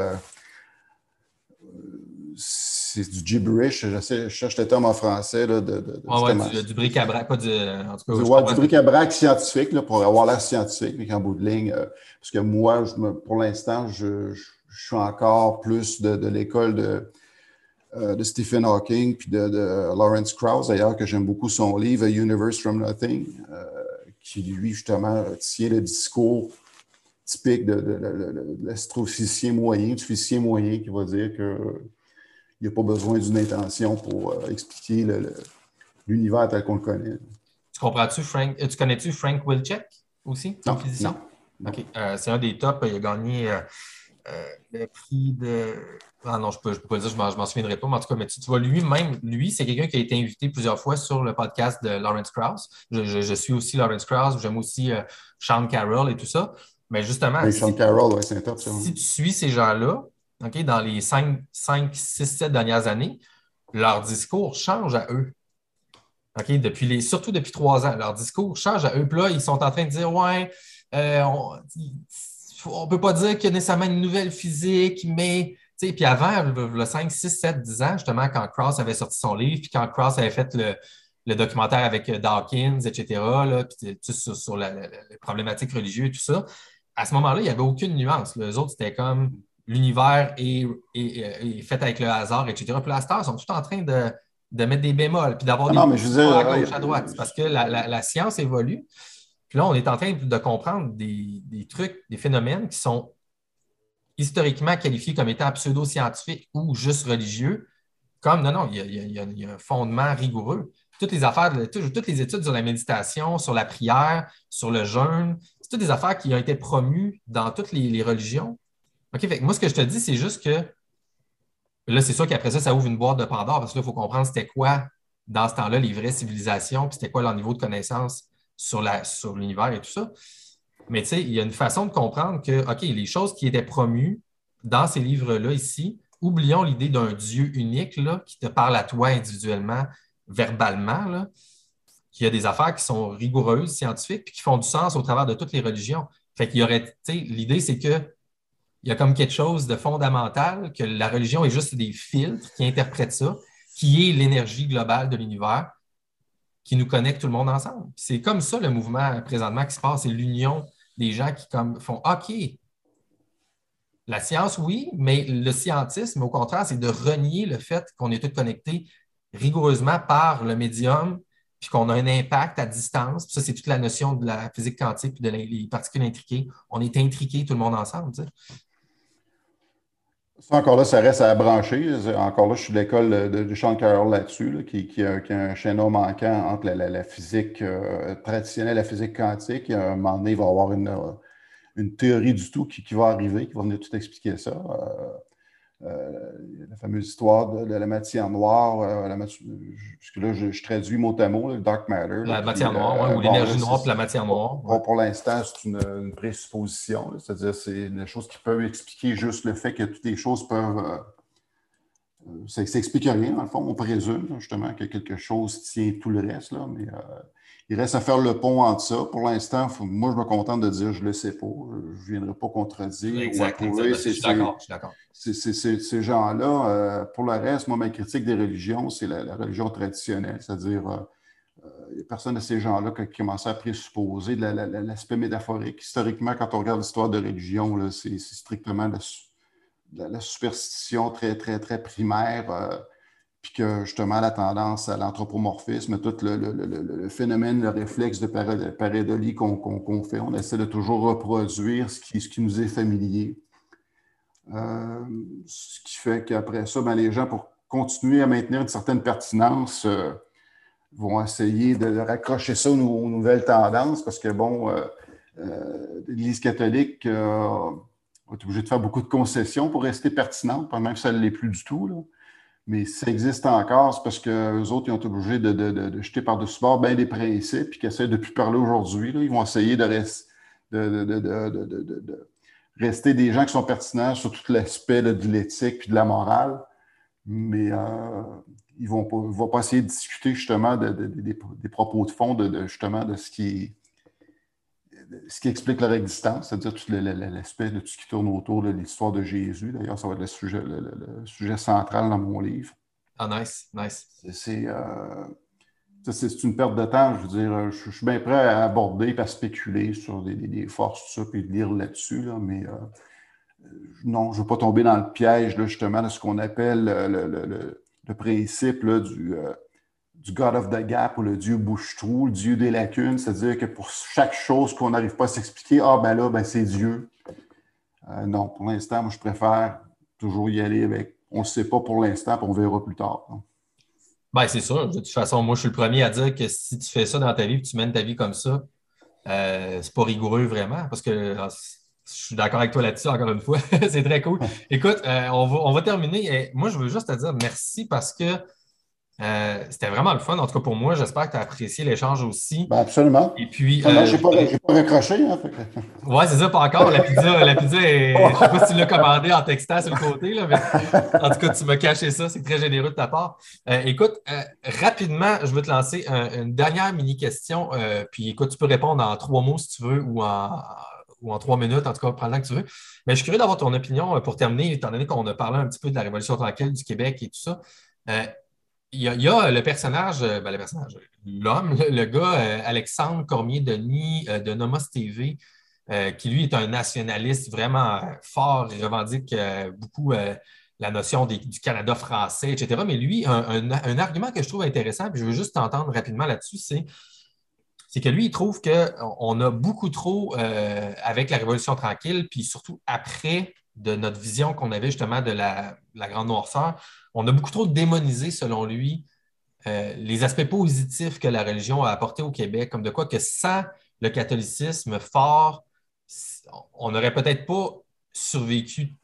c'est du gibberish. Je, cherche le terme en français. Là, de, du, bric-à-brac, pas du. En tout cas, du, bric-à-brac scientifique pour avoir l'air scientifique, mais qu'en bout de ligne, parce que moi, pour l'instant, je je suis encore plus de, l'école de, euh, de, Stephen Hawking puis de, Lawrence Krauss, d'ailleurs, que j'aime beaucoup son livre A Universe from Nothing, euh, qui lui, justement, tient le discours typique de, l'astrophysicien moyen, du physicien moyen qui va dire qu'il n'y a pas besoin d'une intention pour euh, expliquer l'univers tel qu'on le connaît. Tu comprends-tu, Frank? Tu connais-tu Frank Wilczek aussi, non, physicien? OK. c'est un des tops. Il a gagné le prix de. Ah non, je ne peux, pas dire, je ne m'en souviendrai pas, mais en tout cas, mais tu, vois, lui-même, lui, c'est quelqu'un qui a été invité plusieurs fois sur le podcast de Lawrence Krauss. Je, suis aussi Lawrence Krauss, j'aime aussi euh, Sean Carroll et tout ça. Mais justement, Sean Carroll, c'est si tu suis ces gens-là, OK, dans les 5, 5, 6, 7 dernières années, leur discours change à eux. OK, depuis les, surtout depuis trois ans, leur discours change à eux. Puis là, ils sont en train de dire Ouais, euh, on ne peut pas dire qu'il y a nécessairement une nouvelle physique, mais puis avant, le 5, 6, 7, 10 ans, justement, quand Cross avait sorti son livre, puis quand Cross avait fait le, documentaire avec euh, Dawkins, etc., là, puis sur, sur la, les problématiques religieuses et tout ça, à ce moment-là, il n'y avait aucune nuance. Les autres, c'était comme l'univers est, fait avec le hasard, etc. Puis là, stars sont tout en train de, mettre des bémols, puis d'avoir ah des non, à gauche, à droite. parce que la, science évolue. Puis là, on est en train de comprendre des, trucs, des phénomènes qui sont historiquement qualifiés comme étant pseudo-scientifiques ou juste religieux, comme non, non, il y, a, un fondement rigoureux. Toutes les affaires, toutes les études sur la méditation, sur la prière, sur le jeûne, c'est toutes des affaires qui ont été promues dans toutes les, religions. OK, moi, ce que je te dis, c'est juste que là, c'est sûr qu'après ça, ça ouvre une boîte de Pandore parce qu'il faut comprendre c'était quoi, dans ce temps-là, les vraies civilisations, puis c'était quoi leur niveau de connaissance sur, l'univers et tout ça. Mais tu il y a une façon de comprendre que, OK, les choses qui étaient promues dans ces livres-là ici, oublions l'idée d'un Dieu unique qui te parle à toi individuellement, verbalement, là, qu'il y a des affaires qui sont rigoureuses, scientifiques, qui font du sens au travers de toutes les religions. Fait qu'il y aurait, l'idée, c'est que il y a comme quelque chose de fondamental, que la religion est juste des filtres qui interprètent ça, qui est l'énergie globale de l'univers, qui nous connecte tout le monde ensemble. C'est comme ça le mouvement présentement qui se passe, c'est l'union des gens qui comme, font OK. La science, oui, mais le scientisme, au contraire, c'est de renier le fait qu'on est tous connectés rigoureusement par le médium, puis qu'on a un impact à distance. ça, c'est toute la notion de la physique quantique et de les particules intriquées. On est intriqués tout le monde ensemble. Encore là, ça reste à brancher. Encore là, je suis de l'école de, Sean Carroll là-dessus, qui, a, un chaînon manquant entre la, physique euh, traditionnelle et la physique quantique. à un moment donné, il va y avoir une, une théorie du tout qui, va arriver, qui va venir tout expliquer ça. Euh, euh, la fameuse histoire de, la matière noire, euh, la puisque là, je, traduis mot à mot, le dark matter. La matière noire, euh, ou l'énergie noire, puis la matière noire. pour l'instant, c'est une, présupposition, c'est-à-dire c'est une chose qui peut expliquer juste le fait que toutes les choses peuvent. ça n'explique rien, dans le fond, on présume justement que quelque chose tient tout le reste, là, mais il reste à faire le pont entre ça. Pour l'instant, moi, je me contente de dire je ne le sais pas. Je ne viendrai pas contredire. Exact, je suis d'accord. Ces gens-là, euh, pour le reste, moi, ma critique des religions, c'est la, religion traditionnelle. C'est-à-dire, euh, euh, il n'y a personne de ces gens-là qui a commencé à présupposer l'aspect métaphorique. Historiquement, quand on regarde l'histoire de religion, c'est strictement la, superstition très, très, très primaire puis que justement la tendance à l'anthropomorphisme, tout le, phénomène, le réflexe de pareidolie qu'on fait, on essaie de toujours reproduire ce qui, ce qui nous est familier. Euh, ce qui fait qu'après ça, ben, les gens, pour continuer à maintenir une certaine pertinence, euh, vont essayer de raccrocher ça aux, nouvelles tendances parce que, bon, euh, l'Église catholique est obligée de faire beaucoup de concessions pour rester pertinente, même si elle ne l'est plus du tout. Là. Mais ça existe encore, c'est parce qu'eux autres, ils ont été obligés de, jeter par-dessus bord bien des principes, puis qu'ils essaient de plus parler aujourd'hui. Ils vont essayer de, rester des gens qui sont pertinents sur tout l'aspect de l'éthique et de la morale, mais euh, ils ne vont, pas essayer de discuter justement des, propos de fond, de, justement de ce qui, ce qui explique leur existence, c'est-à-dire tout l'aspect de tout ce qui tourne autour de l'histoire de Jésus. D'ailleurs, ça va être le sujet, le, sujet central dans mon livre. Ah, nice, nice. Euh, c'est une perte de temps. Je veux dire, je, suis bien prêt à aborder et à spéculer sur des, forces, tout ça, puis lire là-dessus, mais euh, non, je ne veux pas tomber dans le piège, justement, de ce qu'on appelle le, principe du, du God of the Gap ou le Dieu bouche-trou, le Dieu des lacunes, c'est-à-dire que pour chaque chose qu'on n'arrive pas à s'expliquer, ah ben là, ben c'est Dieu. non, pour l'instant, moi, je préfère toujours y aller avec on ne sait pas pour l'instant, puis on verra plus tard. Ben, c'est sûr. De toute façon, moi, je suis le premier à dire que si tu fais ça dans ta vie, tu mènes ta vie comme ça, euh, c'est pas rigoureux vraiment, parce que ah, je suis d'accord avec toi là-dessus, encore une fois. c'est très cool. Écoute, euh, on, va, on, va, terminer. moi, je veux juste te dire merci parce que euh, c'était vraiment le fun. En tout cas, pour moi, j'espère que tu as apprécié l'échange aussi. Ben absolument. Et puis. Euh, je n'ai pas, pas, recroché. Hein, Oui, c'est ça, pas encore. La pizza, la pizza est... je ne sais pas si tu l'as commandé en textant sur le côté, là, mais en tout cas, tu m'as caché ça. C'est très généreux de ta part. Euh, écoute, rapidement, je veux te lancer une dernière mini-question. puis écoute, tu peux répondre en trois mots si tu veux ou en, ou en trois minutes, en tout cas, prends le temps que tu veux. Mais je suis curieux d'avoir ton opinion pour terminer, étant donné qu'on a parlé un petit peu de la Révolution tranquille du Québec et tout ça il y, a, le personnage, euh, ben, le personnage, l'homme, le, gars euh, Alexandre Cormier-Denis euh, de Nomos TV, qui lui est un nationaliste vraiment fort et revendique beaucoup la notion du Canada français, etc. Mais lui, un, argument que je trouve intéressant, puis je veux juste t'entendre rapidement là-dessus, c'est que lui, il trouve qu'on a beaucoup trop, avec la Révolution tranquille, puis surtout après de notre vision qu'on avait justement de la Grande Noirceur, on a beaucoup trop démonisé, selon lui, euh, les aspects positifs que la religion a apportés au Québec, comme de quoi que sans le catholicisme fort, on n'aurait peut-être pas survécu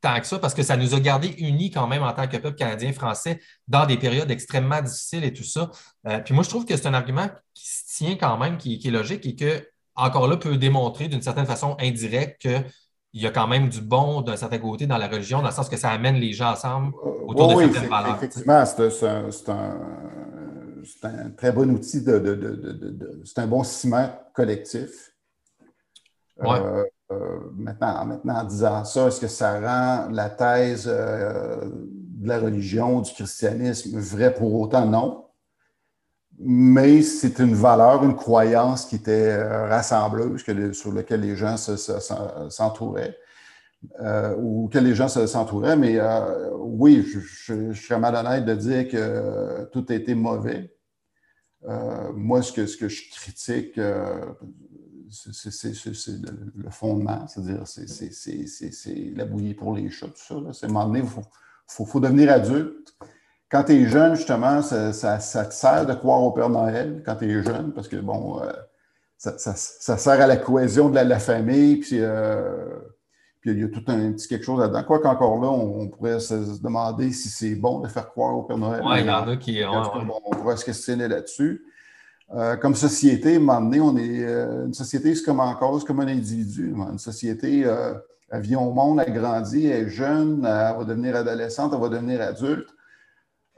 tant que ça, parce que ça nous a gardés unis quand même en tant que peuple canadien-français dans des périodes extrêmement difficiles et tout ça. Euh, puis moi, je trouve que c'est un argument qui se tient quand même, qui, qui, est logique et que, encore là, peut démontrer d'une certaine façon indirecte que il y a quand même du bon d'un certain côté dans la religion, dans le sens que ça amène les gens ensemble autour de certaines valeurs. Effectivement, c'est un, très bon outil, de, c'est un bon ciment collectif. Euh, euh, maintenant, maintenant, en disant ça, est-ce que ça rend la thèse euh, de la religion, du christianisme vraie pour autant? Non mais c'est une valeur, une croyance qui était euh, rassembleuse, sur laquelle les gens s'entouraient, euh, ou que les gens s'entouraient. Mais euh, oui, je, suis mal honnête de dire que tout a été mauvais. moi, ce que, je critique, c'est le, fondement, c'est-à-dire c'est la bouillie pour les chats, tout ça. C'est un moment donné, il faut devenir adulte quand tu es jeune, justement, ça, te sert de croire au Père Noël quand tu es jeune, parce que, bon, euh, ça, sert à la cohésion de la, famille, euh, puis, il y a tout un petit quelque chose là-dedans. Quoi qu'encore là, on, pourrait se demander si c'est bon de faire croire au Père Noël. Oui, il y en a qui. on pourrait se questionner là-dessus. Euh, comme société, à un moment donné, on est, une société, c'est comme encore comme un individu. Une société, elle vient au monde, elle grandit, elle est jeune, elle va devenir adolescente, elle va devenir adulte.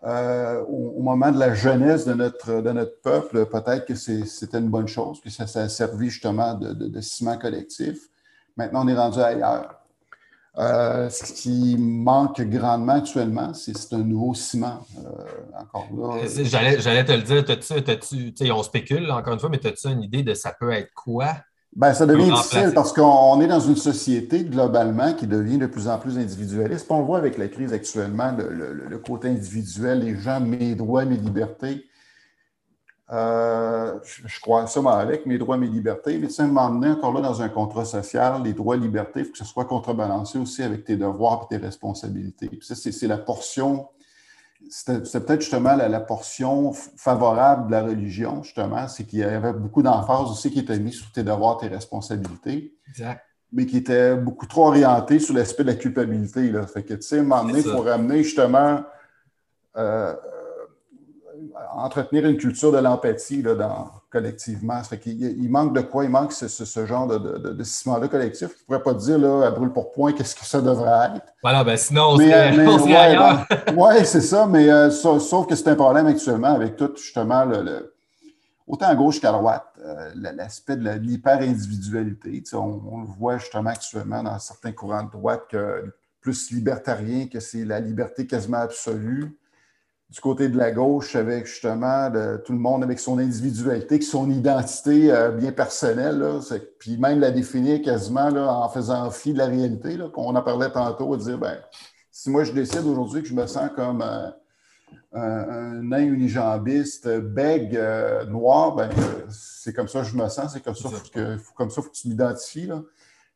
Euh, au, moment de la jeunesse de notre, de notre peuple, peut-être que c'était une bonne chose, que ça, a servi justement de, ciment collectif. Maintenant, on est rendu ailleurs. Euh, ce qui manque grandement actuellement, c'est un nouveau ciment. Euh, encore là. J'allais te le dire, on spécule encore une fois, mais as-tu une idée de ça peut être quoi? Bien, ça devient difficile parce qu'on est dans une société globalement qui devient de plus en plus individualiste. On le voit avec la crise actuellement, le, côté individuel, les gens, mes droits, mes libertés. Euh, je, crois ça avec mes droits, mes libertés. Mais tu sais, à un moment donné, encore là, dans un contrat social, les droits, libertés, il faut que ce soit contrebalancé aussi avec tes devoirs et tes responsabilités. Puis ça, c'est la portion c'est peut-être justement la, portion favorable de la religion, justement, c'est qu'il y avait beaucoup d'emphase aussi qui était mise sur tes devoirs, tes responsabilités. Exact. Mais qui était beaucoup trop orienté sur l'aspect de la culpabilité. Là. Fait que, tu sais, à un moment donné, il faut ramener justement euh, entretenir une culture de l'empathie dans, collectivement. Ça fait il manque de quoi? Il manque ce, genre de, de, de, ciment-là collectif. Je ne pourrais pas dire là, à brûle pour point qu'est-ce que ça devrait être. Voilà, ben sinon, on serait, ailleurs. Oui, c'est ça, mais euh, sauf, que c'est un problème actuellement avec tout justement le, autant à gauche qu'à droite, euh, l'aspect de l'hyper-individualité. On, on, le voit justement actuellement dans certains courants de droite que plus libertarien, que c'est la liberté quasiment absolue du côté de la gauche avec justement tout le monde avec son individualité, son identité euh, bien personnelle, puis même la définir quasiment là, en faisant fi de la réalité, qu'on en parlait tantôt, de dire, ben, si moi je décide aujourd'hui que je me sens comme un, nain unijambiste, bègue, euh, noir, ben, c'est comme ça que je me sens, c'est comme ça que, comme ça faut que tu m'identifies.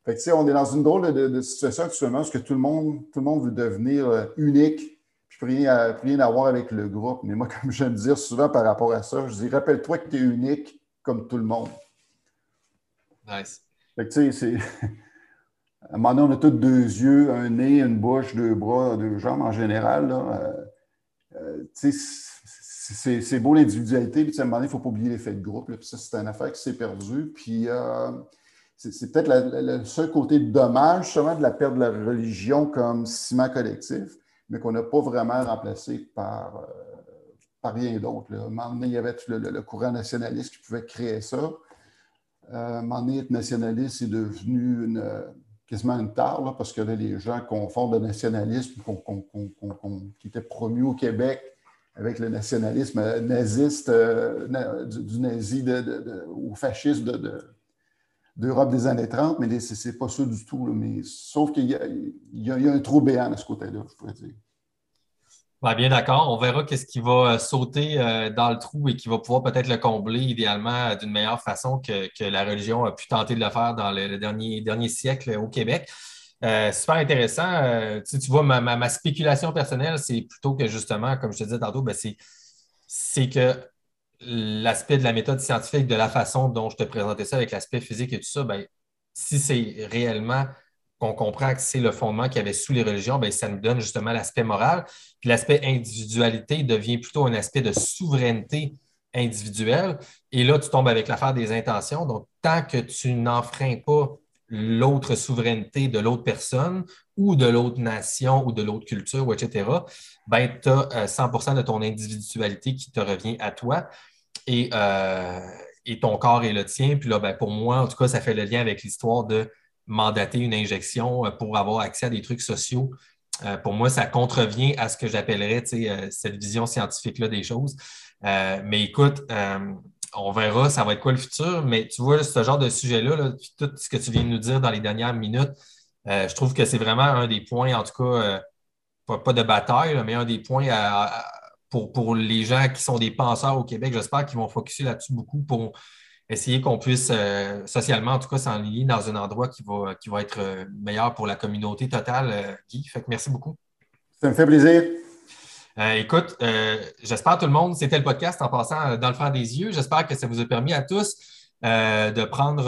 Fait que, on est dans une drôle de, situation actuellement parce que tout le monde, tout le monde veut devenir euh, rien, rien à voir avec le groupe. Mais moi, comme j'aime dire souvent par rapport à ça, je dis rappelle-toi que tu es unique comme tout le monde. Nice. Fait que tu sais, c'est. À un moment donné, on a tous deux yeux, un nez, une bouche, deux bras, deux jambes en général. Là. Euh, euh, c'est beau l'individualité, puis à un moment donné, il ne faut pas oublier l'effet de groupe. puis ça, c'est une affaire qui s'est perdue. Puis euh, c'est peut-être le seul côté dommage, justement, de la perte de la religion comme ciment collectif mais qu'on n'a pas vraiment remplacé par, euh, par rien d'autre. À un moment donné, il y avait le, courant nationaliste qui pouvait créer ça. Euh, à un moment nationaliste est devenu quasiment une tare, parce que les gens confondent le nationalisme qui était promu au Québec avec le nationalisme naziste, euh, du, nazi de, ou fasciste d'Europe des années 30, mais ce n'est pas ça du tout. mais, sauf qu'il y, y, a un trou béant de ce côté-là, je pourrais dire bien d'accord. On verra qu'est-ce qui va euh, sauter euh, dans le trou et qui va pouvoir peut-être le combler idéalement euh, d'une meilleure façon que, la religion a pu tenter de le faire dans le, dernier, dernier siècle au Québec. super intéressant. tu, vois, ma, spéculation personnelle, c'est plutôt que justement, comme je te disais tantôt, ben, c'est que l'aspect de la méthode scientifique, de la façon dont je te présentais ça avec l'aspect physique et tout ça, ben, si c'est réellement qu'on comprend que c'est le fondement qu'il y avait sous les religions, bien, ça nous donne justement l'aspect moral. Puis l'aspect individualité devient plutôt un aspect de souveraineté individuelle. Et là, tu tombes avec l'affaire des intentions. Donc, tant que tu n'enfreins pas l'autre souveraineté de l'autre personne ou de l'autre nation ou de l'autre culture, etc., ben, tu as 100% de ton individualité qui te revient à toi. Et, euh, et ton corps est le tien. Puis là, ben, pour moi, en tout cas, ça fait le lien avec l'histoire de mandater une injection euh, pour avoir accès à des trucs sociaux. Euh, pour moi, ça contrevient à ce que j'appellerais cette vision scientifique-là des choses. mais écoute, on verra, ça va être quoi le futur. Mais tu vois, ce genre de sujet-là, tout ce que tu viens de nous dire dans les dernières minutes, je trouve que c'est vraiment un des points, en tout cas, pas, de bataille, mais un des points pour, pour les gens qui sont des penseurs au Québec. J'espère qu'ils vont focuser là-dessus beaucoup pour essayer qu'on puisse euh, socialement, en tout cas, s'enligner dans un endroit qui va, qui va être euh, meilleur pour la communauté totale, euh, Guy. Fait que merci beaucoup. Ça me fait plaisir. écoute, j'espère tout le monde, c'était le podcast en passant dans le fond des yeux. J'espère que ça vous a permis à tous de prendre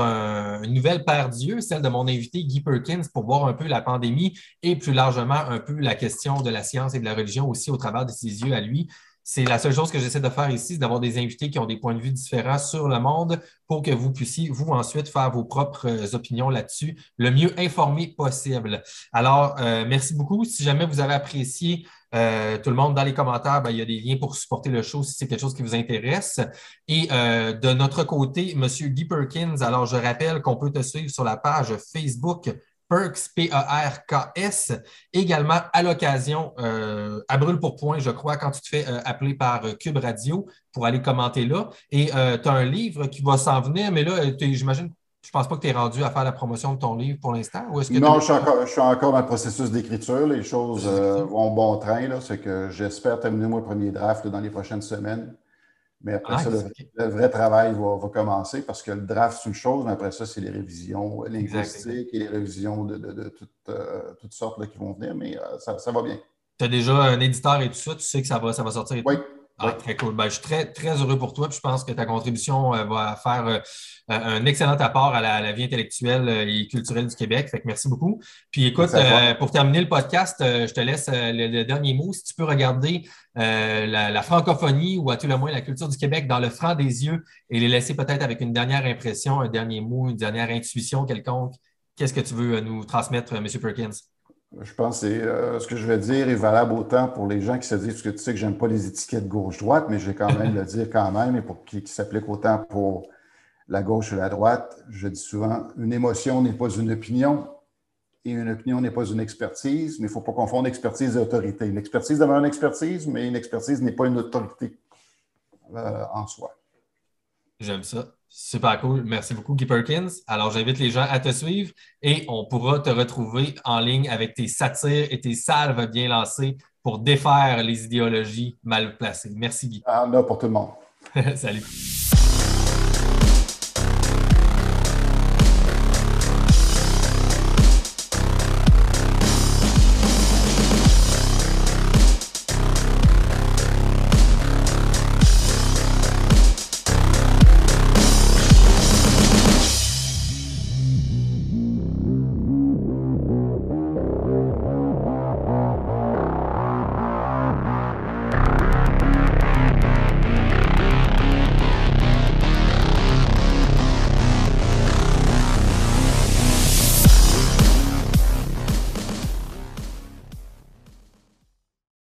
une nouvelle paire d'yeux, celle de mon invité Guy Perkins, pour voir un peu la pandémie et plus largement un peu la question de la science et de la religion aussi au travers de ses yeux à lui. C'est la seule chose que j'essaie de faire ici, c'est d'avoir des invités qui ont des points de vue différents sur le monde pour que vous puissiez, vous, ensuite, faire vos propres euh, opinions là-dessus, le mieux informé possible. Alors, euh, merci beaucoup. Si jamais vous avez apprécié euh, tout le monde dans les commentaires, ben, il y a des liens pour supporter le show si c'est quelque chose qui vous intéresse. Et de notre côté, M. Guy Perkins, alors je rappelle qu'on peut te suivre sur la page Facebook Perks, P-E-R-K-S. Également, à l'occasion, euh, à brûle pour point, je crois, quand tu te fais euh, appeler par euh, Cube Radio pour aller commenter là. Et tu as un livre qui va s'en venir, mais là, j'imagine, je ne pense pas que tu es rendu à faire la promotion de ton livre pour l'instant. non, je suis, encore, je suis, encore, dans le processus d'écriture. Les choses vont bon train. C'est que j'espère terminer mon premier draft dans les prochaines semaines. Mais après ça, le, vrai travail va, commencer parce que le draft, c'est une chose, mais après ça, c'est les révisions linguistiques et les révisions de, euh, toutes, sortes qui vont venir, mais euh, ça, va bien. Tu as déjà un éditeur et tout ça, tu sais que ça va, ça va sortir Oui. Ah, très cool. Ben, je suis très, très heureux pour toi. je pense que ta contribution euh, va faire euh, un excellent apport à la, vie intellectuelle euh, et culturelle du Québec. Fait que merci beaucoup. Puis écoute, pour terminer le podcast, je te laisse le, dernier mot. Si tu peux regarder la, francophonie ou à tout le moins la culture du Québec dans le franc des yeux et les laisser peut-être avec une dernière impression, un dernier mot, une dernière intuition quelconque, qu'est-ce que tu veux nous transmettre, M. Perkins? Je pense que euh, ce que je vais dire est valable autant pour les gens qui se disent que tu sais que j'aime pas les étiquettes gauche-droite, mais je vais quand même le dire quand même, et pour qui, s'applique autant pour la gauche et la droite. Je dis souvent, une émotion n'est pas une opinion. et une opinion n'est pas une expertise, mais il ne faut pas confondre expertise et autorité. Une expertise demeure une expertise, mais une expertise n'est pas une autorité euh, en soi. J'aime ça. Super cool. Merci beaucoup, Guy Perkins. Alors, j'invite les gens à te suivre et on pourra te retrouver en ligne avec tes satires et tes salves bien lancées pour défaire les idéologies mal placées. Merci, Guy. Ah, là, pour tout le monde. Salut.